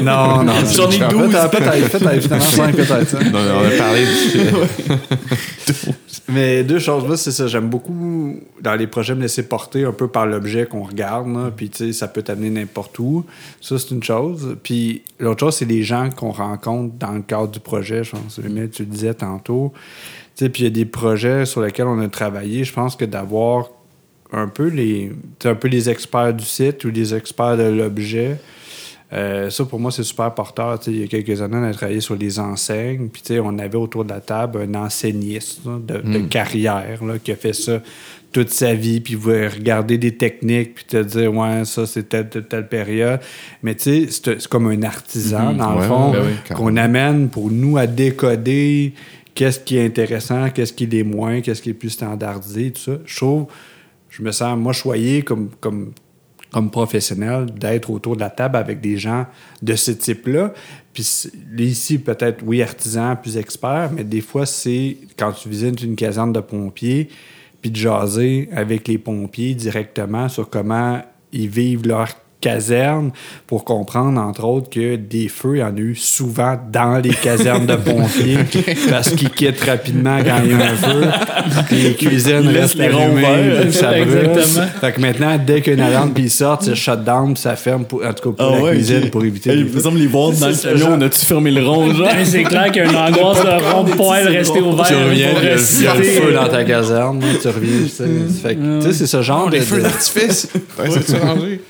Non, non. J'en ai En fait, 12. en fait, peut-être, peut-être, finalement, cinq, peut-être. hein. Non, mais on a parlé du. Mais deux choses, là, c'est ça. J'aime beaucoup dans les projets me laisser porter un peu par l'objet qu'on regarde. là. Puis, tu sais, ça peut t'amener n'importe où. Ça, c'est une chose. Puis, l'autre chose, c'est les gens qu'on rencontre dans le cadre du projet. Je pense, mais tu le disais tantôt. Tu sais, puis il y a des projets sur lesquels on a travaillé. Je pense que d'avoir un peu les, tu sais, un peu les experts du site ou les experts de l'objet. Euh, ça, pour moi, c'est super porteur. Tu sais, il y a quelques années, on a travaillé sur les enseignes. Puis, tu sais, on avait autour de la table un enseigniste là, de, de carrière là, qui a fait ça toute sa vie. Puis, il voulait regarder des techniques, puis te dire, ouais, ça, c'est telle, telle, telle période. Mais, tu sais, c'est comme un artisan, dans Ouais, le fond, ben oui, qu'on amène pour nous à décoder qu'est-ce qui est intéressant, qu'est-ce qui est moins, qu'est-ce qui est plus standardisé, tout ça. Je trouve, je me sens, moi, choyé comme, comme, comme professionnel d'être autour de la table avec des gens de ce type-là. Puis ici, peut-être, oui, artisan, plus expert, mais des fois, c'est quand tu visites une caserne de pompiers, puis de jaser avec les pompiers directement sur comment ils vivent leur caserne pour comprendre, entre autres, que des feux, il y en a eu souvent dans les casernes de pompiers parce qu'ils quittent rapidement quand il y a un feu. Puis les cuisines Ils restent les allumées, ça brûle. Exactement. Fait que maintenant, dès qu'une alarme puis ils sortent, c'est shut down, puis ça ferme, pour, en tout cas pour la cuisine, pour éviter les Il me feux. semble les voir dans le genre- on a-tu fermé le rond, genre? C'est clair qu'il y a une angoisse de rond-point de rester ouvert. Tu reviens, il y a, rester- il y a le feu dans ta caserne, tu reviens. tu sais. Fait que, tu sais, c'est ce genre de- de, d'artifice! Ouais, c'est rangé?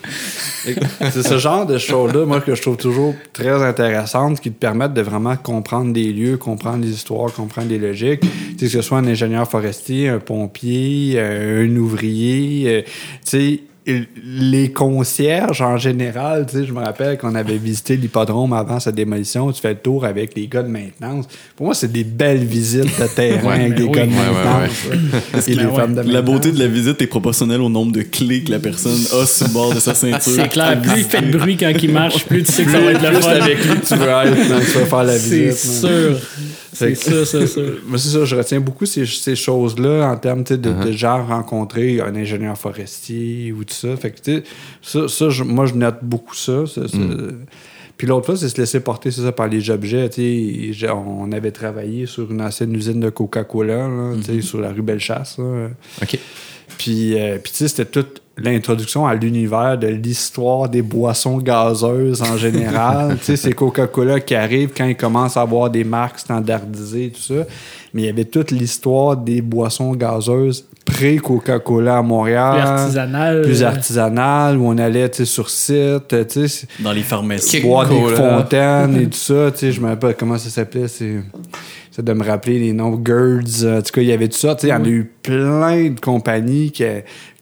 C'est ce genre de choses-là, moi, que je trouve toujours très intéressantes, qui te permettent de vraiment comprendre des lieux, comprendre des histoires, comprendre des logiques. Tu sais, que ce soit un ingénieur forestier, un pompier, euh, un ouvrier, euh, tu sais, les concierges en général, tu sais, je me rappelle qu'on avait visité l'hippodrome avant sa démolition, tu fais le tour avec les gars de maintenance. Pour moi, c'est des belles visites de terrain Ouais, avec des oui. gars de Ouais, ouais, maintenance. Et femmes de La beauté de la visite est proportionnelle au nombre de clés que la personne a sur le bord de sa ceinture. C'est clair, plus il fait de bruit quand il marche, plus tu sais que ça va être le Plus fun. avec lui que tu veux être tu vas faire la C'est visite. man. sûr. C'est ça, c'est sûr. Moi, c'est ça, je retiens beaucoup ces, ces choses-là en termes de, de gens rencontrer un ingénieur forestier ou tout ça. Fait que, ça, ça, je- moi, je note beaucoup ça. ça, ça. Puis l'autre fois, c'est se laisser porter, c'est ça, par les objets. tu sais. J'ai- On avait travaillé sur une ancienne usine de Coca-Cola, là, tu sais, sur la rue Bellechasse. là. OK. Puis, euh, puis tu sais, c'était toute l'introduction à l'univers de l'histoire des boissons gazeuses en général. tu sais, c'est Coca-Cola qui arrive quand ils commencent à avoir des marques standardisées, tout ça. Mais il y avait toute l'histoire des boissons gazeuses pré-Coca-Cola à Montréal. Plus artisanal. Plus artisanal, où on allait tu sais, sur site, tu sais, Dans les pharmacies. Boire des fontaines et tout ça. Tu sais, je me rappelle comment ça s'appelait. C'est de me rappeler les noms. Girds. euh, En tout cas, il y avait tout ça. Il y en a eu plein de compagnies qui,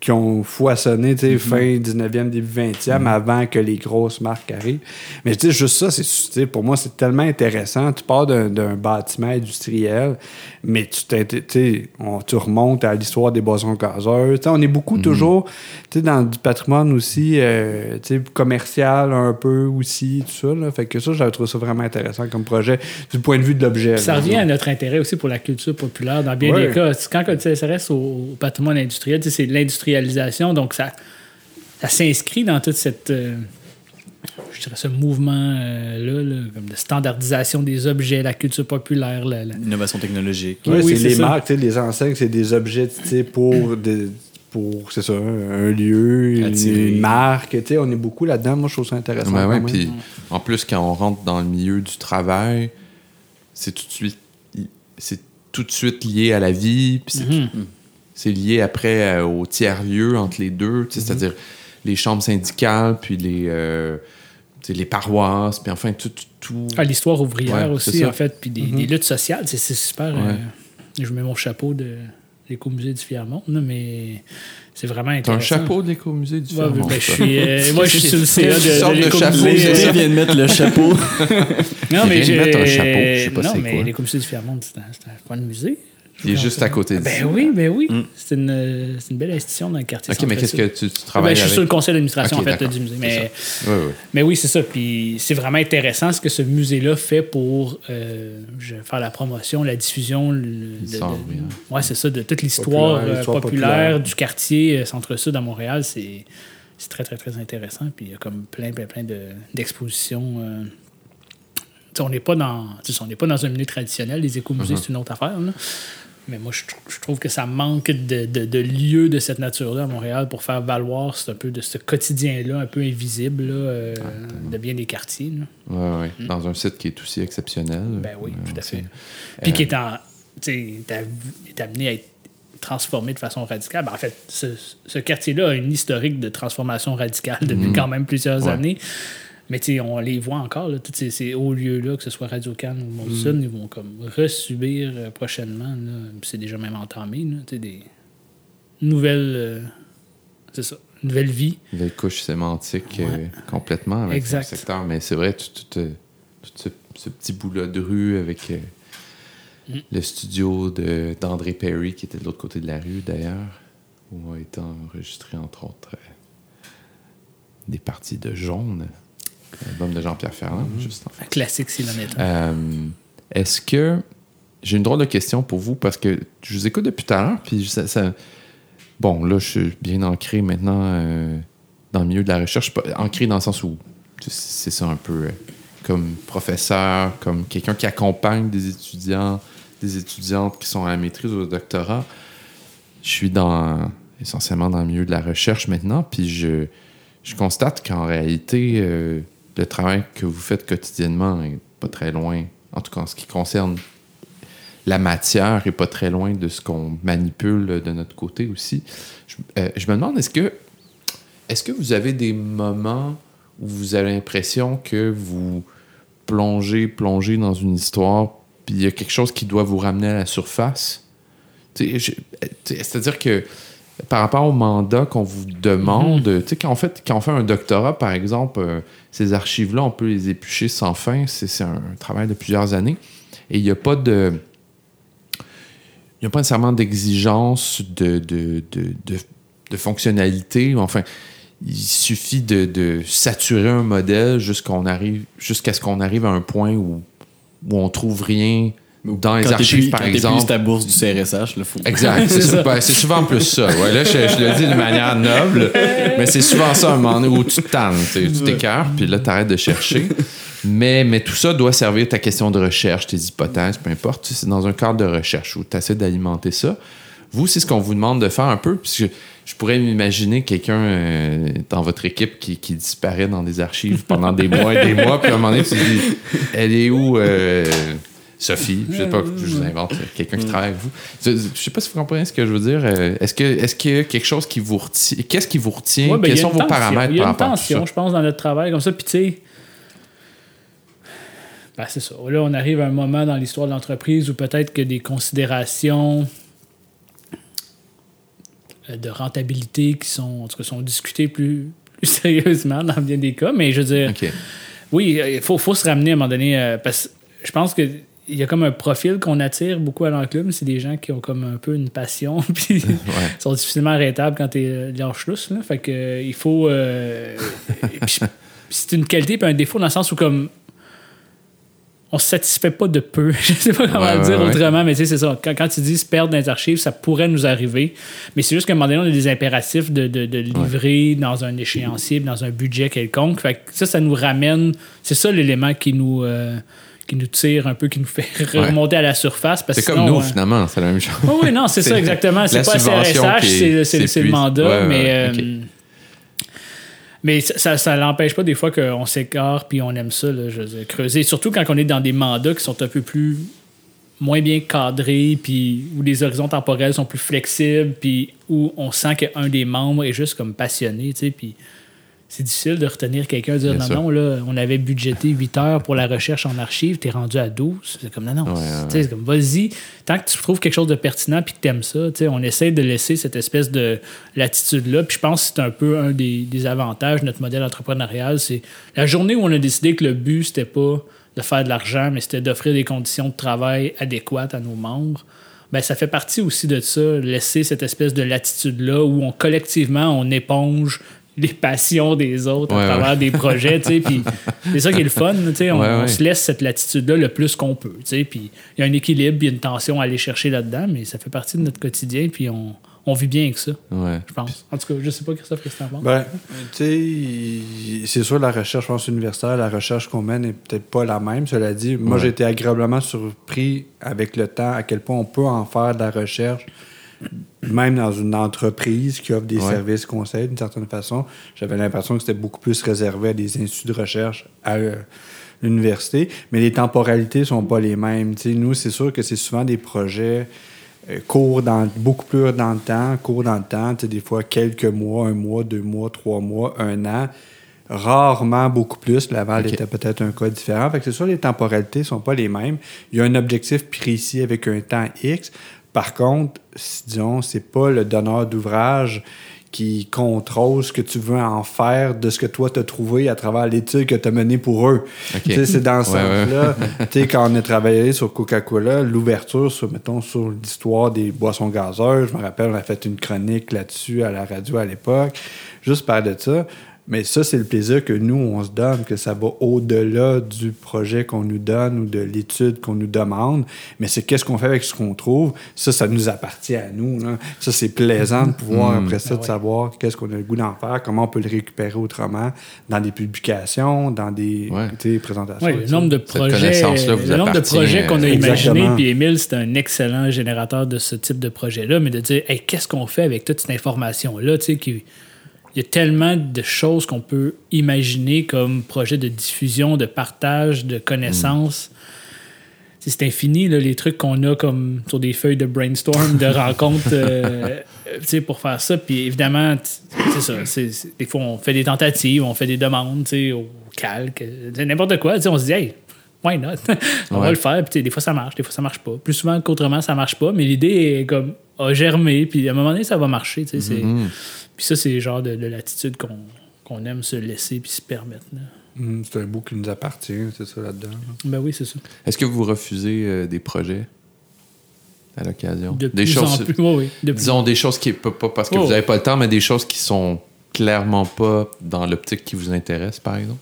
qui ont foisonné, Mm-hmm. fin 19e, début 20e, avant que les grosses marques arrivent. Mais tu sais, juste ça, c'est, pour moi, c'est tellement intéressant. Tu pars d'un, bâtiment industriel, mais tu, on- tu remontes à l'histoire des boissons gazeuses. Tu sais, on est beaucoup Mm-hmm. toujours tu sais, dans du patrimoine aussi, euh, commercial un peu aussi, tout ça. Là. Fait que ça, j'avais trouvé ça vraiment intéressant comme projet du point de vue de l'objet. Ça là. revient à notre intérêt aussi pour la culture populaire dans bien Ouais. des cas. Quand tu s'intéresse au, au patrimoine industriel, c'est de l'industrialisation, donc ça, ça s'inscrit dans toute cette. euh, je dirais ce mouvement-là, là, comme de standardisation des objets, la culture populaire. la- la- Innovation technologique. Ouais, Oui, c'est les ça. marques, les enseignes, c'est des objets pour, des- pour c'est ça, un lieu, une, une marque. On est beaucoup là-dedans. Moi, je trouve ça intéressant. Ben ouais, puis en plus, quand on rentre dans le milieu du travail, c'est tout de suite, c'est tout de suite lié à la vie, puis c'est. C'est lié après euh, au tiers-lieu entre les deux, sais, c'est-à-dire les chambres syndicales, puis les, euh, les paroisses, puis enfin tout. tout... Ah, L'histoire ouvrière Ouais, aussi, en fait, puis des, des luttes sociales, c'est super. Ouais. euh, je mets mon chapeau de l'écomusée du Fiermont, mais c'est vraiment T'as intéressant. un chapeau de l'écomusée du Ouais, Fermont, ben, je suis, euh, moi, je suis sur le CA de, sorte de de chapeau, ça? vient de mettre le chapeau. Non, mais j'ai. mettre un chapeau, je sais pas non, c'est mais quoi. l'écomusée du Fiermont, c'est un, c'est un coin de musée. Il est juste à côté de Ben oui, ben oui. C'est une, c'est une belle institution dans le quartier. Ok, mais qu'est-ce que tu, tu Ben, travailles je suis avec? sur le conseil d'administration en fait du musée. Mais, Oui, oui. mais oui, c'est ça. Puis c'est vraiment intéressant ce que ce musée-là fait pour euh, faire la promotion, la diffusion. le- de- de- ouvrière. ouais, c'est ça, de toute l'histoire Populaire, euh, l'histoire populaire, populaire. du quartier euh, Centre-Sud à Montréal. C'est très, très, très intéressant. Puis il y a comme plein, plein, plein de- d'expositions. euh. Tu sais, on n'est pas dans tu sais, on n'est pas dans un milieu traditionnel. Les écomusées, Mm-hmm. c'est une autre affaire. là. Mais moi, je, trou- je trouve que ça manque de, de, de lieux de cette nature-là à Montréal pour faire valoir un peu de ce quotidien-là, un peu invisible, là, euh, de bien des quartiers. là. Ouais, ouais. Dans un site qui est aussi exceptionnel. Mm. Ben oui, Euh, tout à fait. Puis Euh, qui est, en, est amené à être transformé de façon radicale. Ben, en fait, ce, ce quartier-là a une historique de transformation radicale depuis quand même plusieurs Mm. Ouais. années. Mais on les voit encore, là, tous ces, ces hauts lieux-là, que ce soit Radio Cannes ou Molson, Mm. ils vont comme resubir euh, prochainement. C'est déjà même entamé. Là, des nouvelles. euh, c'est ça. Nouvelle vie. Couches sémantiques Ouais. euh, complètement avec Exact. le secteur. Mais c'est vrai, tout, tout, tout ce, ce petit bout-là de rue avec Mm. le studio d'André Perry qui était de l'autre côté de la rue d'ailleurs, où a été enregistré entre autres des parties de Jaune, l'album de Jean-Pierre Ferland, Mm. juste en fait. Un classique, s'il en est. Euh, Est-ce que. J'ai une drôle de question pour vous parce que je vous écoute depuis tout à l'heure, puis ça, ça- Bon, là, je suis bien ancré maintenant euh, dans le milieu de la recherche. Ancré dans le sens où c'est ça un peu euh, comme professeur, comme quelqu'un qui accompagne des étudiants, des étudiantes qui sont à la maîtrise ou au doctorat. Je suis dans essentiellement dans le milieu de la recherche maintenant, puis je, je constate qu'en réalité, euh, le travail que vous faites quotidiennement est pas très loin, en tout cas en ce qui concerne la matière, est pas très loin de ce qu'on manipule de notre côté aussi. Je, euh, je me demande, est-ce que, est-ce que vous avez des moments où vous avez l'impression que vous plongez, plongez dans une histoire, puis il y a quelque chose qui doit vous ramener à la surface? C'est-à-dire que par rapport au mandat qu'on vous demande, tu sais, quand on, fait, quand on fait un doctorat, par exemple, euh, ces archives-là, on peut les éplucher sans fin. C'est un travail de plusieurs années. Et il n'y a pas de. Il n'y a pas nécessairement d'exigence de, de, de, de, de fonctionnalité. Enfin, il suffit de, saturer un modèle jusqu'à ce qu'on arrive à un point où, où on trouve rien dans les Quand archives, par quand exemple. ta bourse du CRSH, là, faut... Exact. C'est. Ben, c'est souvent plus ça. Ouais, là, je, je le dis de manière noble, mais c'est souvent ça un moment où tu te tannes, tu t'écœures, puis là, tu arrêtes de chercher. Mais, mais tout ça doit servir ta question de recherche, tes hypothèses, peu importe. C'est dans un cadre de recherche où tu essaies d'alimenter ça. Vous, c'est ce qu'on vous demande de faire un peu, puisque je pourrais m'imaginer quelqu'un euh, dans votre équipe qui, qui disparaît dans des archives pendant des mois et des mois, puis à un moment donné, tu te dis, elle est où euh, Sophie? Je sais pas, je vous invente, quelqu'un qui travaille avec vous. Je, je sais pas si vous comprenez ce que je veux dire. Euh, Est-ce que est-ce qu'il y a quelque chose qui vous retient? Qu'est-ce qui vous retient? Ouais, ben, Quels sont vos tension. paramètres Il y a une tension, je pense, dans notre travail, comme ça. Puis, tu sais, ben, c'est ça. Là, on arrive à un moment dans l'histoire de l'entreprise où peut-être que des considérations euh, de rentabilité qui sont, en tout cas, sont discutées plus, plus sérieusement dans bien des cas. Mais je veux dire, OK. oui, il faut, faut se ramener à un moment donné. euh, parce que je pense que. Il y a comme un profil qu'on attire beaucoup à l'enclume, c'est des gens qui ont comme un peu une passion, puis sont difficilement arrêtables quand t'es euh, lâche-lousse. Fait que euh, il faut. euh, et c'est une qualité puis un défaut dans le sens où comme on se satisfait pas de peu. Je sais pas comment Ouais, le dire ouais. autrement, mais tu sais, c'est ça. Quand, quand tu dis se perdre dans les archives, ça pourrait nous arriver. Mais c'est juste qu'à un moment donné, on a des impératifs de, de, de livrer dans un échéancier, dans un budget quelconque. Fait que ça, ça nous ramène. C'est ça l'élément qui nous. euh, qui nous tire un peu, qui nous fait remonter à la surface. parce C'est comme nous, euh, finalement, c'est la même chose. oui, oui, non, c'est ça, exactement. C'est pas CRSH, c'est- le mandat, Ouais, mais, euh, mais ça, ça l'empêche pas des fois qu'on s'écarte puis on aime ça, là, je veux dire, creuser. Surtout quand on est dans des mandats qui sont un peu plus moins bien cadrés, puis où les horizons temporels sont plus flexibles, puis où on sent qu'un des membres est juste comme passionné, tu sais, puis c'est difficile de retenir quelqu'un dire Bien non, sûr. non, là, on avait budgété 8 heures pour la recherche en archive, t'es rendu à 12. C'est comme non, non. Ouais, ouais, C'est comme vas-y, tant que tu trouves quelque chose de pertinent puis que t'aimes ça, on essaie de laisser cette espèce de latitude-là. Puis je pense que c'est un peu un des, des avantages de notre modèle entrepreneurial. C'est la journée où on a décidé que le but, c'était pas de faire de l'argent, mais c'était d'offrir des conditions de travail adéquates à nos membres. Ben, ça fait partie aussi de ça, laisser cette espèce de latitude-là où on collectivement on éponge les passions des autres Ouais, à travers ouais. des projets, tu sais, puis c'est ça qui est le fun, tu sais, on, Ouais, on ouais. se laisse cette latitude-là le plus qu'on peut, tu sais, puis il y a un équilibre, il y a une tension à aller chercher là-dedans, mais ça fait partie de notre quotidien, puis on, on vit bien avec ça, Ouais. je pense. En tout cas, je sais pas, Christophe, qu'est-ce que t'en penses? Ben, tu sais, c'est sûr, la recherche, je pense, universitaire, la recherche qu'on mène n'est peut-être pas la même. Cela dit, moi, j'ai été agréablement surpris avec le temps à quel point on peut en faire de la recherche, même dans une entreprise qui offre des Ouais. services conseils d'une certaine façon. J'avais l'impression que c'était beaucoup plus réservé à des instituts de recherche à euh, l'université, mais les temporalités sont pas les mêmes. Tu sais, nous, c'est sûr que c'est souvent des projets euh, courts dans beaucoup plus dans le temps, courts dans le temps, des fois quelques mois, un mois, deux mois, trois mois, un an. Rarement beaucoup plus. Laval était peut-être un cas différent. Fait que c'est sûr, les temporalités sont pas les mêmes. Il y a un objectif précis avec un temps X. Par contre, si, disons, c'est pas le donneur d'ouvrage qui contrôle ce que tu veux en faire de ce que toi t'as trouvé à travers l'étude que tu as menée pour eux. C'est dans ce Ouais, sens-là. Quand on a travaillé sur Coca-Cola, l'ouverture, sur, mettons, sur l'histoire des boissons gazeuses, je me rappelle, on a fait une chronique là-dessus à la radio à l'époque, juste parler de ça. Mais ça, c'est le plaisir que nous, on se donne, que ça va au-delà du projet qu'on nous donne ou de l'étude qu'on nous demande. Mais c'est qu'est-ce qu'on fait avec ce qu'on trouve? Ça, ça nous appartient à nous. là. Ça, c'est plaisant de pouvoir, après ça, Ah de ouais. savoir qu'est-ce qu'on a le goût d'en faire, comment on peut le récupérer autrement dans des publications, dans des Ouais. tu sais, présentations. Oui, le nombre de projets, le nombre de projets qu'on a imaginé, Exactement. puis Émile, c'est un excellent générateur de ce type de projet-là, mais de dire, hey, qu'est-ce qu'on fait avec toute cette information-là, tu sais, qui- il y a tellement de choses qu'on peut imaginer comme projet de diffusion, de partage, de connaissances. C'est infini, là, les trucs qu'on a comme sur des feuilles de brainstorm, de rencontres, euh, sais, pour faire ça. Puis évidemment, c'est ça. des fois, on fait des tentatives, on fait des demandes, au calque, euh, n'importe quoi. On se dit, hey, why not? on va le faire. Puis des fois, ça marche, des fois, ça marche pas. Plus souvent qu'autrement, ça marche pas. Mais l'idée est comme a germé, puis à un moment donné, ça va marcher. Mhm. Puis ça, c'est le genre de, de l'attitude qu'on qu'on aime se laisser puis se permettre. là. Hum, c'est un bout qui nous appartient, c'est ça là-dedans. là. Ben oui, c'est ça. Est-ce que vous refusez euh, des projets à l'occasion? De Des plus choses, en plus. oui, oui, de plus disons des choses qui, pas, pas parce que Oh. vous n'avez pas le temps, mais des choses qui sont clairement pas dans l'optique qui vous intéresse, par exemple?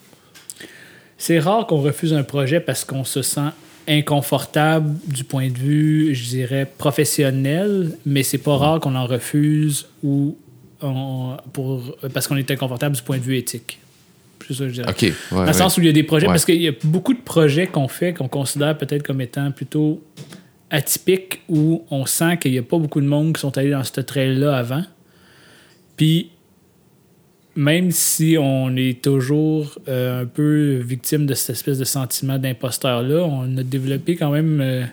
C'est rare qu'on refuse un projet parce qu'on se sent inconfortable du point de vue, je dirais, professionnel, mais c'est pas rare qu'on en refuse ou on- pour, parce qu'on est inconfortable du point de vue éthique. C'est ça que je dirais. Ouais, Dans le ouais. sens où il y a des projets, Ouais. parce qu'il y a beaucoup de projets qu'on fait qu'on considère peut-être comme étant plutôt atypiques, où on sent qu'il n'y a pas beaucoup de monde qui sont allés dans ce trail-là avant. Puis, même si on est toujours euh, un peu victime de cette espèce de sentiment d'imposteur-là, on a développé quand même, euh,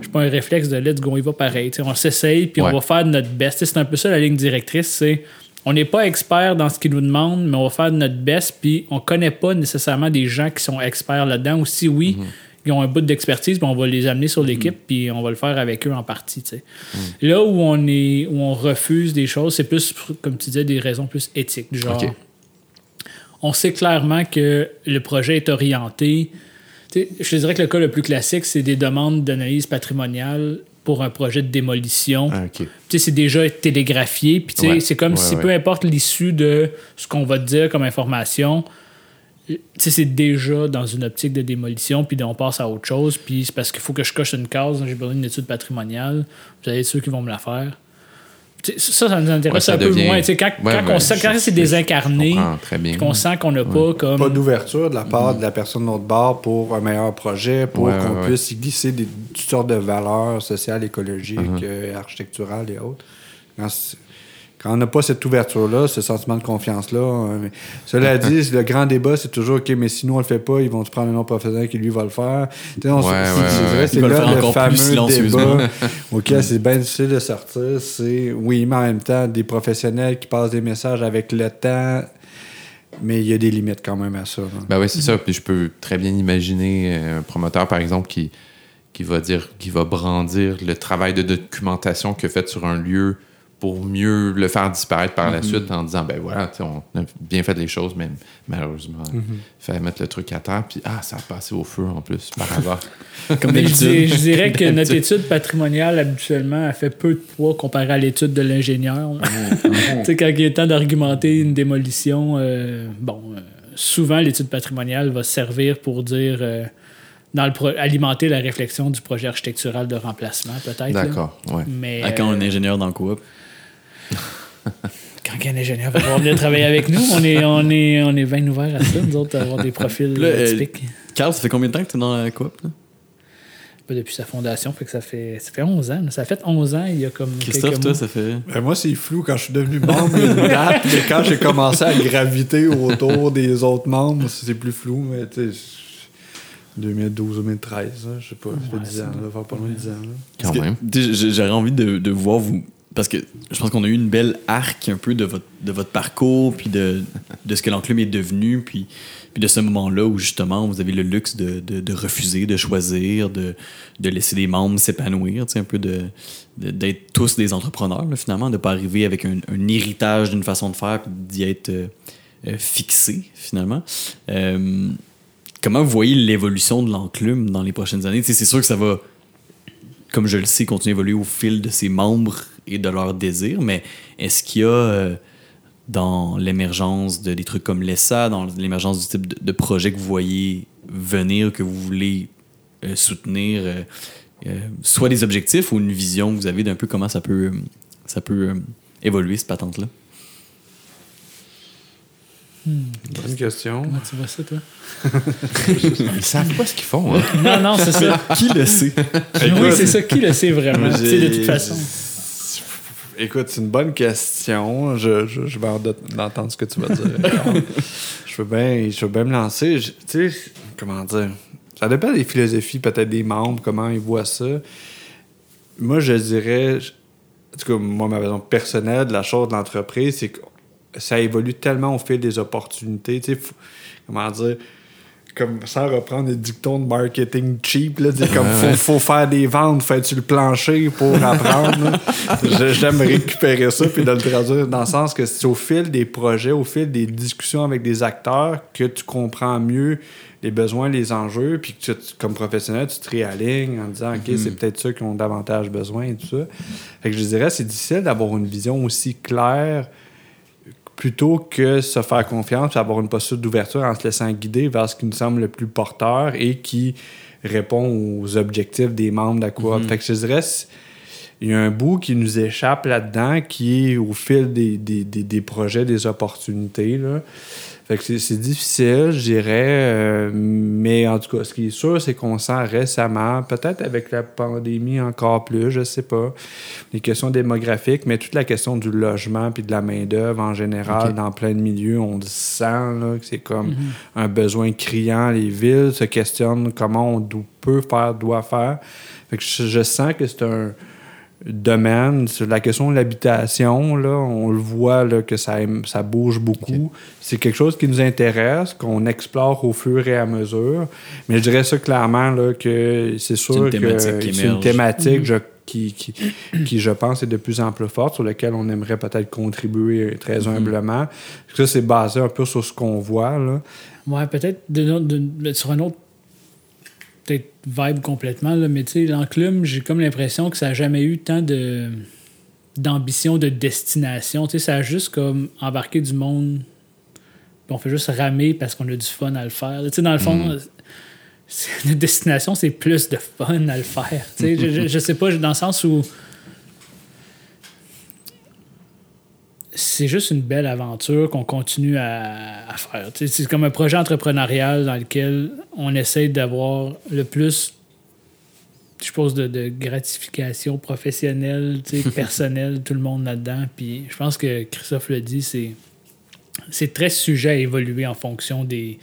je pas, un réflexe de let's go, il va pareil. On s'essaye, puis Ouais. on va faire de notre best. C'est un peu ça la ligne directrice, c'est on n'est pas expert dans ce qu'ils nous demandent, mais on va faire de notre best, puis on connaît pas nécessairement des gens qui sont experts là-dedans. Ou si oui, ils ont un bout d'expertise, puis on va les amener sur l'équipe, puis on va le faire avec eux en partie. sais. Là où on, est, où on refuse des choses, c'est plus, comme tu disais, des raisons plus éthiques. du Genre, on sait clairement que le projet est orienté. Je te dirais que le cas le plus classique, c'est des demandes d'analyse patrimoniale pour un projet de démolition. Ah, c'est déjà télégraphié. Puis, Ouais. c'est comme Ouais, si, ouais. peu importe l'issue de ce qu'on va te dire comme information, c'est déjà dans une optique de démolition, puis on passe à autre chose. Puis c'est parce qu'il faut que je coche une case, j'ai besoin d'une étude patrimoniale. Vous allez être ceux qui vont me la faire. Ça, ça nous intéresse Ouais, ça un peu moins. Quand, Ouais, quand ouais, on sent, c'est désincarné, qu'on sent qu'on n'a pas comme. Pas d'ouverture de la part de la personne de l'autre bord pour un meilleur projet, pour Ouais, qu'on ouais, ouais. puisse y glisser des, toutes sortes de valeurs sociales, écologiques, Uh-huh. euh, architecturales et autres. Quand, quand on n'a pas cette ouverture-là, ce sentiment de confiance-là, euh, cela dit, le grand débat, c'est toujours OK, mais si nous on le fait pas, ils vont prendre un autre professionnel qui lui va le faire? Tu sais, on se- Ouais, c'est- ouais, ouais. vrai, c'est Ils va le là faire le encore plus fameux silencieusement. débat auquel c'est bien difficile de sortir. C'est oui, mais en même temps, des professionnels qui passent des messages avec le temps Mais il y a des limites quand même à ça. Ben oui, c'est ça. Puis je peux très bien imaginer euh, un promoteur, par exemple, qui, qui va dire, qui va brandir le travail de documentation qu'il a fait sur un lieu pour mieux le faire disparaître par la suite en disant, ben voilà, on a bien fait les choses, mais malheureusement, il fallait mettre le truc à terre, puis ah, ça a passé au feu en plus, par hasard. Comme je, d'habitude. dis- je dirais que notre étude patrimoniale, habituellement, a fait peu de poids comparé à l'étude de l'ingénieur. tu sais, quand il est temps d'argumenter une démolition, euh, bon, euh, souvent, l'étude patrimoniale va servir pour dire, euh, dans le pro- alimenter la réflexion du projet architectural de remplacement, peut-être. D'accord, ouais. Mais À quand euh, un ingénieur dans le coop? quand un ingénieur va pouvoir venir travailler avec nous, on est, on est, on est bien ouvert à ça, nous autres, à avoir des profils Là, euh, euh, typiques. Carl, ça fait combien de temps que tu es dans la coop? Là? Depuis sa fondation, fait que ça fait, ça fait 11 ans. Ça a fait 11 ans, il y a comme Christophe, quelques toi, mois. ça fait. Ben, moi, c'est flou quand je suis devenu membre il y a une date, mais quand j'ai commencé à graviter autour des autres membres, c'est plus flou, mais tu sais, 2012-2013, je sais pas, ça fait Ouais, 10 c'est ans, bon. ça va faire pas loin de 10 ans. là. Quand même. J'aurais envie de, de voir vous. Parce que je pense qu'on a eu une belle arc un peu de votre, parcours, puis de, de ce que l'enclume est devenu, puis, puis de ce moment-là où justement vous avez le luxe de, de, refuser, de choisir, de, de laisser les membres s'épanouir, un peu de d'être tous des entrepreneurs, finalement, de pas arriver avec un, héritage d'une façon de faire, puis d'y être euh, euh, fixé, finalement. Euh, comment vous voyez l'évolution de l'enclume dans les prochaines années? C'est sûr que ça va comme je le sais, continuer à évoluer au fil de ses membres et de leurs désirs, mais est-ce qu'il y a euh, dans l'émergence de des trucs comme l'ESA, dans l'émergence du type de, de projet que vous voyez venir, que vous voulez euh, soutenir, euh, euh, soit des objectifs ou une vision que vous avez d'un peu comment ça peut, ça peut euh, évoluer, cette patente-là? Bonne question. Comment tu vois ça, toi? Ils savent pas ce qu'ils font. Hein? Non, non, c'est ça. Qui le sait? oui, c'est ça. Qui le sait vraiment? Tu sais, de toute façon. Écoute, c'est une bonne question. Je, je, je vais hâte de- d'entendre ce que tu vas dire. je, veux bien, je veux bien me lancer. Je- tu sais, comment dire? Ça dépend des philosophies, peut-être des membres, comment ils voient ça. Moi, je dirais, en tout cas, moi, ma raison personnelle de la chose de l'entreprise, c'est que ça évolue tellement au fil des opportunités. Tu sais, comment dire? Comme sans reprendre les dictons de marketing cheap, là, c'est comme faut, faut faire des ventes, fais-tu le plancher pour apprendre. J'aime récupérer ça puis de le traduire dans le sens que c'est au fil des projets, au fil des discussions avec des acteurs que tu comprends mieux les besoins, les enjeux, puis que tu- comme professionnel, tu te réalignes en disant OK, c'est peut-être ceux qui ont davantage besoin et tout ça. Fait que je dirais c'est difficile d'avoir une vision aussi claire plutôt que se faire confiance et avoir une posture d'ouverture en se laissant guider vers ce qui nous semble le plus porteur et qui répond aux objectifs des membres de la coop. Fait que je dirais, il y a un bout qui nous échappe là-dedans qui est au fil des, des, des, des projets, des opportunités. Là. Fait que c'est- difficile, je dirais, euh, mais en tout cas, ce qui est sûr, c'est qu'on sent récemment, peut-être avec la pandémie encore plus, je sais pas, les questions démographiques, mais toute la question du logement puis de la main-d'œuvre en général, dans plein de milieux, on le sent là, que c'est comme un besoin criant. Les villes se questionnent comment on peut faire, doit faire. Fait que je, je sens que c'est un domaine sur la question de l'habitation là on le voit là, que ça, ça bouge beaucoup c'est quelque chose qui nous intéresse qu'on explore au fur et à mesure mais je dirais ça clairement là, que c'est sûr une que thématique qui c'est une thématique je- qui, qui, qui, je pense, est de plus en plus forte, sur laquelle on aimerait peut-être contribuer très humblement. Ça, c'est basé un peu sur ce qu'on voit. Là. Ouais, peut-être de- de- de- sur un autre peut-être vibe complètement, là, mais tu sais, l'enclume, j'ai comme l'impression que ça n'a jamais eu tant de d'ambition de destination. Tu sais, ça a juste comme embarqué du monde, puis on fait juste ramer parce qu'on a du fun à le faire. Tu sais, dans le fond, c'est- notre destination, c'est plus de fun à le faire. Tu sais, je, je, je sais pas, dans le sens où c'est juste une belle aventure qu'on continue à, à faire. C'est comme un projet entrepreneurial dans lequel on essaie d'avoir le plus, je suppose, de, de gratification professionnelle, personnelle, tout le monde là-dedans. Puis je pense que Christophe le dit, c'est, c'est très sujet à évoluer en fonction des,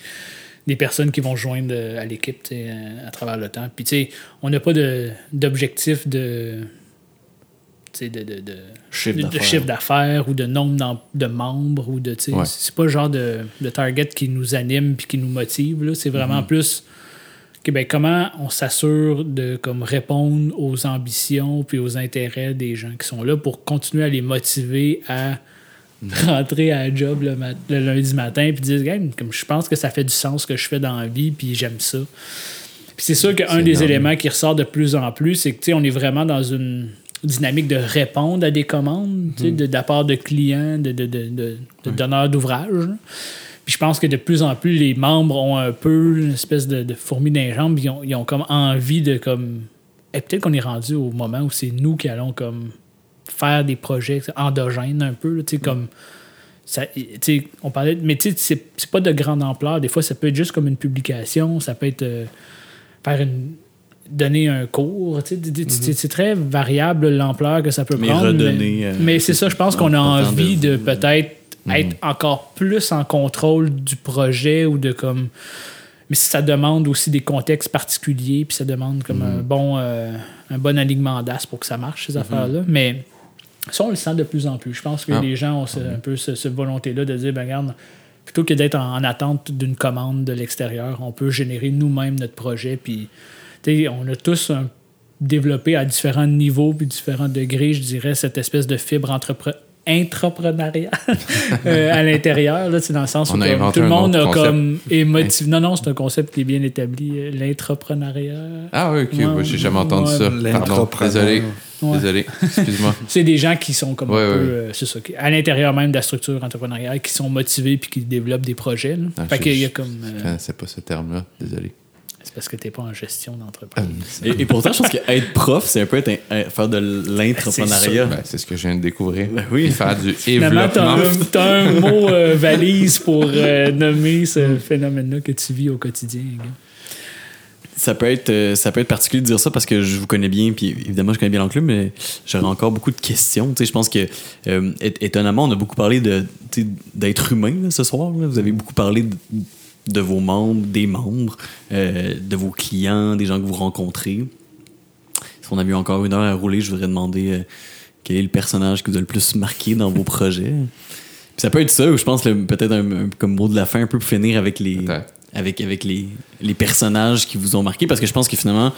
des personnes qui vont joindre à l'équipe à, travers le temps. Puis tu sais, on n'a pas de, d'objectif de de, de, de, Chiffre d'affaires. ou de nombre de membres ou de Ouais. c'est pas le genre de, de target qui nous anime puis qui nous motive là. c'est vraiment plus que, ben, comment on s'assure de comme répondre aux ambitions puis aux intérêts des gens qui sont là pour continuer à les motiver à rentrer à la job le, lundi matin puis dire Hey, comme je pense que ça fait du sens ce que je fais dans la vie puis j'aime ça puis c'est sûr qu'un des énorme. éléments qui ressort de plus en plus, c'est que on est vraiment dans une dynamique de répondre à des commandes, tu sais, de, de la part de clients, de, de, de, donneurs d'ouvrages. là. Puis je pense que de plus en plus, les membres ont un peu une espèce de, fourmi dans les jambes. Ils ont, ils ont comme envie de comme. Et peut-être qu'on est rendu au moment où c'est nous qui allons comme faire des projets endogènes un peu, tu sais, comme. Ça, on parlait, mais tu sais, c'est c'est pas de grande ampleur. Des fois, ça peut être juste comme une publication, ça peut être euh, faire une donner un cours. tu sais, d- d- C'est très variable l'ampleur que ça peut Mais prendre. redonner, mais euh, mais c'est ça, je pense en qu'on a envie de de, vous, peut-être être encore plus en contrôle du projet ou de comme. Mais ça demande aussi des contextes particuliers, puis ça demande comme un bon euh, un bon alignement d'as pour que ça marche, ces affaires-là. Mais ça, on le sent de plus en plus. Je pense que Ah. les gens ont ce- un peu ce- cette volonté-là de dire, ben regarde, plutôt que d'être en, en attente d'une commande de l'extérieur, on peut générer nous-mêmes notre projet. Puis, on a tous un- développé à différents niveaux puis différents degrés, je dirais, cette espèce de fibre entrepre- intrapreneuriale euh, à l'intérieur, là, dans le sens On où comme, tout le monde a concept. comme émotif. Non, non, c'est un concept qui est bien établi, euh, l'intrapreneuriat. Ah oui, ok, Ouais, ouais, j'ai jamais entendu ouais, ça. Pardon, désolé. Ouais. Désolé, excuse-moi. C'est des gens qui sont comme Ouais, un ouais. peu, euh, c'est ça, qui- à l'intérieur même de la structure entrepreneuriale, qui sont motivés puis qui développent des projets. là. Ah, fait je- qu'il y a comme. euh, Je connaissais pas ce terme-là, désolé. Parce que t'es pas en gestion Euh, d'entreprise. Et, et pourtant, je pense qu'être prof, c'est un peu être un- un- faire de l'entrepreneuriat. Ben, c'est ce que je viens de découvrir. Ben oui. Faire du Finalement, t'as développement. un, t'as un mot euh, valise pour euh, nommer ce phénomène-là que tu vis au quotidien. Ça peut être euh, ça peut être particulier de dire ça parce que je vous connais bien puis évidemment je connais bien l'enclume mais j'aurais encore beaucoup de questions tu sais je pense que euh, étonnamment on a beaucoup parlé de tu sais, d'être humain là, ce soir là. vous avez beaucoup parlé de, de vos membres des membres euh, de vos clients des gens que vous rencontrez. Si on a eu encore une heure à rouler je voudrais demander euh, quel est le personnage qui vous a le plus marqué dans vos projets? Puis ça peut être ça ou je pense peut-être un, un- comme mot de la fin un peu pour finir avec les avec, avec les, les personnages qui vous ont marqué parce que je pense que finalement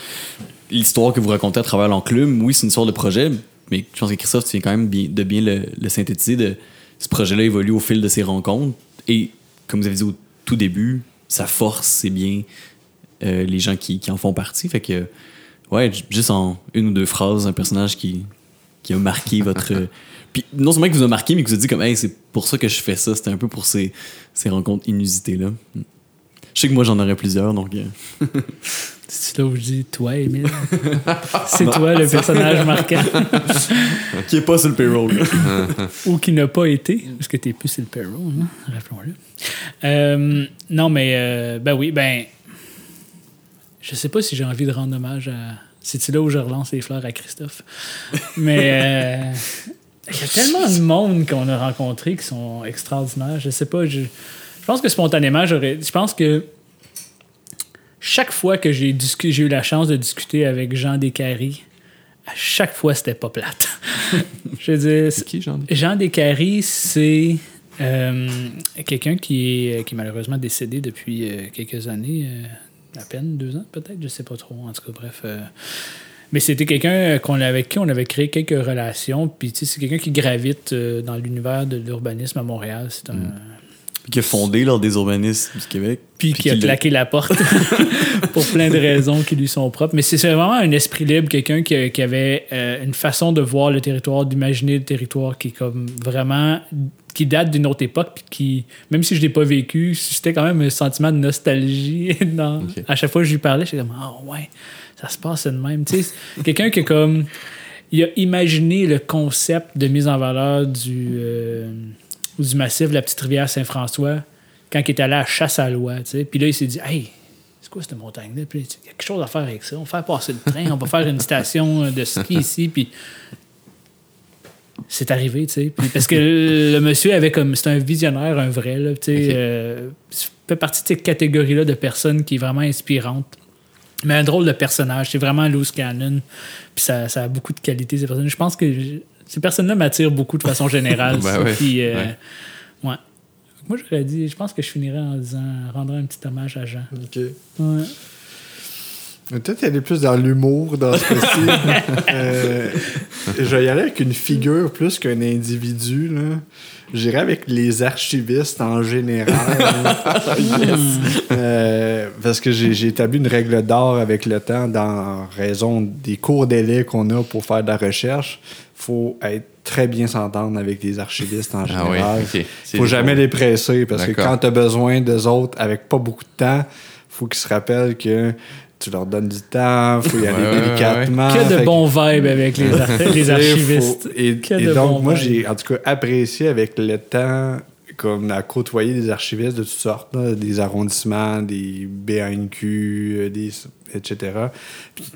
l'histoire que vous racontez à travers l'enclume oui c'est une histoire de projet mais je pense que Christophe tu viens quand même bien- de bien le, le synthétiser de ce projet là évolue au fil de ses rencontres. Et comme vous avez dit au tout début sa force c'est bien euh, les gens qui, qui en font partie. Fait que ouais juste en une ou deux phrases un personnage qui, qui a marqué votre puis non seulement qui vous a marqué mais qui vous a dit comme hey c'est pour ça que je fais ça c'était un peu pour ces, ces rencontres inusitées là je sais que moi j'en aurais plusieurs donc euh, C'est là où je dis, toi, Émile, c'est toi le personnage marquant. qui est pas sur le payroll ou qui n'a pas été, parce que t'es plus sur le payroll, hein, rappelons-le. Euh, non, mais euh, ben oui, ben je sais pas si j'ai envie de rendre hommage à. C'est-tu là où je relance les fleurs à Christophe? Mais euh, il y a tellement de monde qu'on a rencontré qui sont extraordinaires. Je sais pas, je, je pense que spontanément, j'aurais. Je pense que chaque fois que j'ai discu- j'ai eu la chance de discuter avec Jean Descaries, à chaque fois, c'était pas plate. je veux dire, C'est qui, Jean? Jean Descaries, c'est euh, quelqu'un qui est, qui est malheureusement décédé depuis euh, quelques années, euh, à peine deux ans peut-être, je sais pas trop. En tout cas, bref. euh, mais c'était quelqu'un qu'on avec qui on avait créé quelques relations. Puis c'est quelqu'un qui gravite euh, dans l'univers de l'urbanisme à Montréal. C'est un, qui a fondé l'ordre des urbanistes du Québec puis, qui a l'a- claqué la porte pour plein de raisons qui lui sont propres. Mais c'est vraiment un esprit libre, quelqu'un qui, qui avait euh, une façon de voir le territoire, d'imaginer le territoire qui est comme vraiment qui date d'une autre époque puis qui même si je l'ai pas vécu c'était quand même un sentiment de nostalgie dans, à chaque fois que je lui parlais j'étais comme ah ouais ça se passe de même tu sais c'est quelqu'un qui est comme il a imaginé le concept de mise en valeur du euh, du massif de la petite rivière Saint-François quand il est allé à chasse à loi, tu sais. Puis là, il s'est dit, hey, c'est quoi cette montagne-là? Il y a quelque chose à faire avec ça. On va faire passer le train, on va faire une station de ski ici. Puis c'est arrivé, tu sais. Parce que le monsieur avait comme. C'est un visionnaire, un vrai, là, tu sais. Euh, fait partie de cette catégorie-là de personnes qui est vraiment inspirante. Mais un drôle de personnage. C'est vraiment loose cannon. Puis ça, ça a beaucoup de qualités, ces personnages. Je pense que ces personnes-là m'attirent beaucoup de façon générale. Ben ça. ouais, Puis, euh, ouais. ouais. Moi, j'aurais dit, je pense que je finirais en disant, rendre un petit hommage à Jean. OK. Ouais. Peut-être aller plus dans l'humour dans ce cas-ci. Euh, je vais y aller avec une figure plus qu'un individu. Là. J'irai avec les archivistes en général. Euh, parce que j'ai établi une règle d'or avec le temps dans raison des courts délais qu'on a pour faire de la recherche. faut être très bien s'entendre avec les archivistes en Ah oui, général. ok. C'est faut jamais les presser parce que quand tu as besoin d'eux autres avec pas beaucoup de temps, faut qu'ils se rappellent que tu leur donnes du temps, faut y aller Ouais, ouais, délicatement. Que de bons vibes avec les, ar- les archivistes. faut- Et, Que et de donc, moi, j'ai en tout cas apprécié avec le temps comme à côtoyer des archivistes de toutes sortes, là, des arrondissements, des BANQ, euh, des, etc.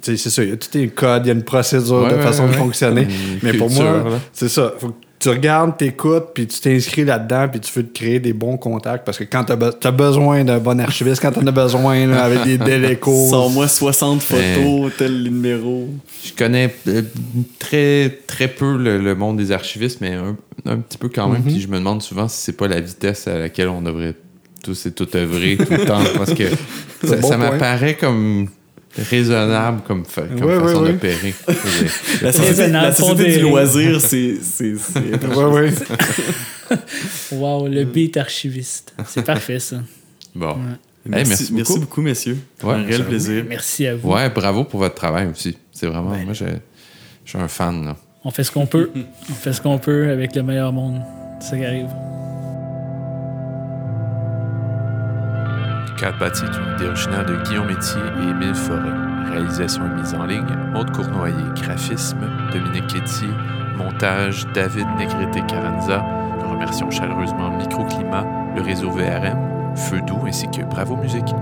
C'est ça, il y a tout un code, il y a une procédure Ouais, de ouais, façon de ouais. fonctionner. Mais pour moi, c'est ça. Faut que tu regardes, t'écoutes, puis tu t'inscris là-dedans, puis tu veux te créer des bons contacts parce que quand t'as as besoin d'un bon archiviste, quand t'en as besoin là, avec des délais courts, Sors-moi 60 photos, tel numéro. Je connais euh, très, très peu le, le monde des archivistes, mais un, un petit peu quand même. Mhm. Puis je me demande souvent si c'est pas la vitesse à laquelle on devrait tous et tout œuvrer tout le temps. Parce que ça, bon m'apparaît comme raisonnable comme, fa- comme Ouais, ouais, façon ouais. d'opérer. La société, la du loisir, c'est. ouais, ouais. Wow, le beat archiviste. C'est parfait, ça. bon. Ouais. Merci, beaucoup. beaucoup, messieurs. Ouais, un réel plaisir. Merci à vous. Ouais, bravo pour votre travail aussi. C'est vraiment. Moi, je, je suis un fan. Là. On fait ce qu'on peut. On fait ce qu'on peut avec le meilleur monde. C'est ça qui arrive. Quatre Bâti est une idée originale de Guillaume Métier et Émile Forêt. Réalisation et mise en ligne, Maude Cournoyer. Graphisme, Dominique Quétier. Montage, David Negrete-Caranza. Nous remercions chaleureusement Microclimat, le réseau VRM, Feu Doux ainsi que Bravo Musique.